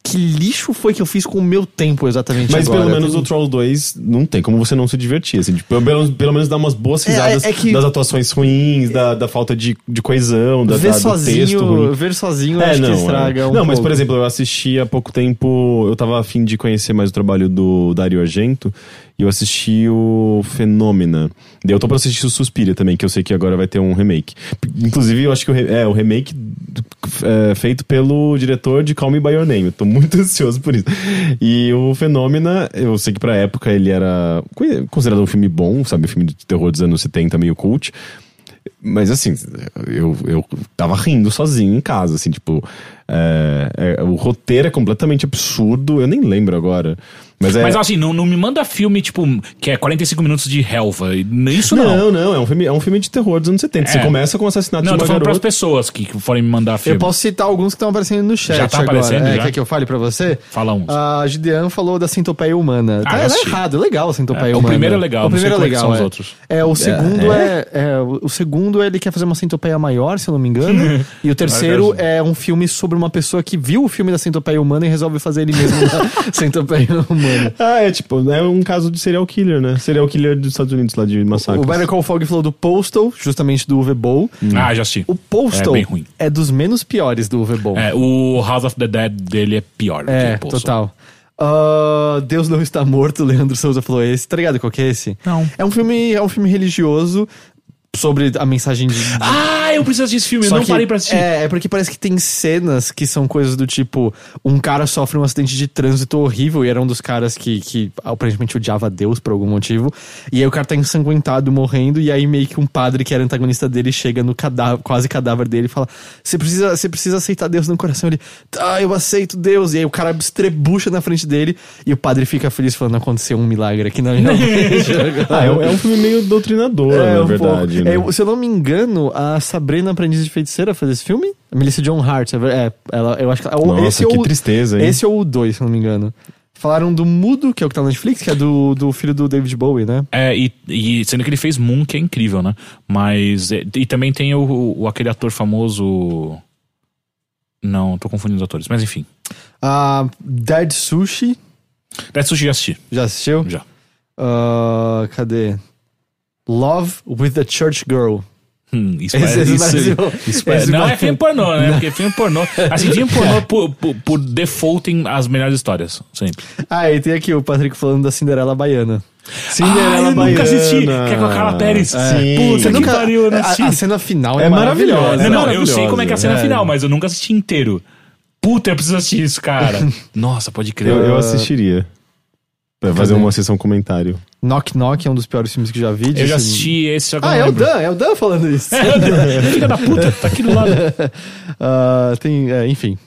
que lixo foi que eu fiz com o meu tempo exatamente Mas agora? pelo menos o Trolls 2 não tem como você não se divertir. Assim, tipo, pelo, pelo menos dá umas boas risadas é- é que- das atuações ruins, da, da falta de, de coesão, da, ver da- do texto sozinho, ruim. ver sozinho É, acho não, que estraga é. um Não, mas pouco. por exemplo, eu assisti há pouco tempo, eu tava afim de conhecer mais o trabalho do Dario Argento, Eu assisti o Fenômena. Eu tô pra assistir o Suspiria também, que eu sei que agora vai ter um remake. Inclusive, eu acho que o, é, o remake é, feito pelo diretor de Call Me By Your Name. Eu tô muito ansioso por isso. E o Fenômena, eu sei que pra época ele era considerado um filme bom, sabe? Um filme de terror dos anos 70, meio cult. Mas assim, eu, eu tava rindo sozinho em casa, assim, tipo. é, é, o roteiro é completamente absurdo, eu nem lembro agora. Mas é. Mas assim, não, não me manda filme, tipo, que é 45 minutos de relva. Isso não. não, não, é um filme, é um filme de terror dos anos 70. Você É. começa com o assassinato Não, eu de tô uma falando pras garota. pessoas que que forem me mandar filme. Eu posso citar alguns que estão aparecendo no chat Já tá agora. aparecendo, É, já? Quer que eu fale pra você? Fala uns. A Gideon falou da centopeia humana. Ah, tá, eu tá errado, é legal a centopeia É, o humana. primeiro é legal, O não sei primeiro é é que legal, são os é. outros. É, o segundo é, é, o o segundo ele quer fazer uma centopeia maior, se eu não me engano. e o terceiro é um filme sobre uma pessoa que viu o filme da centopeia humana e resolve fazer ele mesmo na centopeia humana. Ah, é tipo, é um caso de serial killer, né? Serial killer dos Estados Unidos, lá de massacres. O Better Call Saul falou do Postal, justamente do Uwe Boll. Ah, já assisti. O Postal É bem ruim. é dos menos piores do Uwe Boll. É, o House of the Dead dele é pior. do É, que o Poço. total. Ah, Deus não está morto, Leandro Souza falou esse. Tá ligado qual que é esse? Não. É um filme, é um filme religioso sobre a mensagem de. Ah, eu preciso desse filme, eu Só não que- parei pra assistir. É, é porque parece que tem cenas que são coisas do tipo: um cara sofre um acidente de trânsito horrível e era um dos caras que, que aparentemente odiava Deus por algum motivo. E aí o cara tá ensanguentado, morrendo, e aí meio que um padre que era antagonista dele chega no cadáver, quase cadáver dele e fala: Você precisa, você precisa aceitar Deus no coração. Ele, tá, eu aceito Deus. E aí o cara estrebucha na frente dele e o padre fica feliz falando: Aconteceu um milagre aqui na minha igreja." Ah, é, um- é um filme meio doutrinador, na um pouco. né? É, se eu não me engano, a Sabrina Aprendiz de Feiticeira fez esse filme? A Melissa John Hart. É, é, ela, eu acho que. Nossa, esse que ou, tristeza, hein? Esse ou o 2, se eu não me engano. Falaram do Mudo, que é o que tá na Netflix, que é do, do filho do David Bowie, né? É, e, e sendo que ele fez Moon, que é incrível, né? Mas. é, E, também tem o, o- aquele ator famoso. Não, tô confundindo os atores, mas enfim. A Dead Sushi, Dead Sushi já assisti. já assistiu? Já. Ah, cadê? Love with the Church Girl. Hum, isso Esse- é, isso, isso é- não, é filme pornô, né? Porque filme pornô. Assim, filme pornô por, por, por default tem as melhores histórias, sempre. Ah, e tem aqui o Patrick falando da Cinderela Baiana. ah, eu nunca assisti. Que é com a Carla Pérez. Sim. Puta que nunca- pariu, eu não a, assisti. a cena final é, É maravilhosa. maravilhosa. Não, não, eu sei como é que é a cena É. final, mas eu nunca assisti inteiro. Puta, eu preciso assistir isso, cara. Nossa, pode crer. Eu, eu assistiria. Pra fazer Cadê? uma sessão comentário. Knock Knock é um dos piores filmes que já vi. Eu já assisti esse, eu Ah, é o. Dan, é o Dan falando isso. Filha da puta, tá aqui do lado. Ah, tem, é, enfim.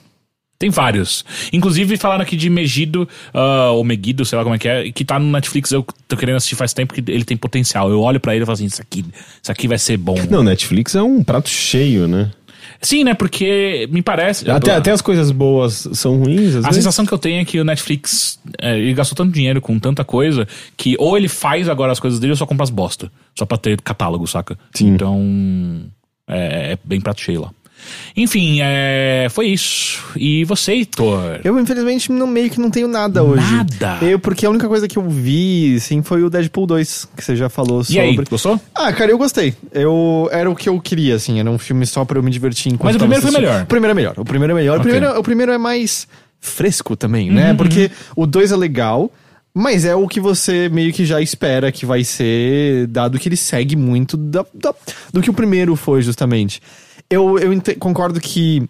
Tem vários. Inclusive, falaram aqui de Megido, ah, ou Megido, sei lá como é que é, que tá no Netflix. Eu tô querendo assistir faz tempo que ele tem potencial. Eu olho pra ele e falo assim: isso aqui, isso aqui vai ser bom. Não, Netflix é um prato cheio, né? Sim, né? Porque me parece. Até, até as coisas boas são ruins, a vezes. sensação que eu tenho é que o Netflix é, ele gastou tanto dinheiro com tanta coisa que ou ele faz agora as coisas dele ou só compra as bosta. Só pra ter catálogo, saca? Sim. Então. É, é bem prato cheio lá. Enfim, é, foi isso. E você, Heitor? Eu, infelizmente, no meio que não tenho nada hoje. Nada? Eu, porque a única coisa que eu vi, sim, foi o Deadpool 2, que você já falou E aí, sobre. gostou? Ah, cara, eu gostei. Eu, era o que eu queria, assim. Era um filme só pra eu me divertir enquanto Mas o primeiro foi assistindo. melhor. O primeiro é melhor. O primeiro é melhor. O. Uhum, primeiro, o primeiro é mais fresco também, né? Porque o 2 é legal, mas é o que você meio que já espera que vai ser, dado que ele segue muito da, da- do que o primeiro foi, justamente. Eu, eu concordo que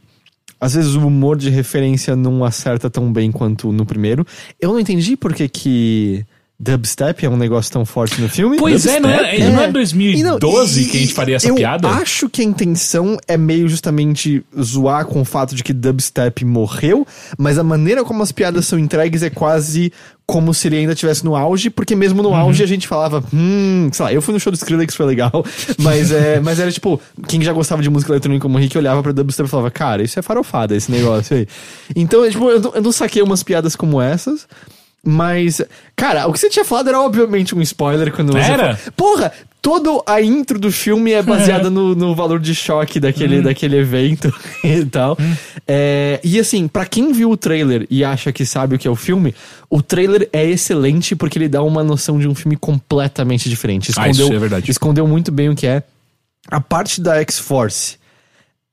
às vezes o humor de referência não acerta tão bem quanto no primeiro. Eu não entendi por que que dubstep é um negócio tão forte no filme. Pois é, não é, não é 2012 E não, que a gente faria essa eu piada? acho que a intenção é meio justamente zoar com o fato de que dubstep morreu, mas a maneira como as piadas são entregues é quase como se ele ainda estivesse no auge, porque mesmo Uhum. no auge a gente falava, hum, sei lá, eu fui no show do Skrillex, foi legal, mas, é, mas era tipo, quem já gostava de música eletrônica como o Rick olhava pra dubstep e falava, cara, isso é farofada, esse negócio aí. Então, é, tipo, eu eu não saquei umas piadas como essas, mas, cara, o que você tinha falado era obviamente um spoiler quando você. Era? Porra, toda a intro do filme é baseada no, no valor de choque daquele, daquele evento e tal. É, e assim, pra quem viu o trailer e acha que sabe o que é o filme, o trailer é excelente porque ele dá uma noção de um filme completamente diferente. Ah, isso é verdade. Escondeu muito bem o que é. A parte da X-Force.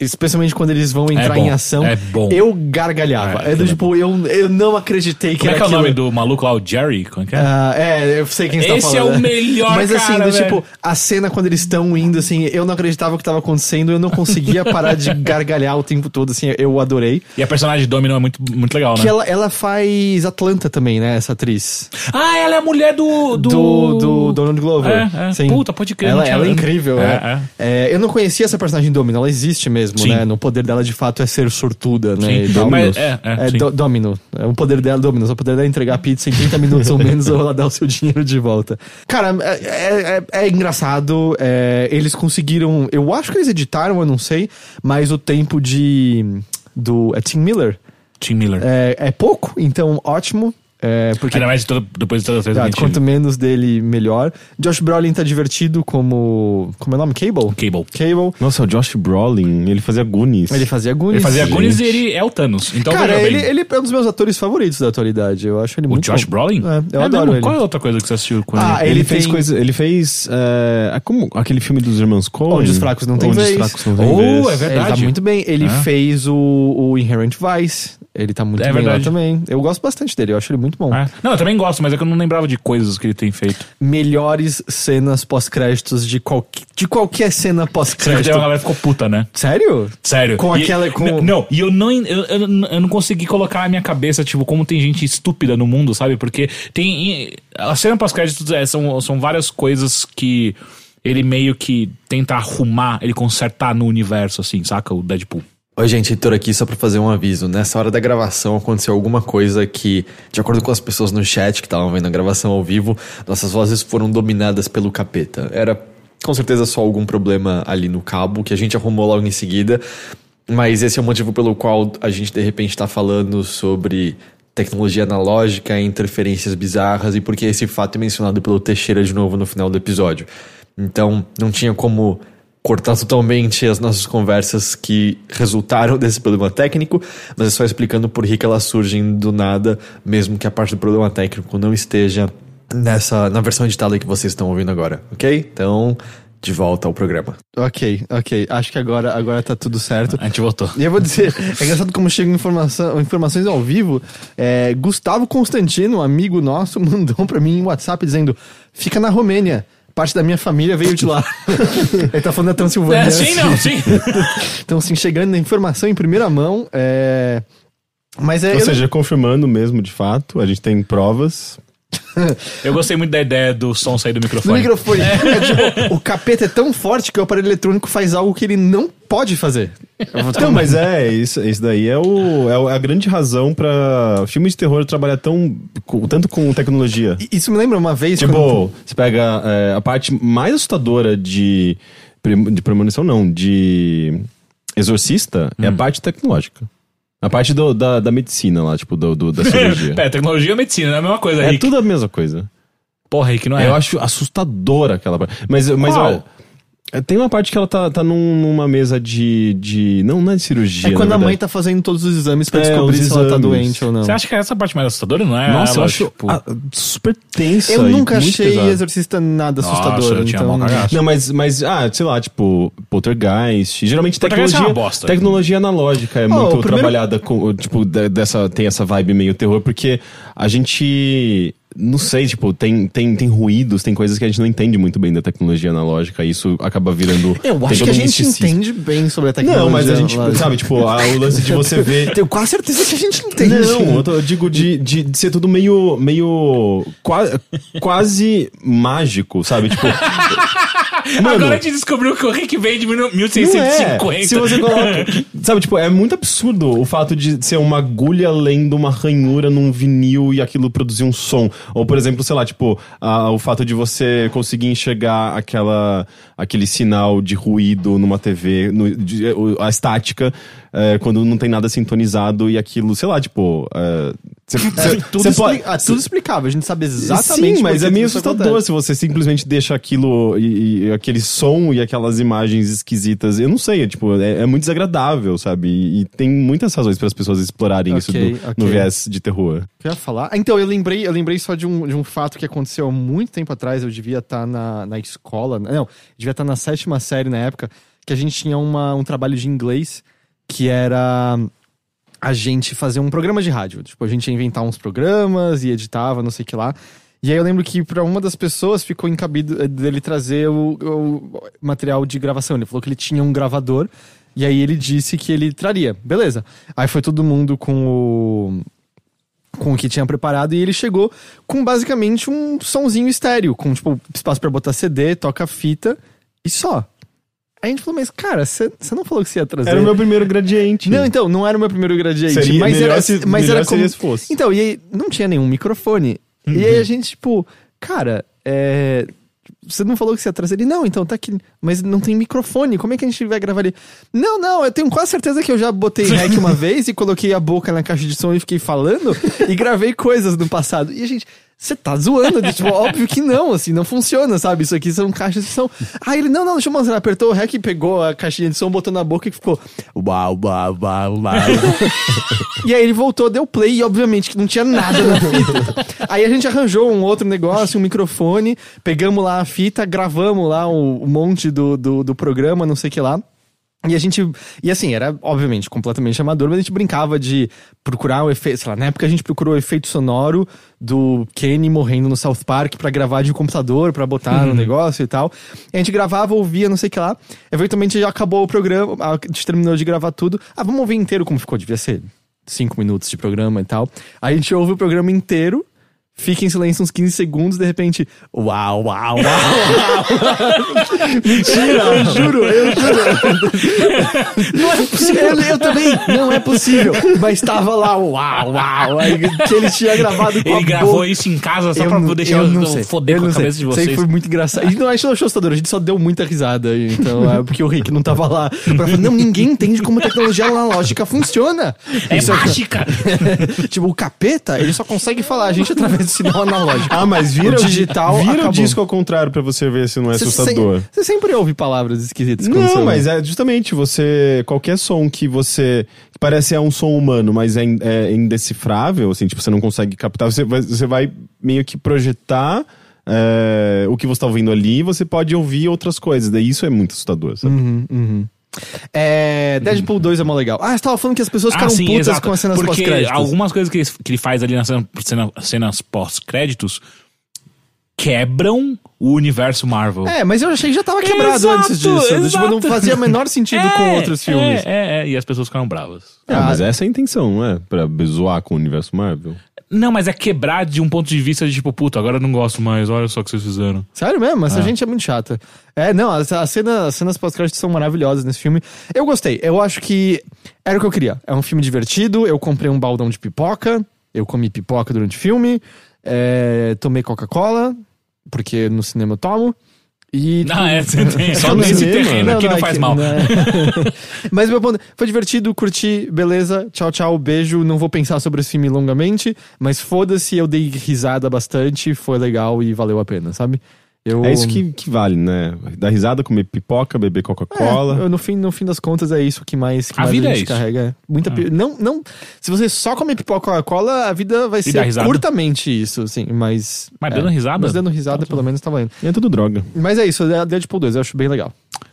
Especialmente quando eles vão entrar bom, em ação, é bom. eu gargalhava. É, É, do é tipo, eu, eu não acreditei que Como é era que é o nome do maluco lá, o Jerry? Como é que é? Ah, é, eu sei quem você tá Esse falando. é o melhor Mas assim, cara, do, velho. tipo, a cena quando eles estão indo, assim, eu não acreditava o que tava acontecendo, eu não conseguia parar de gargalhar o tempo todo, assim, eu adorei. E a personagem Domino é muito, muito legal, né? Que ela, ela faz Atlanta também, né, essa atriz. Ah, ela é a mulher do... Do, Do, do Donald Glover. É, é. Sim. Puta, pode crer, Ela, ela é incrível, É, é, É, Eu não conhecia essa personagem Domino, ela existe mesmo, Sim. né? No poder dela, de fato, é ser sortuda, né? Mas- é, é, sim. do, Domino. É o poder dela, Dominus. O poder dela é entregar pizza em 30 minutos ou menos ou ela dar o seu dinheiro de volta. Cara, é, é- é- é engraçado. é, eles conseguiram. Eu acho que eles editaram, eu não sei, mas o tempo de. Do. É Tim Miller. Tim Miller. É, é pouco, então ótimo. É, porque Ainda mais de todo- depois de ah, quanto menos dele, melhor. Josh Brolin tá divertido como. Como é o nome? Cable? Cable. Cable. Nossa, o Josh Brolin, ele fazia Goonies. Ele fazia Goonies. Ele fazia Gente. Goonies e ele é o Thanos. Então, Cara, ele, ele é um dos meus atores favoritos da atualidade. Eu acho ele O muito Josh bom. Brolin? É, eu É adoro mesmo? ele. Qual é a outra coisa que você assistiu com Ah, ele? Ele, Ele fez tem- coisa. Ele fez. é, como aquele filme dos irmãos Coen. Onde os fracos não têm Onde vez. os fracos não têm Oh, vez. é verdade. Ele tá muito bem. Ele É. fez o, o Inherent Vice. Ele tá muito É bem verdade. lá também. Eu gosto bastante dele. Eu acho ele muito bom. É. Não, eu também gosto, mas é que eu não lembrava de coisas que ele tem feito. Melhores cenas pós-créditos de, qualquer de qualquer cena Sério, a pós-crédito. galera ficou puta, né? Sério? Sério. Com E- aquela- com- Não, e eu não, eu, eu, eu não consegui colocar na minha cabeça, tipo, como tem gente estúpida no mundo, sabe? Porque tem. A cena pós-créditos é, são, são várias coisas que ele meio que tenta arrumar, ele consertar no universo, assim, saca? O Deadpool. Oi, gente, Heitor aqui só pra fazer um aviso. Nessa hora da gravação aconteceu alguma coisa que, de acordo com as pessoas no chat que estavam vendo a gravação ao vivo, nossas vozes foram dominadas pelo capeta. Era com certeza só algum problema ali no cabo que a gente arrumou logo em seguida, mas esse é o motivo pelo qual a gente de repente tá falando sobre tecnologia analógica, interferências bizarras e porque esse fato é mencionado pelo Teixeira de novo no final do episódio. Então, não tinha como cortar totalmente as nossas conversas que resultaram desse problema técnico, mas é só explicando por que que elas surgem do nada, mesmo que a parte do problema técnico não esteja nessa na versão editada que vocês estão ouvindo agora, ok? Então, de volta ao programa. Ok, ok. Acho que agora, agora tá tudo certo. A gente voltou. E eu vou dizer, é engraçado como chegam informação, informações ao vivo. É, Gustavo Constantino, um amigo nosso, mandou pra mim um WhatsApp dizendo: fica na Romênia. Parte da minha família veio de lá. Ele tá falando da Transilvânia. É, sim, não, sim. Então, assim, chegando a informação em primeira mão. É... Mas é. Ou seja, confirmando mesmo, de fato, a gente tem provas. Eu gostei muito da ideia do som sair do microfone. microfone. É, tipo, o capeta é tão forte que o aparelho eletrônico faz algo que ele não pode fazer. Não, mas é, isso, isso daí é, o, é o- é a grande razão pra filme de terror trabalhar tão, com- tanto com tecnologia. Isso me lembra uma vez. Tipo, quando- você pega é, a parte mais assustadora de, de premonição, não, de exorcista, é a parte tecnológica. A parte do- da, da medicina lá, tipo, do, do- da cirurgia. Pera, tecnologia e medicina, é a mesma coisa, é Rick. tudo a mesma coisa. Porra, Rick, não é? Eu acho assustadora aquela parte. Mas, mas Qual? ó, tem uma parte que ela tá, tá num- numa mesa de, de. Não, não é de cirurgia. É quando a mãe tá fazendo todos os exames pra É, descobrir se ela tá doente ou não. Você acha que é essa parte mais assustadora, não é? Nossa, eu Ela, acho tipo, ah, super tensa. Eu nunca muito achei pesada. Exorcista nada Nossa, assustador. eu tinha então... cagaço. Não, mas, mas, ah, sei lá, tipo, Poltergeist. Geralmente Poltergeist tecnologia. é uma bosta. Tecnologia analógica é Oh, muito primeiro- trabalhada com, tipo, de- dessa, tem essa vibe meio terror, porque a gente. Não sei, tipo, tem, tem, tem ruídos, tem coisas que a gente não entende muito bem da tecnologia analógica, e isso acaba virando. Eu acho que a um gente misticismo. entende bem sobre a tecnologia. Não, mas a gente, analógica. sabe, tipo, a- o lance de você ver. Tenho quase certeza que a gente entende. Não, eu, tô- eu digo de, de, de ser tudo meio. meio. qua- quase mágico, sabe? Tipo. Mano, Agora a gente descobriu que o Rick veio de mil- não 1650. é. Se você coloca. sabe, tipo, é muito absurdo o fato de ser uma agulha lendo uma ranhura num vinil e aquilo produzir um som. Ou, por exemplo, sei lá, tipo, a- o fato de você conseguir enxergar aquela, aquele sinal de ruído numa TV, no- de- a estática, é, quando não tem nada sintonizado e aquilo, sei lá, tipo. é, você- você- tudo, você pode- expli- ah, tudo explicável, a gente sabe exatamente Sim, mas é meio isso assustador se você simplesmente deixa aquilo e, e aquele som e aquelas imagens esquisitas. Eu não sei, é, tipo, é, é muito desagradável, sabe? E, e tem muitas razões para as pessoas explorarem isso Ok, do- ok. no viés de terror. O que eu ia falar? Ah, então, eu lembrei, eu lembrei só de um, de um fato que aconteceu há muito tempo atrás. Eu devia estar na, na escola. Não, devia estar na sétima série na época. que a gente tinha uma, um trabalho de inglês que era a gente fazer um programa de rádio. Tipo, a gente ia inventar uns programas e editava, não sei o que lá. E aí eu lembro que pra uma das pessoas ficou encabido eh, dele trazer o, o material de gravação. Ele falou que ele tinha um gravador e aí ele disse que ele traria. Beleza. Aí foi todo mundo com o com o que tinha preparado e ele chegou com basicamente um sonzinho estéreo, com tipo espaço pra botar CD, toca fita e só. Aí a gente falou, mas cara, você não falou que você ia trazer. Era o meu primeiro gradiente. Não, então, não era o meu primeiro gradiente. Seria mas melhor era, se- mas melhor era como... se fosse. Então, e aí não tinha nenhum microfone. E aí a gente, tipo, cara, é. Você não falou que você ia trazer ele? Não, então tá aqui. Mas não tem microfone. Como é que a gente vai gravar ali? Não, não, eu tenho quase certeza que eu já botei rec uma vez e coloquei a boca na caixa de som e fiquei falando e gravei coisas no passado. E a gente, você tá zoando? Tipo, óbvio que não, assim, não funciona, sabe? Isso aqui são caixas de som. Aí ele, não, não, deixa eu mostrar. Apertou o rec, pegou a caixinha de som, botou na boca e ficou. Uau, uau, uau, uau. E aí ele voltou, deu play e obviamente que não tinha nada na fita. aí a gente arranjou um outro negócio, um microfone, pegamos lá a fita, gravamos lá o, o monte do, do, do programa, não sei o que lá. E a gente. E assim, era obviamente completamente amador, mas a gente brincava de procurar o efeito. Sei lá, na época a gente procurou o efeito sonoro do Kenny morrendo no South Park pra gravar de computador, pra botar no negócio e tal. E a gente gravava, ouvia, não sei o que lá. Eventualmente já acabou o programa, a gente terminou de gravar tudo. Ah, vamos ouvir inteiro como ficou, devia ser cinco minutos de programa e tal. Aí a gente ouve o programa inteiro. Fica em silêncio uns 15 segundos, de repente, uau, uau, uau, uau. Mentira, eu juro, eu juro. Não é possível, eu, eu também, não é possível. Mas tava lá, uau, uau, aí, que ele tinha gravado com a Ele gravou boca. isso em casa só Eu pra não- deixar eu não sei. foder Eu com a sei. cabeça de Isso aí vocês. foi muito engraçado. Não, a gente não achou assustador, a gente só deu muita risada. Então, é porque o Rick não tava lá. Pra falar, não, ninguém entende como a tecnologia analógica funciona. É Isso aqui- mágica! tipo, o capeta, ele só consegue falar a gente através do sinal analógico. Ah, mas vira O digital Vira acabou. o disco ao contrário pra você ver se não é Você assustador. sem- Você sempre ouve palavras esquisitas Não, mas é justamente você. Qualquer som que você. que parece é um som humano, mas é, é indecifrável, assim, tipo, você não consegue captar, você vai, você vai meio que projetar é, o que você tá ouvindo ali e você pode ouvir outras coisas. Daí isso é muito assustador, sabe? Uhum, uhum. É, Deadpool 2 é mó legal. Ah, você tava falando que as pessoas ficaram putas com as cenas Porque pós-créditos. algumas coisas que ele, que ele faz ali nas cena- cena- cenas pós-créditos quebram o universo Marvel. É, mas eu achei que já tava quebrado Exato, antes disso. Tipo, exato. não fazia o menor sentido com É, outros filmes. É, é, é, e as pessoas ficaram bravas. Ah, mas essa é a intenção, não é? Pra zoar com o universo Marvel. Não, mas é quebrar de um ponto de vista de tipo, puta, agora eu não gosto mais, olha só o que vocês fizeram. Sério mesmo? Essa gente é muito chata. É, não, as, as cenas, as cenas pós-créditos são maravilhosas nesse filme. Eu gostei. Eu acho que era o que eu queria. É um filme divertido. Eu comprei um baldão de pipoca. Eu comi pipoca durante o filme. é, tomei Coca-Cola, porque no cinema eu tomo. E. Não, é, você tem, só nesse terreno aqui não, é faz que- mal. não é. Mas meu ponto, foi divertido, curti, beleza, tchau, tchau, beijo. Não vou pensar sobre esse filme longamente, mas foda-se, eu dei risada bastante, foi legal e valeu a pena, sabe? Eu, É isso que, que vale, né? Dar risada, comer pipoca, beber Coca-Cola. É, no, fim, no fim das contas é isso que mais, que A mais vida a é gente isso. carrega. é. Muita pi- não, não, se você só comer pipoca e Coca-Cola, a vida vai dar ser curtamente isso, assim, mas... Mas é, dando risada? Mas dando risada, pelo menos, tá valendo. E é tudo droga. Mas é isso, é Deadpool 2, eu acho bem legal.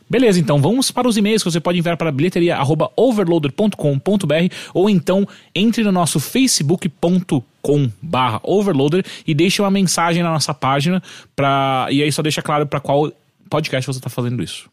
Beleza, então vamos para os e-mails que você pode enviar para bilheteria@overloader.com.br ou então entre no nosso facebook.com barra overloader e deixe uma mensagem na nossa página pra... e aí só deixa claro para qual podcast você está fazendo isso.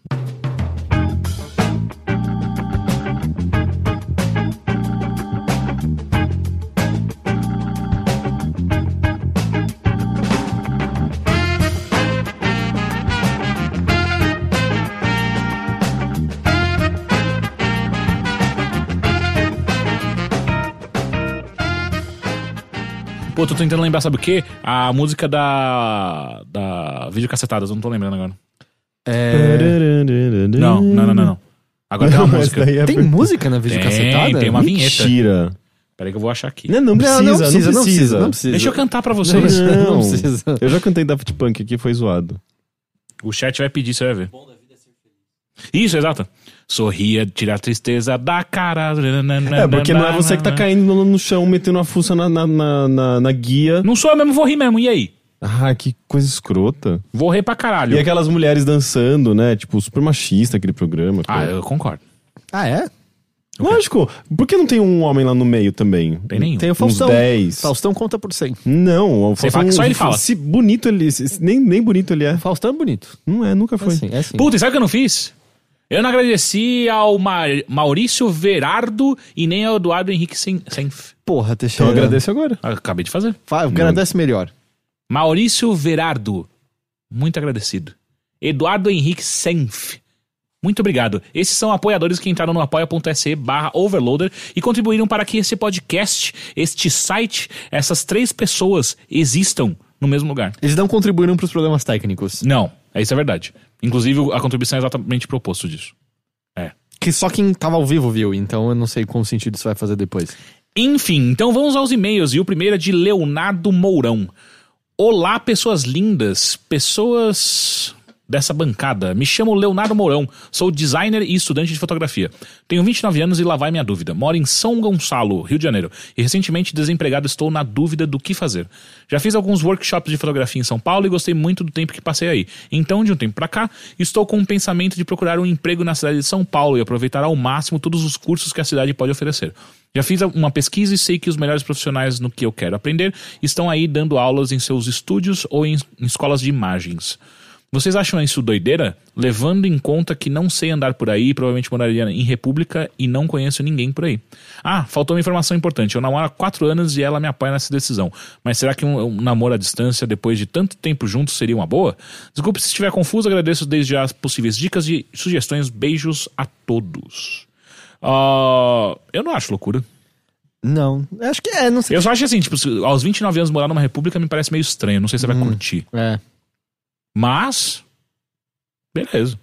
Pô, tô tentando lembrar, sabe o quê? A música da. da videocassetadas, eu não tô lembrando agora. É... Não, não, não, não. não. Agora tem uma Não, música. é Tem música na videocassetada? Tem, tem uma vinheta. Mentira. Peraí que eu vou achar aqui. Não, não precisa, Não, não precisa, não precisa. não precisa. Deixa eu cantar pra vocês. Não, Não. não precisa. Eu já cantei Daft Punk aqui, foi zoado. O chat vai pedir, você vai ver. Isso, exato. Sorria, tira a tristeza da cara. É, porque não é você que tá caindo no, no chão, metendo a fuça na, na, na, na- na guia. Não sou eu mesmo, vou rir mesmo. E aí? Ah, que coisa escrota. Vou rir pra caralho. E aquelas mulheres dançando, né? Tipo, super machista aquele programa. Ah, eu concordo. Ah, é? Lógico. Por que não tem um homem lá no meio também? Tem nenhum. Tem o Uns Faustão. 10. Faustão conta por 100. Não, o Você fala que só ele fala. Se bonito ele... se- nem, nem bonito ele é. Faustão é bonito. Não é, nunca É foi. assim, é assim. Puta, e sabe o que eu não fiz? Eu não agradeci ao Ma- Maurício Verardo e nem ao Eduardo Henrique Sen- Senf. Porra, Então Teixeira. agradeço agora. Ah, Acabei de fazer. Vai, agradece melhor. Maurício Verardo. Muito agradecido. Eduardo Henrique Senf. Muito obrigado. Esses são apoiadores que entraram no apoia.se barra overloader e contribuíram para que esse podcast, este site, essas três pessoas existam no mesmo lugar. Eles não contribuíram pros problemas técnicos. Não, isso é verdade. Inclusive, a contribuição é exatamente o oposto disso. É. Que só quem tava ao vivo viu, então eu não sei qual sentido isso vai fazer depois. Enfim, então vamos aos e-mails. E o primeiro é de Leonardo Mourão. Olá, pessoas lindas, pessoas dessa bancada. Me chamo Leonardo Mourão, sou designer e estudante de fotografia. Tenho 29 anos e lá vai minha dúvida. Moro em São Gonçalo, Rio de Janeiro, e recentemente desempregado estou na dúvida do que fazer. Já fiz alguns workshops de fotografia em São Paulo e gostei muito do tempo que passei aí. Então, de um tempo pra cá, estou com o pensamento de procurar um emprego na cidade de São Paulo e aproveitar ao máximo todos os cursos que a cidade pode oferecer. Já fiz uma pesquisa e sei que os melhores profissionais no que eu quero aprender estão aí dando aulas em seus estúdios ou em, em escolas de imagens. Vocês acham isso doideira? Levando em conta que não sei andar por aí, provavelmente moraria em República e não conheço ninguém por aí. Ah, faltou uma informação importante. Eu namoro há quatro anos e ela me apoia nessa decisão. Mas será que um, um namoro à distância depois de tanto tempo juntos seria uma boa? Desculpe se estiver confuso, agradeço desde já as possíveis dicas e sugestões. Beijos a todos. Ah, eu não acho loucura. Não, acho que é, não sei. Eu só acho assim, tipo, aos 29 anos morar numa república me parece meio estranho. Não sei se você vai curtir. É. Mas. Beleza.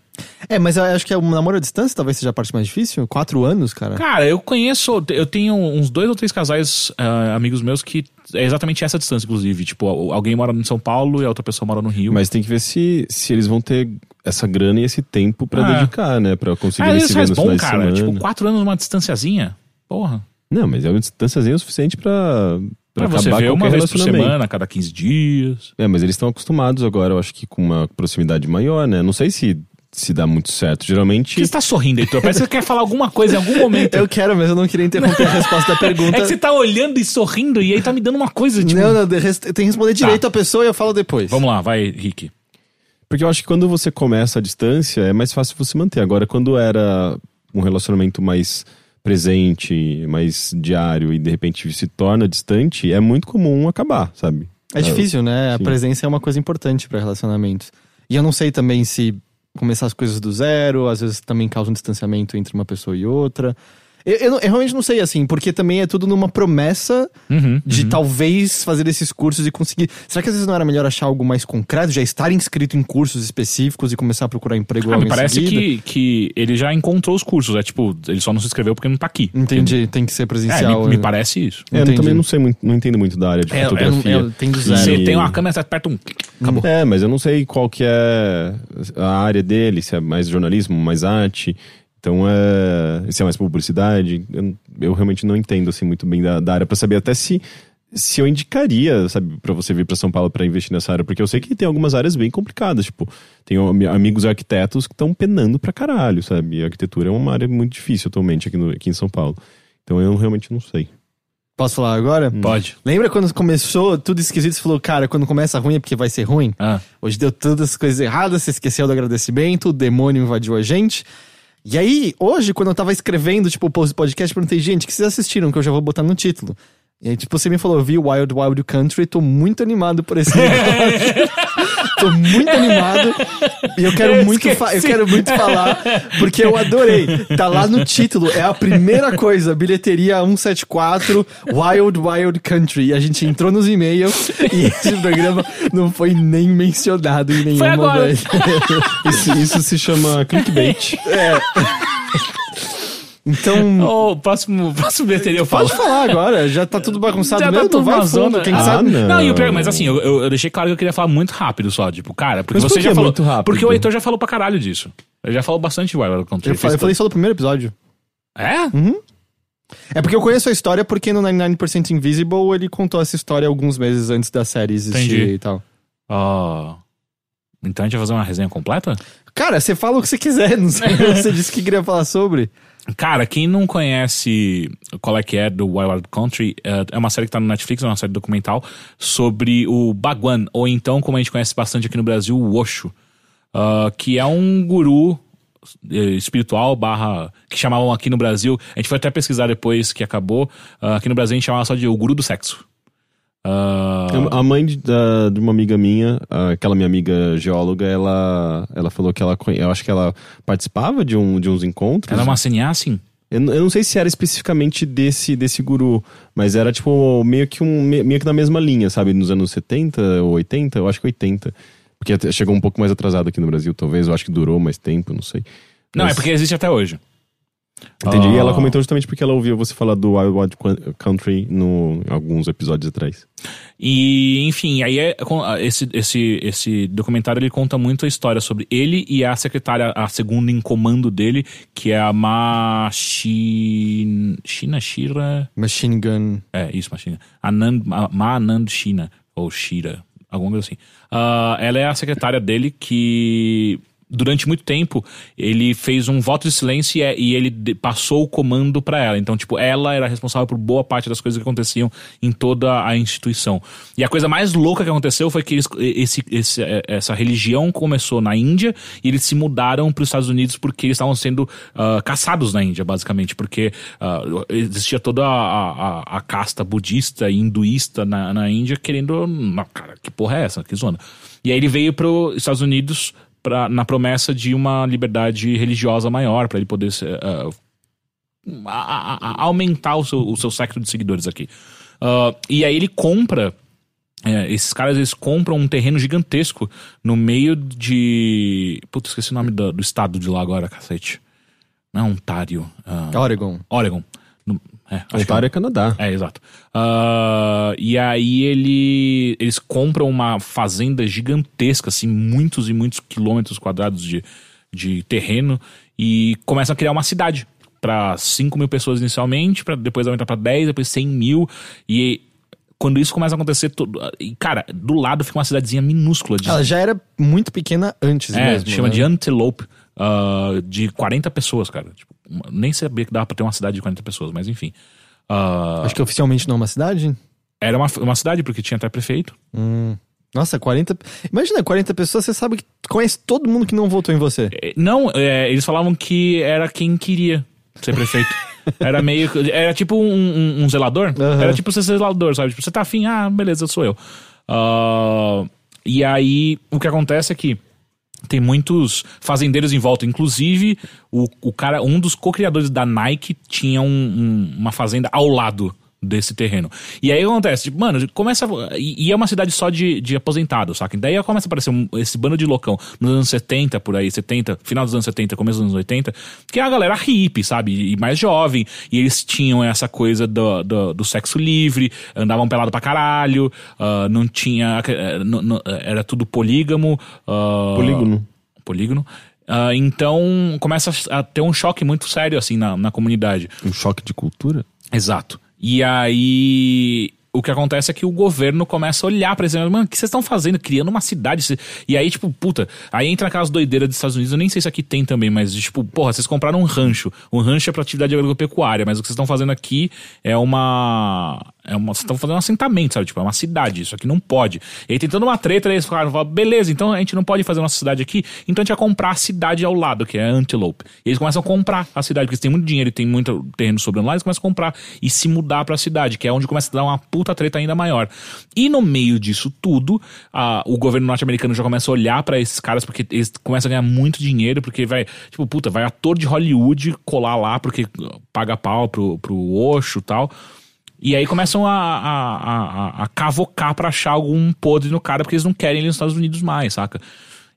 É, mas eu acho que o namoro à distância talvez seja a parte mais difícil. Quatro anos, cara. Cara, eu conheço. Eu tenho uns dois ou três casais ah, amigos meus que é exatamente essa distância, inclusive. Tipo, alguém mora em São Paulo e a outra pessoa mora no Rio. Mas tem que ver se, se eles vão ter essa grana e esse tempo pra Ah. dedicar, né? Pra conseguir ah, se isso ver bom, cara. Tipo, quatro anos numa distanciazinha. Porra. Não, mas é uma distânciazinha o suficiente pra, pra, você acabar ver uma qualquer vez por semana, a cada 15 dias. É, mas eles estão acostumados agora, eu acho que com uma proximidade maior, né? Não sei se, se dá muito certo. Geralmente. que você tá sorrindo, Heitor? Parece que você quer falar alguma coisa em algum momento. Eu quero, mas eu não queria interromper a resposta da pergunta. É que você tá olhando e sorrindo e aí tá me dando uma coisa, tipo... Não, não, tem que responder direito a pessoa e eu falo depois. Vamos lá, vai, Rick. Porque eu acho que quando você começa a distância, é mais fácil você manter. Agora, quando era um relacionamento mais presente, mais diário e de repente se torna distante, é muito comum acabar, sabe? É difícil, né? A Sim. presença é uma coisa importante pra relacionamentos. E eu não sei também se começar as coisas do zero, às vezes também causa um distanciamento entre uma pessoa e outra. Eu, eu não- eu realmente não sei, assim, porque também é tudo numa promessa Uhum, de talvez fazer esses cursos e conseguir. Será que às vezes não era melhor achar algo mais concreto, já estar inscrito em cursos específicos e começar a procurar emprego Ah, logo me parece que, que ele já encontrou os cursos. É tipo, ele só não se inscreveu porque não tá aqui. Entendi, tem que ser É, presencial. me, me né? parece isso. É, eu também não sei muito, não entendo muito da área de É, fotografia. é, é, tem do zero. Você E- tem uma câmera, você aperta um... Acabou. É, mas eu não sei qual que é a área dele, se é mais jornalismo, mais arte. Então, é, se é mais publicidade. Eu, eu realmente não entendo assim muito bem da, da área pra saber até se se eu indicaria, sabe, pra você vir pra São Paulo pra investir nessa área, porque eu sei que tem algumas áreas bem complicadas, tipo, tenho ami- amigos arquitetos que estão penando pra caralho, sabe? E a arquitetura é uma área muito difícil atualmente aqui, no, aqui em São Paulo. Então eu realmente não sei. Posso falar agora? Pode. Lembra quando começou tudo esquisito? Você falou, cara, quando começa ruim é porque vai ser ruim? Ah. Hoje deu todas as coisas erradas, você esqueceu do agradecimento, o demônio invadiu a gente. E aí, hoje, quando eu tava escrevendo, tipo, o post do podcast, eu perguntei, gente, o que vocês assistiram? Que eu já vou botar no título. E aí, tipo, você me falou, eu vi Wild Wild Country, tô muito animado por esse negócio. tô muito animado. E eu quero Eu muito, eu quero muito falar, porque eu adorei. Tá lá no título, é a primeira coisa, bilheteria 174, Wild Wild Country. E a gente entrou nos e-mails e esse programa não foi nem mencionado em nenhuma agora. vez. Isso, isso se chama clickbait. Então, Ô, próximo, próximo bilheteria eu falo. pode falar agora, já tá tudo bagunçado Já tá mesmo, tudo vai fundo, quem Ah, sabe... não. Não, e o pior, mas assim, eu, eu, deixei claro que eu queria falar muito rápido só, tipo, cara, porque Mas por você que já falou. muito rápido? Porque o Heitor já falou pra caralho disso. Ele já falou bastante de Wild Country. Eu, falei, eu falei só no primeiro episódio. É? É porque eu conheço a história porque no 99% Invisible ele contou essa história alguns meses antes da série existir Entendi. e tal. Ah, então a gente vai fazer uma resenha completa? Cara, você fala o que você quiser, não sei. você disse que queria falar sobre. Cara, quem não conhece qual é que é do Wild Wild Country, é é uma série que tá no Netflix, é uma série documental sobre o Bhagwan, ou então, como a gente conhece bastante aqui no Brasil, o Osho, ah, que é um guru eh, espiritual barra que chamavam aqui no Brasil, a gente foi até pesquisar depois que acabou, ah, aqui no Brasil a gente chamava só de o guru do sexo. Ah, A mãe de, da- de uma amiga minha, aquela minha amiga geóloga, ela, ela falou que ela eu acho que ela participava de, um, de uns encontros. ela é uma CNA, assim? Eu, eu não sei se era especificamente desse, desse guru, mas era tipo meio que, um, me- meio que na mesma linha, sabe? Nos anos 70 ou 80, eu acho que 80. Porque chegou um pouco mais atrasado aqui no Brasil, talvez. Eu acho que durou mais tempo, não sei. Não, Mas- é porque existe até hoje. Entendi. E ela Ah. comentou justamente porque ela ouviu você falar do Wild Wild Country no, em alguns episódios atrás. E, enfim, aí é, com- esse, esse, esse documentário ele conta muito a história sobre ele e a secretária, a segunda em comando dele, que é a Machin... China Shira... Machine Gun. É, isso, Machina. Anand, Ma Ma Anand Shina, ou Shira, alguma coisa assim. Ah, ela é a secretária dele que, durante muito tempo, ele fez um voto de silêncio e, é- e ele passou o comando pra ela. Então, tipo, ela era responsável por boa parte das coisas que aconteciam em toda a instituição. E a coisa mais louca que aconteceu foi que eles, esse, esse- é, essa religião começou na Índia e eles se mudaram para os Estados Unidos porque eles estavam sendo ah, caçados na Índia, basicamente, porque ah, existia toda a, a, a casta budista e hinduísta na, na Índia querendo. Cara, que porra é essa? Que zona. E aí ele veio para os Estados Unidos pra, na promessa de uma liberdade religiosa maior, para ele poder ah, a- a- a- aumentar o seu, o seu século de seguidores aqui. Ah, e aí ele compra. é, esses caras eles compram um terreno gigantesco no meio de. Puta, esqueci o nome do, do estado de lá agora, cacete. Não é Ontário. ah, Oregon. Oregon. É, é Ontário é Canadá. é, exato. Ah, e aí ele, eles compram uma fazenda gigantesca, assim, muitos e muitos quilômetros quadrados de, de terreno e começam a criar uma cidade para 5 mil pessoas inicialmente, para depois aumentar para 10, depois 100 mil. E quando isso começa a acontecer, tudo, e, cara, do lado fica uma cidadezinha minúscula de Ela já era muito pequena antes é, mesmo. chama né? de Antelope, ah, de 40 pessoas, cara. Tipo, nem sabia que dava pra ter uma cidade de 40 pessoas, mas enfim. Ah, Acho que oficialmente não é uma cidade. era uma, uma cidade, porque tinha até prefeito. Nossa, 40. Imagina, 40 pessoas, você sabe que conhece todo mundo que não votou em você. É, Não, é, eles falavam que era quem queria ser prefeito. Era meio. Era tipo um, um- um zelador. Aham. Era tipo ser zelador, sabe? Tipo, você tá afim, ah, beleza, sou eu. Ah, e aí, o que acontece é que tem muitos fazendeiros em volta. Inclusive, o, o cara, um dos co-criadores da Nike tinha um- um- uma fazenda ao lado desse terreno. E aí acontece, tipo, mano, começa. E, e é uma cidade só de, de aposentados, saca? Daí começa a aparecer um- esse bando de loucão nos anos 70, por aí, 70, final dos anos 70, começo dos anos 80, que é a galera hippie, sabe? E mais jovem. E eles tinham essa coisa do, do, do sexo livre, andavam pelado pra caralho, ah, não tinha. eh, não- não- era tudo polígamo. ah, Polígono. polígono. Ah, então começa a ter um choque muito sério assim na, na comunidade. Um choque de cultura? Exato. E aí o que acontece é que o governo começa a olhar pra eles, mano, o que vocês estão fazendo? Criando uma cidade. E aí, tipo, puta, aí entra aquelas doideiras dos Estados Unidos, eu nem sei se aqui tem também, mas, tipo, porra, vocês compraram um rancho. Um rancho é pra atividade agropecuária, mas o que vocês estão fazendo aqui é uma. É uma. Vocês estão fazendo um assentamento, sabe? Tipo, é uma cidade. Isso aqui não pode. E aí tentando uma treta, eles falaram, beleza, então a gente não pode fazer nossa cidade aqui, então a gente vai comprar a cidade ao lado, que é Antelope. E eles começam a comprar a cidade, porque eles têm muito dinheiro e tem muito terreno sobrando lá, eles começam a comprar e se mudar pra cidade, que é onde começa a dar uma puta treta ainda maior. E no meio disso tudo, a- o governo norte-americano já começa a olhar pra esses caras, porque eles começam a ganhar muito dinheiro, porque vai, tipo, puta, vai ator de Hollywood colar lá, porque paga pau pro, pro Osho e tal. E aí começam a, a, a, a- cavocar pra achar algum podre no cara, porque eles não querem ele nos Estados Unidos mais, saca?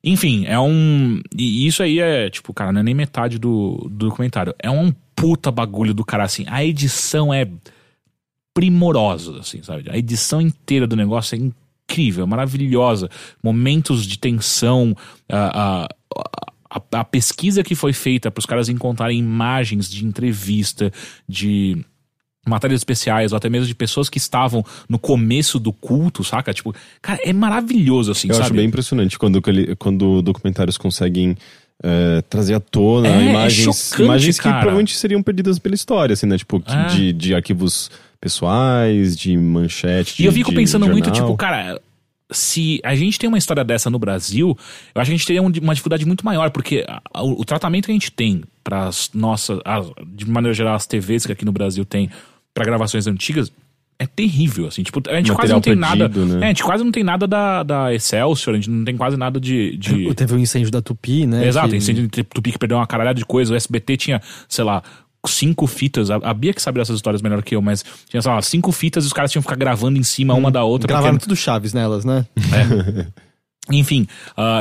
Enfim, é um. E isso aí é, tipo, cara, não é nem metade do, do documentário. É um puta bagulho do cara, assim. A edição é primorosa, assim, sabe? A edição inteira do negócio é incrível, é maravilhosa. Momentos de tensão, a, a, a, a pesquisa que foi feita para os caras encontrarem imagens de entrevista, de matérias especiais, ou até mesmo de pessoas que estavam no começo do culto, saca? Tipo, cara, é maravilhoso, assim, Eu sabe? acho bem impressionante quando, quando documentários conseguem é, trazer à tona É, é imagens, chocante, imagens que cara. provavelmente seriam perdidas pela história, assim, né? Tipo, É. de, de arquivos pessoais, de manchete. E eu fico de pensando muito, tipo, cara, se a gente tem uma história dessa no Brasil, eu acho que a gente teria um- uma dificuldade muito maior, porque o, tratamento que a gente tem para as nossas, as- de maneira geral, as TVs que aqui no Brasil tem para gravações antigas. É terrível, assim, tipo, a gente quase Material não tem perdido, nada. né? É, a gente quase não tem nada da, da Excelsior, a gente não tem quase nada de. de... Teve o incêndio da Tupi, né? Exato, que- incêndio de Tupi que perdeu uma caralhada de coisa. O SBT tinha, sei lá, cinco fitas. A, a Bia que sabe dessas histórias melhor que eu, mas tinha, sei lá, cinco fitas e os caras tinham que ficar gravando em cima uma da outra. Gravaram porque- tudo Chaves nelas, né? Enfim,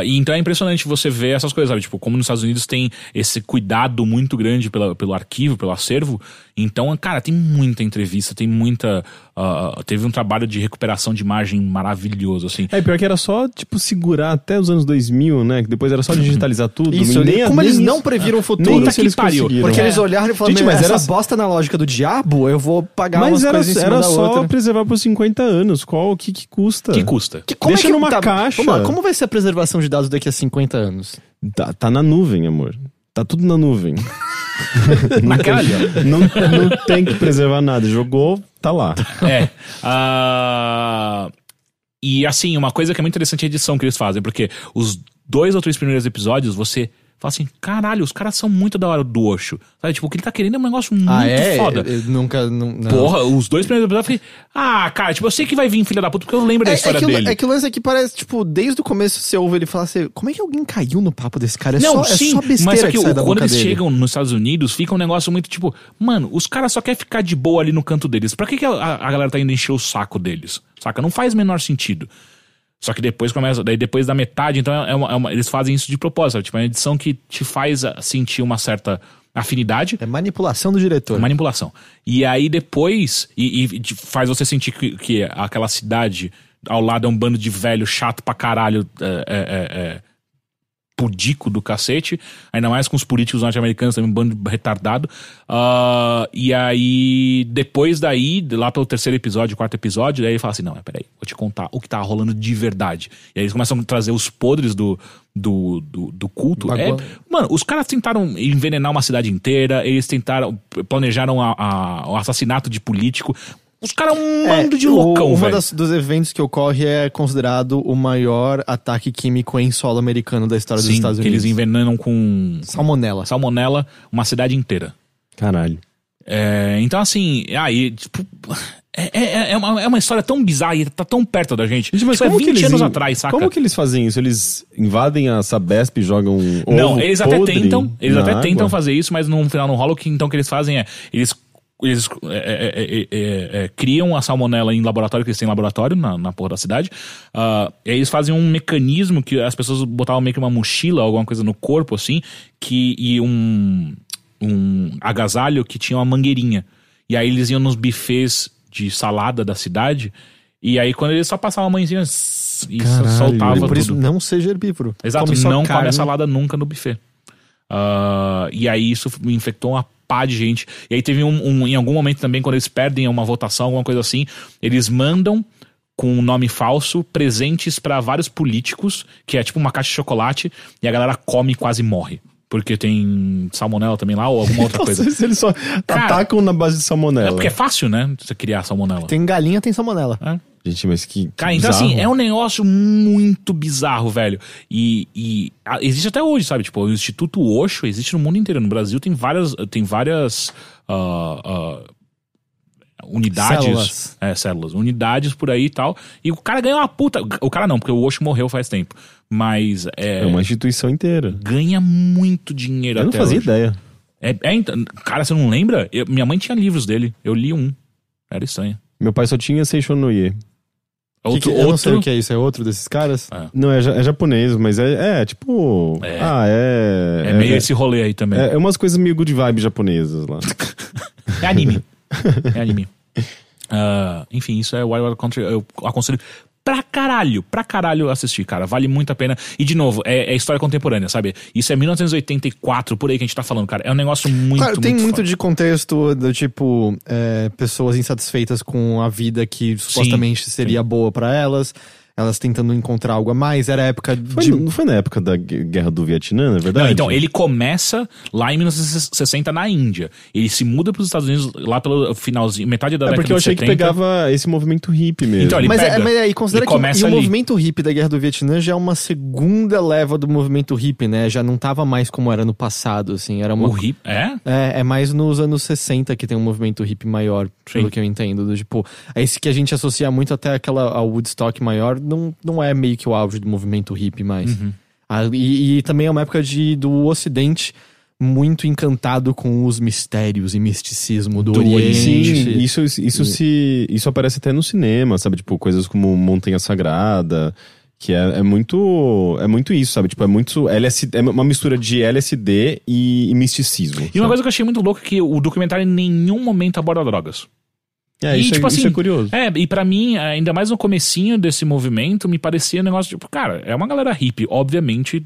e então é impressionante você ver essas coisas, sabe? Tipo, como nos Estados Unidos tem esse cuidado muito grande pela, pelo arquivo, pelo acervo. Então, cara, tem muita entrevista, tem muita. Ah, teve um trabalho de recuperação de imagem maravilhoso, assim. É, pior que era só, tipo, segurar até os anos 2000, né? Que depois era só digitalizar tudo. Isso, e nem, como nem eles não isso- previram o futuro. nem isso que eles pariu. Porque É. eles olharam e falaram, Gente, mas essa era- bosta na lógica do diabo, eu vou pagar Mas umas era, coisas em cima era da só outra. preservar por 50 anos. Qual, o que que custa? Que custa? Que- como Deixa é que numa tá- caixa. Lá, como vai ser a preservação de dados daqui a 50 anos? Tá, tá na nuvem, amor. Tá tudo na nuvem. Ali, ó. não, não tem que preservar nada. Jogou, tá lá. É. ah, e assim, uma coisa que é muito interessante é a edição que eles fazem, porque os dois ou três primeiros episódios você fala assim: caralho, os caras são muito da hora do Osho. Sabe? Tipo, o que ele tá querendo é um negócio muito foda. Eu, eu nunca. Não, não. Porra, os dois primeiros episódios eu falei: ah, cara, tipo, eu sei que vai vir filha da puta porque eu lembro da É, é história que, o- dele. é que o lance aqui parece, tipo, desde o começo você ouve ele falar assim: como é que alguém caiu no papo desse cara? É Não, só, sim, é só besteira mas só que, que o- quando eles dele. chegam nos Estados Unidos, fica um negócio muito tipo, mano, os caras só querem ficar de boa ali no canto deles. Pra que, que a, a galera tá indo encher o saco deles? Saca? Não faz o menor sentido. Só que depois começa, daí depois da metade, então é uma, é uma- eles fazem isso de propósito, sabe? tipo, é uma edição que te faz ah, sentir uma certa afinidade, É manipulação do diretor. manipulação. E aí depois, e, e faz você sentir que, que aquela cidade ao lado é um bando de velho chato pra caralho, é, é, é, é, pudico do cacete, ainda mais com os políticos norte-americanos também, um bando retardado. Ah, e aí, depois daí, lá pelo terceiro episódio, quarto episódio, daí ele fala assim: não, peraí, vou te contar o que tá rolando de verdade. E aí eles começam a trazer os podres do, do, do, do culto. É, mano, os caras tentaram envenenar uma cidade inteira, eles tentaram, planejaram a- a- o assassinato de político. Os caras é um bando de o- loucão, Um velho. dos eventos que ocorre é considerado o maior ataque químico em solo americano da história dos Sim, Estados que eles Unidos. envenenam com Salmonela. salmonela uma cidade inteira. Caralho. É, então, assim, aí, tipo. É, é, é, uma, é uma história tão bizarra e tá tão perto da gente. Gente, mas Isso é como 20 que eles anos atrás, saca? Como que eles fazem isso? Eles invadem a Sabesp e jogam Não, ovo eles até tentam, eles até água? tentam fazer isso, mas no final não rola. O que então que eles fazem é. Eles. Eles é, é, é, é, é, criam a salmonela em laboratório, que eles têm laboratório na, na porra da cidade. Ah, e aí eles fazem um mecanismo que as pessoas botavam meio que uma mochila, alguma coisa no corpo, assim, que, e um, um agasalho que tinha uma mangueirinha. E aí eles iam nos buffets de salada da cidade. E aí quando eles só passavam a mãozinha e Caralho, soltava Por tudo. isso, não seja herbívoro. Exato, Come não come carne. a salada nunca no buffet. Ah, e aí isso me infectou uma pá de gente. E aí teve um, um- em algum momento também, quando eles perdem uma votação, alguma coisa assim, eles mandam com um nome falso presentes pra vários políticos, que é tipo uma caixa de chocolate, e a galera come e quase morre. Porque tem salmonela também lá, ou alguma outra coisa. Nossa, eles só Cara, atacam na base de salmonela. É porque é fácil, né? Você criar salmonela. Tem galinha, tem salmonela. É. Gente, mas que, que Cara, então bizarro. assim, é um negócio muito bizarro, velho. E, e ah, existe até hoje, sabe? Tipo, o Instituto Osho existe no mundo inteiro. No Brasil tem várias, tem várias ah, ah, unidades. Células. É, células. Unidades por aí e tal. E o cara ganha uma puta. O cara não, porque o Osho morreu faz tempo. Mas é, É uma instituição inteira. ganha muito dinheiro Eu não até fazia hoje. ideia. É, é, então, cara, você não lembra? Eu- minha mãe tinha livros dele. Eu li um. Era estranho. Meu pai só tinha Seishonoye. Que Outro, que- eu não sei outro- o que é isso, é outro desses caras? Não, é, é japonês, mas é, é tipo... É. Ah, é... É, meio esse rolê aí também. É, é umas coisas meio good vibe japonesas lá. É anime. é anime. Ah, enfim, isso é Wild Wild Country. Eu aconselho pra caralho, pra caralho assistir, cara. Vale muito a pena. E, de novo, é, é história contemporânea, sabe? Isso é 1984, por aí que a gente tá falando, cara. É um negócio muito, Claro, tem muito foda. de contexto do tipo é, pessoas insatisfeitas com a vida que supostamente seria boa pra elas, elas tentando encontrar algo a mais. Era a época Foi, de. Não foi na época da gue- guerra do Vietnã, não é verdade? Não, então, ele começa lá em 1960 na Índia. Ele se muda pros Estados Unidos lá pelo finalzinho, metade da É década porque eu de achei que 70. pegava esse movimento hippie mesmo. Então, ele Mas, é, pega, mas aí, considera ele que começa e o ali. movimento hippie da Guerra do Vietnã já é uma segunda leva do movimento hippie, né? Já não tava mais como era no passado, assim. Era uma O hip, é? É, é mais nos anos 60 que tem um movimento hippie maior, pelo Sim. que eu entendo. Do, tipo, esse que a gente associa muito até aquela ao Woodstock maior, não, não é meio que o auge do movimento hippie mais. Uhum. Ah, e, e também é uma época de, do Ocidente muito encantado com os mistérios e misticismo do, Do Oriente. Sim, isso, isso, se, isso aparece até no cinema, sabe? Tipo, coisas como Montanha Sagrada, que é, é muito é muito isso, sabe? Tipo, é muito LSD, é uma mistura de LSD e, e misticismo. E uma sabe? coisa que eu achei muito louca é que o documentário em nenhum momento aborda drogas. É, e, isso, tipo é, isso assim, é curioso. É, e pra mim, ainda mais no comecinho desse movimento, me parecia um negócio tipo, cara, é uma galera hippie, obviamente,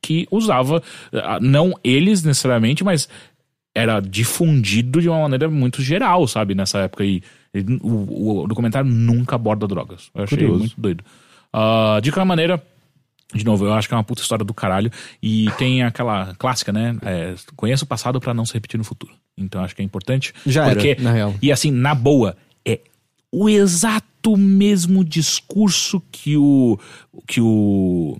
que usava, ah, não eles necessariamente, mas era difundido de uma maneira muito geral, sabe, nessa época aí. O, o documentário nunca aborda drogas. Eu achei Curioso. muito doido. Ah, de qualquer maneira, de novo, eu acho que é uma puta história do caralho. E tem aquela clássica, né? É, conheça o passado pra não se repetir no futuro. Então acho que é importante. Já era, porque, na real. E assim, na boa, é o exato mesmo discurso que o. que o.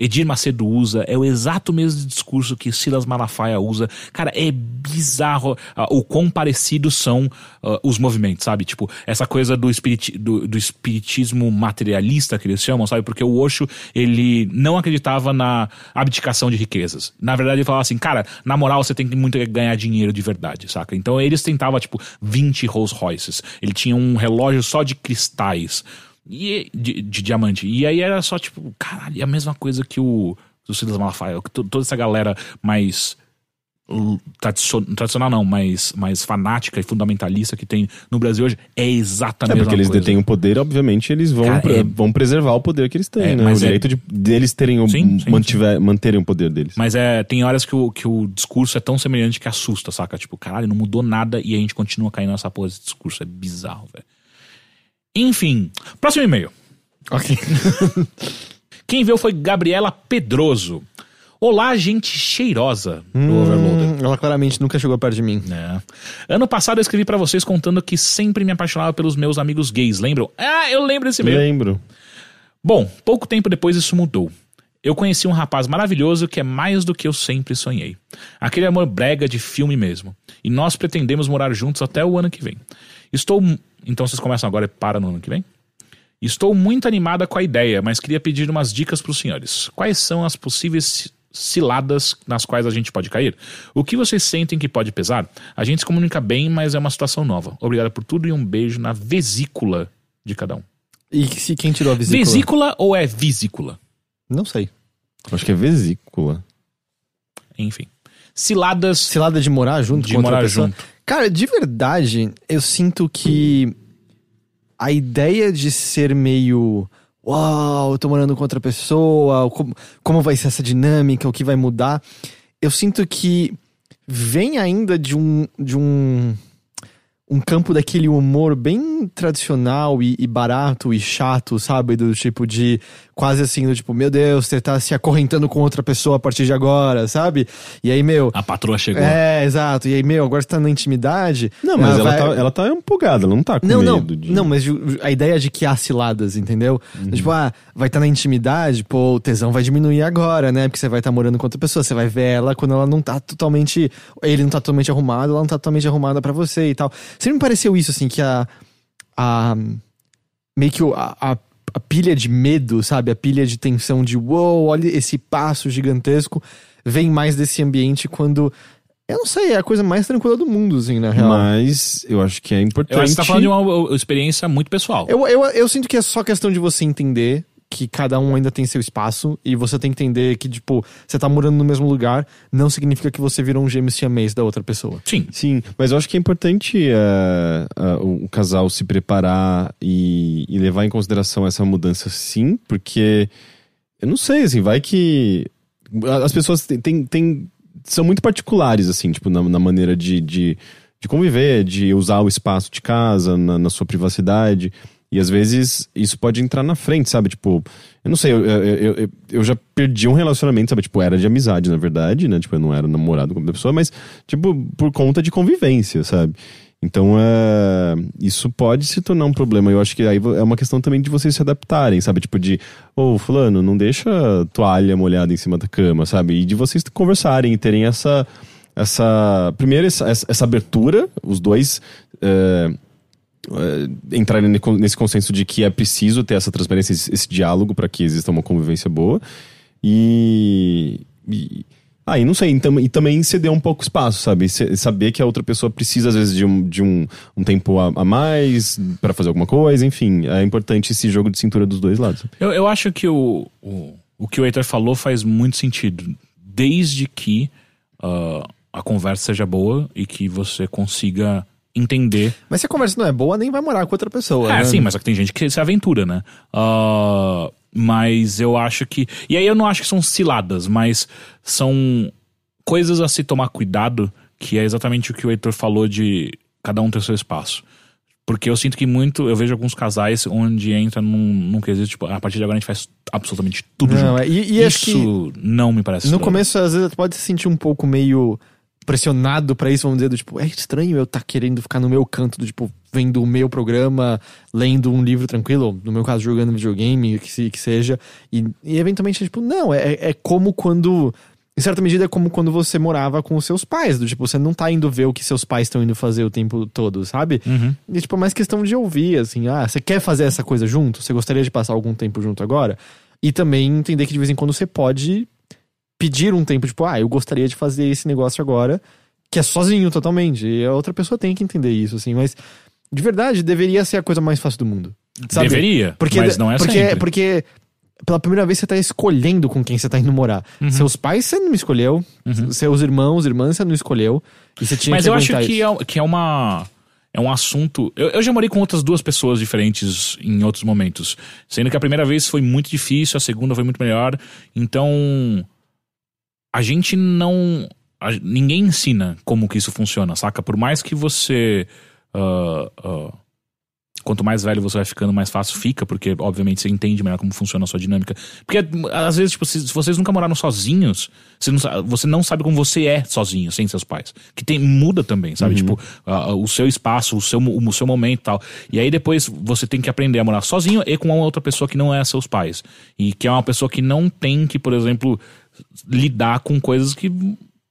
Edir Macedo usa, é o exato mesmo discurso que Silas Malafaia usa. Cara, é bizarro ah, o quão parecidos são ah, os movimentos, sabe? Tipo, essa coisa do, espiriti do, do espiritismo materialista que eles chamam, sabe? Porque o Osho, ele não acreditava na abdicação de riquezas. Na verdade, ele falava assim, cara, na moral, você tem que muito ganhar dinheiro de verdade, saca? Então eles tentavam, tipo, 20 Rolls Royces. Ele tinha um relógio só de cristais. E, de, de diamante. E aí era só, tipo, caralho, é a mesma coisa que o, o Silas Malafaia, que to- toda essa galera mais tradicional não, mais, mais fanática e fundamentalista que tem no Brasil hoje é exatamente É a mesma porque eles coisa. detêm o poder, obviamente, eles vão, Cara, é- vão preservar o poder que eles têm, É, né? O mas é- direito de, deles terem o, Sim, sim, mantiver, manterem o poder deles. Mas é, tem horas que o, que o discurso é tão semelhante que assusta, saca? Tipo, caralho, não mudou nada e a gente continua caindo nessa porra desse discurso. É bizarro, velho. Enfim, próximo e-mail. Ok. Quem veio foi Gabriela Pedroso. Olá, gente cheirosa do Overloader. Hum, ela claramente nunca chegou perto de mim. É. Ano passado eu escrevi pra vocês contando que sempre me apaixonava pelos meus amigos gays, lembram? Ah, eu lembro desse e-mail. Lembro. Bom, pouco tempo depois isso mudou. Eu conheci um rapaz maravilhoso que é mais do que eu sempre sonhei. Aquele amor brega de filme mesmo. E nós pretendemos morar juntos até o ano que vem. Estou. Então vocês começam agora e param no ano que vem? Estou muito animada com a ideia, mas queria pedir umas dicas para os senhores. Quais são as possíveis ciladas nas quais a gente pode cair? O que vocês sentem que pode pesar? A gente se comunica bem, mas é uma situação nova. Obrigado por tudo e um beijo na vesícula de cada um. E se quem tirou a vesícula? Vesícula ou é vesícula? Não sei. Acho que é vesícula. Enfim. Ciladas Cilada de morar junto de morar junto. Cara, de verdade, eu sinto que a ideia de ser meio. Uau, eu tô morando com outra pessoa, como, como vai ser essa dinâmica, o que vai mudar. Eu sinto que vem ainda de um. de um. Um campo daquele humor bem tradicional e, e barato e chato, sabe? Do tipo de. Quase assim, do tipo, meu Deus, você tá se acorrentando com outra pessoa a partir de agora, sabe? E aí, meu. A patroa chegou. É, exato. E aí, meu, agora você tá na intimidade. Não, mas ela, vai- tá, ela tá empolgada, ela não tá com Não, não. medo de. Não, mas a ideia de que há ciladas, entendeu? Uhum. Tipo, ah, vai estar na intimidade, pô, o tesão vai diminuir agora, né? Porque você vai estar morando com outra pessoa. Você vai ver ela quando ela não tá totalmente. Ele não tá totalmente arrumado, ela não tá totalmente arrumada pra você e tal. Sempre me pareceu isso, assim, que a. a meio que a, a, a pilha de medo, sabe? A pilha de tensão de uou, olha esse passo gigantesco. Vem mais desse ambiente quando. Eu não sei, é a coisa mais tranquila do mundo, assim, na real. Mas eu acho que é importante. Eu acho que você tá falando de uma experiência muito pessoal. Eu, eu, eu sinto que é só questão de você entender que cada um ainda tem seu espaço e você tem que entender que, tipo, você tá morando no mesmo lugar, não significa que você virou um gêmeo siamês da outra pessoa. Sim. Sim, mas eu acho que é importante é, é, o casal se preparar e, e levar em consideração essa mudança, sim, porque eu não sei, assim, vai que as pessoas têm, têm- têm- são muito particulares, assim, tipo, na, na maneira de, de, de conviver, de usar o espaço de casa, na, na sua privacidade. E às vezes isso pode entrar na frente, sabe? Tipo, eu não sei, eu, eu, eu, eu já perdi um relacionamento, sabe? Tipo, era de amizade, na verdade, né? Tipo, eu não era namorado com a pessoa, mas, tipo, por conta de convivência, sabe? Então, é, isso pode se tornar um problema. Eu acho que aí é uma questão também de vocês se adaptarem, sabe? Tipo, de, ô, fulano, não deixa toalha molhada em cima da cama, sabe? E de vocês conversarem e terem essa. essa primeiro, essa essa abertura, os dois. é, é, entrarem ne- nesse consenso de que é preciso ter essa transparência, esse, esse diálogo para que exista uma convivência boa. E. e ah, e não sei, e também ceder um pouco espaço, sabe? Se- saber que a outra pessoa precisa, às vezes, de um, de um, um tempo a, a mais para fazer alguma coisa, enfim. É importante esse jogo de cintura dos dois lados. Eu, eu acho que o, o, o que o Heitor falou faz muito sentido. Desde que ah, a conversa seja boa e que você consiga entender. Mas se a conversa não é boa, nem vai morar com outra pessoa. É, né? sim, mas só que tem gente que se aventura, né? Ah, mas eu acho que. E aí eu não acho que são ciladas, mas são coisas a se tomar cuidado, que é exatamente o que o Heitor falou de cada um ter seu espaço. Porque eu sinto que muito, eu vejo alguns casais onde entra num, num quesito, tipo, a partir de agora a gente faz absolutamente tudo Não, junto. é, e, e Isso não me parece no estranho. começo, às vezes, pode se sentir um pouco meio pressionado pra isso, vamos dizer, do tipo, é estranho eu estar querendo ficar no meu canto, do tipo, vendo o meu programa, lendo um livro tranquilo, no meu caso, jogando videogame, que, se, que seja, e, e eventualmente, é tipo, não, é, é como quando. Em certa medida, é como quando você morava com os seus pais, do tipo, você não tá indo ver o que seus pais estão indo fazer o tempo todo, sabe? Uhum. E, tipo, é mais questão de ouvir, assim, ah, você quer fazer essa coisa junto? Você gostaria de passar algum tempo junto agora? E também entender que de vez em quando você pode pedir um tempo, tipo, ah, eu gostaria de fazer esse negócio agora, que é sozinho totalmente. E a outra pessoa tem que entender isso, assim, mas de verdade, deveria ser a coisa mais fácil do mundo. Sabe? Deveria, Porque, mas não é porque, sempre. Porque pela primeira vez você tá escolhendo com quem você tá indo morar. Uhum. Seus pais você não escolheu, seus irmãos, irmãs você não escolheu. E você tinha Mas que eu acho que é, que é uma. É um assunto. Eu, eu já morei com outras duas pessoas diferentes em outros momentos. Sendo que a primeira vez foi muito difícil, a segunda foi muito melhor. Então. A gente não. a- ninguém ensina como que isso funciona, saca? Por mais que você. ah, ah, quanto mais velho você vai ficando, mais fácil fica, porque obviamente você entende melhor como funciona a sua dinâmica. Porque às vezes, tipo, se, se vocês nunca moraram sozinhos, você não, você não sabe como você é sozinho, sem seus pais. Que tem, muda também, sabe? Tipo, ah, o seu espaço, o seu, o seu momento e tal. E aí depois você tem que aprender a morar sozinho e com uma outra pessoa que não é seus pais. E que é uma pessoa que não tem que, por exemplo, lidar com coisas que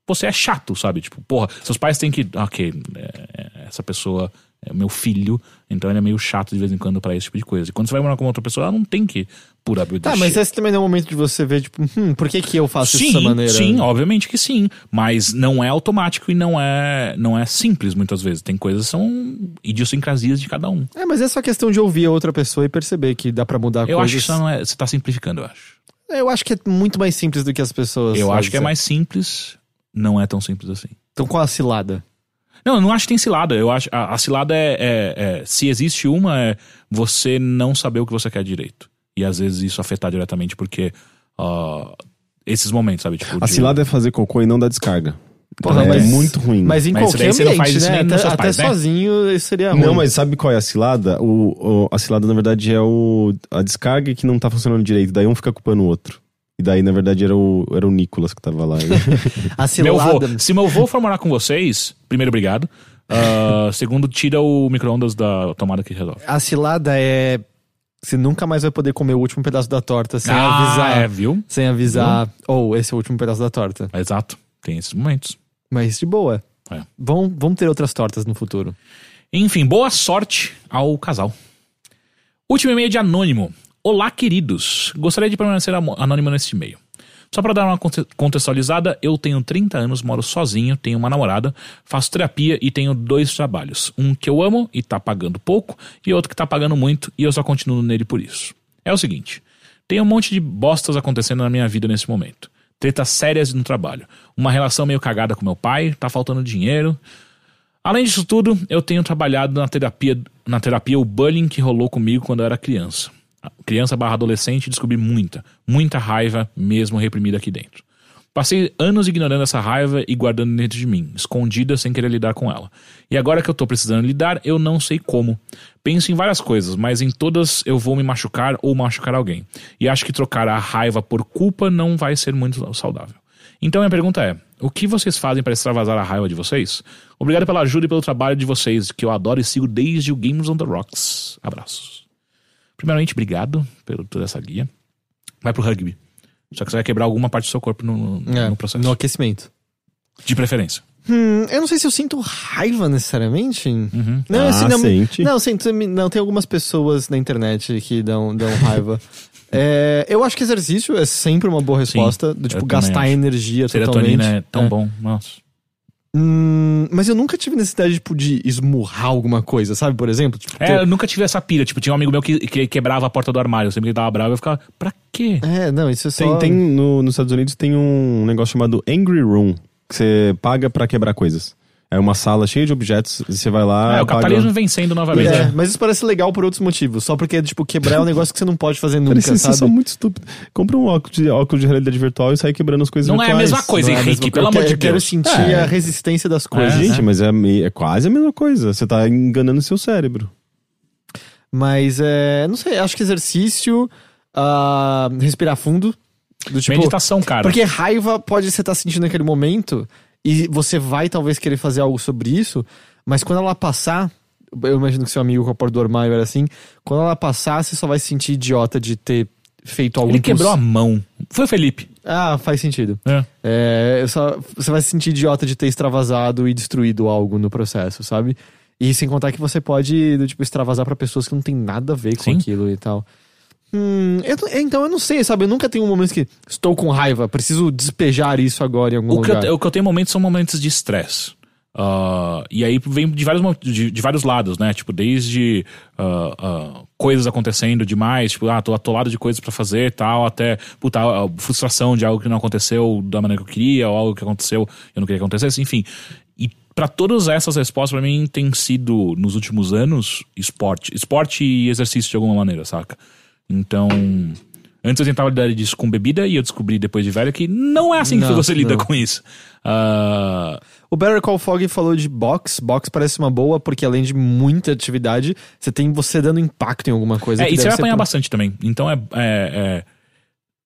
você é chato, sabe? Tipo, porra, seus pais têm que. Ok, é, é, essa pessoa é meu filho, então ele é meio chato de vez em quando pra esse tipo de coisa. E quando você vai morar com outra pessoa, ela não tem que pura Tá, mas esse também não é o momento de você ver, tipo, hum, por que que eu faço isso Sim, dessa maneira? sim, obviamente que sim. Mas não é automático e não é, não é simples muitas vezes. Tem coisas que são idiosincrasias de cada um. É, mas é só questão de ouvir a outra pessoa e perceber que dá pra mudar Eu acho que coisas. isso não é. Você tá simplificando, eu acho. Eu acho que é muito mais simples do que as pessoas. Eu acho que é mais simples, não é tão simples assim. Então qual a cilada? Não, eu não acho que tem cilada. Eu acho a, a cilada é, é- é- se existe uma é você não saber o que você quer direito e às vezes isso afetar diretamente porque ah, esses momentos, sabe? Tipo, A de- cilada é fazer cocô e não dar descarga. Porra, é mas- muito ruim. Mas em Mas qualquer ambiente, faz né? Até, até pais, né? sozinho isso seria ruim. Não, mas sabe qual é a cilada? O, o- a cilada, na verdade, é o, a descarga que não tá funcionando direito. Daí um fica culpando o outro. E daí, na verdade, era o, era o Nicolas que tava lá. A Meu vô, cilada... se meu vô for morar com vocês, primeiro, obrigado. Ah, segundo, tira o micro-ondas da tomada que resolve. A cilada é... Você nunca mais vai poder comer o último pedaço da torta sem ah, avisar. é, viu? Sem avisar. Ou esse é o último pedaço da torta. Exato. Tem esses momentos. Mas de boa. É. Vão, vão ter outras tortas no futuro. Enfim, boa sorte ao casal. Último e-mail de anônimo. Olá, queridos. Gostaria de permanecer anônimo neste e-mail. Só para dar uma conte- contextualizada, eu tenho 30 anos, moro sozinho, tenho uma namorada, faço terapia e tenho dois trabalhos. Um que eu amo e tá pagando pouco, e outro que tá pagando muito e eu só continuo nele por isso. É o seguinte: Tem um monte de bostas acontecendo na minha vida nesse momento. Tretas sérias no trabalho. Uma relação meio cagada com meu pai, tá faltando dinheiro. Além disso tudo, eu tenho trabalhado na terapia, na terapia o bullying que rolou comigo quando eu era criança. Criança barra adolescente, descobri muita, muita raiva mesmo reprimida aqui dentro. Passei anos ignorando essa raiva e guardando dentro de mim, escondida sem querer lidar com ela. E agora que eu tô precisando lidar, eu não sei como. Penso em várias coisas, mas em todas eu vou me machucar ou machucar alguém. E acho que trocar a raiva por culpa não vai ser muito saudável. Então minha pergunta é: o que vocês fazem para extravasar a raiva de vocês? Obrigado pela ajuda e pelo trabalho de vocês, que eu adoro e sigo desde o Games on the Rocks. Abraços. Primeiramente, obrigado por toda essa guia. Vai pro rugby. Só que você vai quebrar alguma parte do seu corpo no, no, É, no processo. no aquecimento. De preferência. Hum, eu não sei se eu sinto raiva necessariamente. Uhum. Não, Ah, assim, não, sente. não, sinto, não, tem algumas pessoas na internet que dão, dão raiva. É, eu acho que exercício é sempre uma boa resposta, do tipo, gastar acho. energia Serotonina totalmente. é tão É. bom. Nossa. Hum, mas eu nunca tive necessidade, tipo, de esmurrar alguma coisa, sabe? Por exemplo, tipo, É, ter- eu nunca tive essa pira. Tipo, tinha um amigo meu que, que quebrava a porta do armário. Sempre que ele tava bravo, eu ficava, pra quê? É, não, isso é só... Tem, tem no, nos Estados Unidos tem um negócio chamado Angry Room, que você paga pra quebrar coisas. É uma sala cheia de objetos, e você vai lá. é, o paga- capitalismo vencendo novamente. É, né? mas isso parece legal por outros motivos. Só porque, tipo, quebrar é um negócio que você não pode fazer nunca, Cara, vocês sabe? são muito estúpidos. Compra um óculos de, óculos de realidade virtual e sai quebrando as coisas Não é a virtuais. mesma coisa, Não é a Henrique, mesma pelo coisa. amor de Eu quero Deus. sentir É. a resistência das coisas. É, Gente, né? mas é, é quase a mesma coisa. Você tá enganando seu cérebro. Mas, é, não sei, acho que exercício, ah, respirar fundo. Do tipo, Meditação, cara. Porque raiva pode você estar sentindo naquele momento e você vai talvez querer fazer algo sobre isso, mas quando ela passar, eu imagino que seu amigo com a porta do armário era assim, quando ela passar, você só vai se sentir idiota de ter feito algo Ele quebrou a mão. Foi o Felipe. Ah, faz sentido. É. É, só, você vai se sentir idiota de ter extravasado e destruído algo no processo, sabe? E sem contar que você pode, tipo, extravasar pra pessoas que não tem nada a ver com Sim. aquilo e tal. Hum, eu não- então eu não sei, sabe? Eu nunca tenho um momento que estou com raiva, preciso despejar isso agora em algum O que, lugar. eu, o que eu tenho momentos são momentos de estresse. Ah, e aí vem de vários, de, de vários lados, né? Tipo, desde ah, ah, coisas acontecendo demais, tipo, ah, tô atolado de coisas pra fazer e tal, até, puta, frustração de algo que não aconteceu da maneira que eu queria, ou algo que aconteceu eu não queria que acontecesse, enfim. E pra todas essas respostas, pra mim, tem sido, nos últimos anos, esporte. Esporte e exercício de alguma maneira, saca? Então. Antes eu tentava lidar disso com bebida e eu descobri depois de velho que não é assim que Não, você lida não. com isso. Ah, O Better Call Fog falou de box. Box parece uma boa, porque além de muita atividade, você tem você dando impacto em alguma coisa. é, que e você vai apanhar pro- bastante também. Então é. é- é-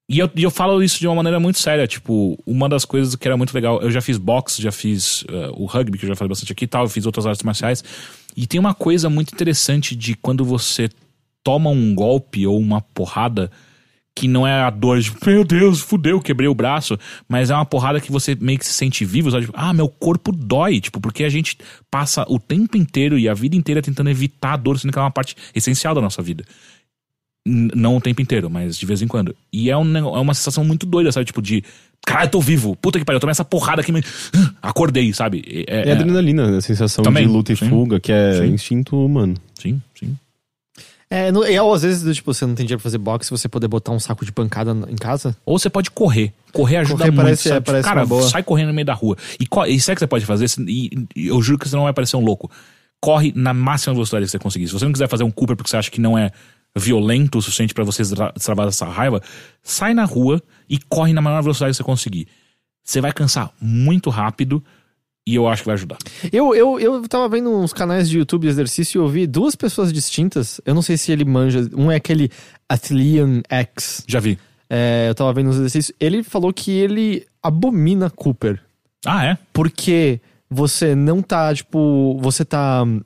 E, eu, e eu falo isso de uma maneira muito séria. Tipo, uma das coisas que era muito legal. Eu já fiz boxe, já fiz eh, o rugby, que eu já falei bastante aqui e tal. Eu fiz outras artes marciais. E tem uma coisa muito interessante de quando você toma um golpe ou uma porrada. Que não é a dor de, meu Deus, fudeu, quebrei o braço. Mas é uma porrada que você meio que se sente vivo, sabe? Tipo, ah, meu corpo dói. Tipo, porque a gente passa o tempo inteiro e a vida inteira tentando evitar a dor, sendo que é uma parte essencial da nossa vida. N- Não o tempo inteiro, mas de vez em quando. E é, um, é uma sensação muito doida, sabe? Tipo, de. Caralho, eu tô vivo. Puta que pariu, eu tomei essa porrada aqui. Mas... Acordei, sabe? É, É, adrenalina, a sensação Também, de luta e sim. fuga, que é Sim. instinto humano. Sim, sim. É, no, e às vezes, tipo, você não tem dinheiro pra fazer boxe, você poder botar um saco de pancada em casa. Ou você pode correr. Correr ajuda Correr muito. parece- sabe? é, parece Cara, uma boa. sai correndo no meio da rua. E, e sabe o que você pode fazer? E, e eu juro que você não vai parecer um louco. Corre na máxima velocidade que você conseguir. Se você não quiser fazer um Cooper porque você acha que não é violento o suficiente pra você extra- destravar essa raiva, sai na rua e corre na maior velocidade que você conseguir. Você vai cansar muito rápido e eu acho que vai ajudar. Eu, eu, eu tava vendo uns canais de YouTube de exercício e eu vi duas pessoas distintas. Eu não sei se ele manja. Um é aquele Athlean X. Já vi. É, eu tava vendo uns exercícios. Ele falou que ele abomina Cooper. Ah, é? Porque você não tá, tipo, você tá hum,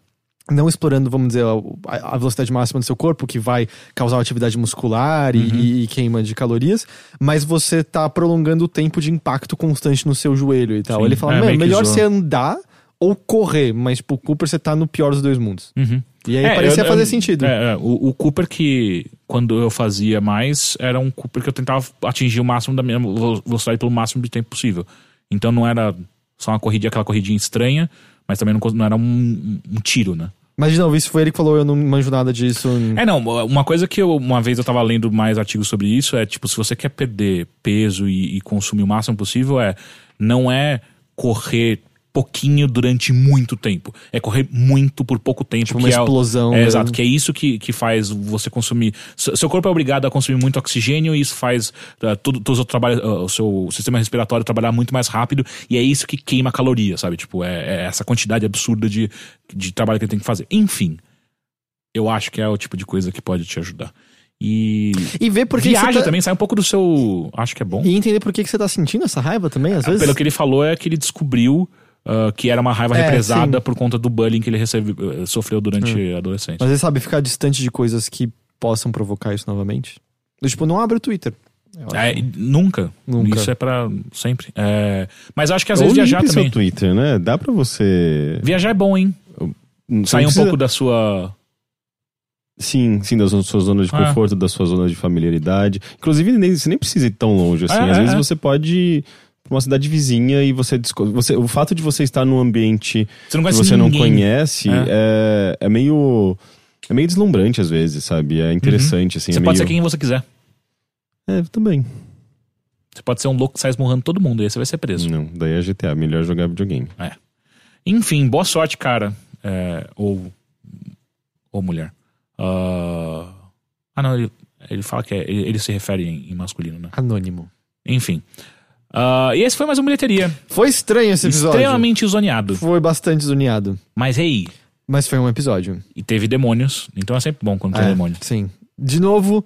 não explorando, vamos dizer, a, a velocidade máxima do seu corpo, que vai causar atividade muscular e- e, e queima de calorias, mas você tá prolongando o tempo de impacto constante no seu joelho e tal. Sim, Ele fala, é, "Meu, meio que melhor zoa." você andar ou correr, mas, tipo, Cooper você tá no pior dos dois mundos. Uhum. E aí É, parecia eu- fazer eu- sentido. É, é, o, o Cooper que, quando eu fazia mais, era um Cooper que eu tentava atingir o máximo da minha velocidade pelo máximo de tempo possível. Então não era só uma corridinha, aquela corridinha estranha, mas também não, não era um, um- um tiro, né? Mas de novo, isso foi ele que falou, eu não manjo nada disso. É, não, uma coisa que eu, uma vez eu tava lendo mais artigos sobre isso é, tipo, se você quer perder peso e, e consumir o máximo possível, é, não é correr pouquinho durante muito tempo. É correr muito por pouco tempo. Tipo uma é explosão, É, né? exato, que é isso que, que faz você consumir. Seu corpo é obrigado a consumir muito oxigênio e isso faz uh, todo, todo o, trabalho, uh, o seu sistema respiratório trabalhar muito mais rápido e é isso que queima caloria, sabe? Tipo, é, é essa quantidade absurda de, de trabalho que ele tem que fazer. Enfim, eu acho que é o tipo de coisa que pode te ajudar. E E ver por que viaja tá... também, sai um pouco do seu. Acho que é bom. E entender por que que você tá sentindo essa raiva também, às vezes. Pelo que ele falou, é que ele descobriu ah, que era uma raiva É, represada sim. por conta do bullying que ele recebe, eh, sofreu durante a adolescência. Mas ele sabe ficar distante de coisas que possam provocar isso novamente. Tipo, não abre o Twitter. É, nunca. Nunca. Isso é pra sempre. É, mas acho que às Ou vezes viajar também. seu Twitter, né? Dá pra você... Viajar é bom, hein? Sair não um precisa- pouco da sua. Sim, sim, da sua zona de Ah. conforto, da sua zona de familiaridade. Inclusive, nem, você nem precisa ir tão longe assim. É, Às é, vezes é. você pode ir pra uma cidade vizinha e você, você. O fato de você estar num ambiente Você não que conhece você não ninguém. conhece é. É, meio. É meio deslumbrante às vezes, sabe? É interessante, assim. Você é pode meio... ser quem você quiser. É, também. Você pode ser um louco que sai esmurrando todo mundo, e aí você vai ser preso. Não, daí é GTA, melhor jogar videogame. Enfim, boa sorte, cara. É, ou. Ou mulher. Ah, ah, não, ele, ele fala que é, ele, ele se refere em, em masculino, né? Anônimo. Enfim. Ah, e esse foi mais uma bilheteria. Foi estranho esse episódio. Extremamente zoneado. Foi bastante zoneado. Mas ei, Mas foi um episódio. e teve demônios, então é sempre bom quando tem É, demônio. Sim. De novo,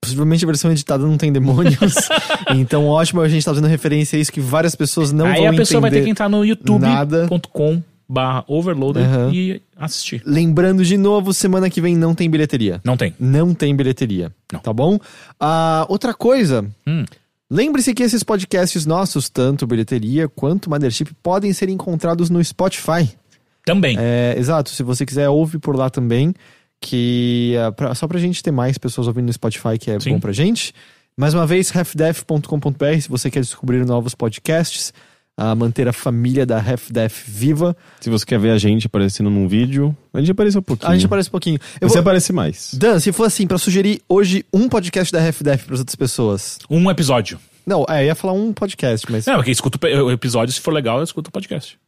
possivelmente a versão editada não tem demônios. então, ótimo, a gente tá fazendo referência a isso que várias pessoas não Aí vão a pessoa vai ter entender. que entrar no youtube.com barra overloader Aham. e assistir. Lembrando de novo, semana que vem não tem bilheteria. Não tem. Não tem bilheteria. Não. Tá bom? Ah, outra coisa. Hum. Lembre-se que esses podcasts nossos, tanto Bilheteria quanto Mothership, podem ser encontrados no Spotify. Também. É, exato, se você quiser, ouve por lá também. Que é pra- só pra gente ter mais pessoas ouvindo no Spotify, que é Sim. bom pra gente. Mais uma vez, halfdef.com.br, se você quer descobrir novos podcasts, a manter a família da Half-Def viva. Se você quer ver a gente aparecendo num vídeo, a gente apareceu um pouquinho. A gente aparece um pouquinho. Eu Você vou- aparece mais. Dan, se for assim, pra sugerir hoje um podcast da Half-Def pras outras pessoas. Um episódio. Não, é, eu ia falar um podcast, mas. Não, porque escuta o episódio, se for legal, eu escuto o podcast.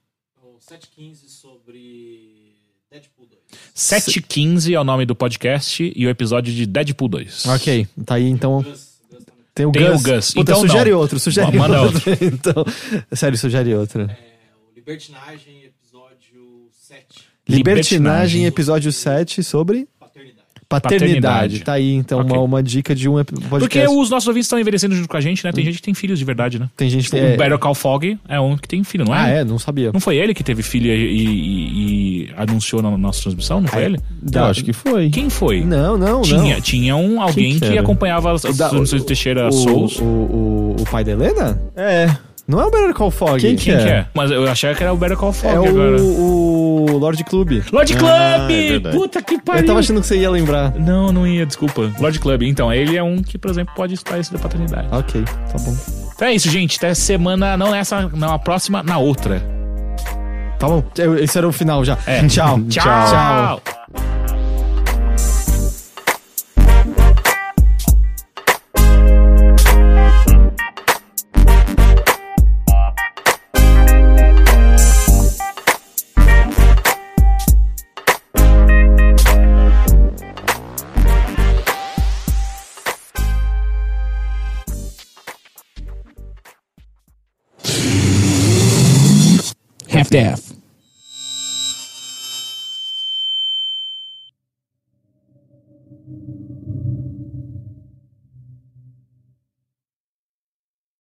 O 715 sobre Deadpool 2. 715 é o nome do podcast e o episódio de Deadpool 2. Ok, tá aí então. Tem o Tem Gus. o Gus. Puta, Então sugere não. outro, sugere Manda outro. então, sério, sugere outro. É, o Libertinagem, episódio 7. Libertinagem, Libertinagem. episódio 7 sobre Paternidade. paternidade. Tá aí, então, Ok. uma, uma dica de um podcast. Porque os nossos ouvintes estão envelhecendo junto com a gente, né? Tem gente que tem filhos de verdade, né? Tem gente que. O Better Call Fog é um que tem filho, não é? Ah, é? Não sabia. Não foi ele que teve filho e, e- e anunciou na nossa transmissão? Não foi Ah, ele? Eu acho que foi. Quem foi? Não, não, Tinha, não. tinha um, alguém Quem que que, acompanhava as, transmissões de Teixeira o, Souls. O, o, o pai da Helena? É. Não é o Better Call Fog. Quem que Quem que é? é? Mas eu achava que era o Better Call Fog É agora. o, o Lord Club. Lord Club! Ah, é verdade. Puta que pariu! Eu tava achando que você ia lembrar. Não, não ia, desculpa. Lord Club. Então, ele é um que, por exemplo, pode estar isso da paternidade. Ok, tá bom. Então é isso, gente. Até semana, não nessa, não a próxima, na outra. Tá bom. Eu- Esse era o final já. É. Tchau. Tchau! staff.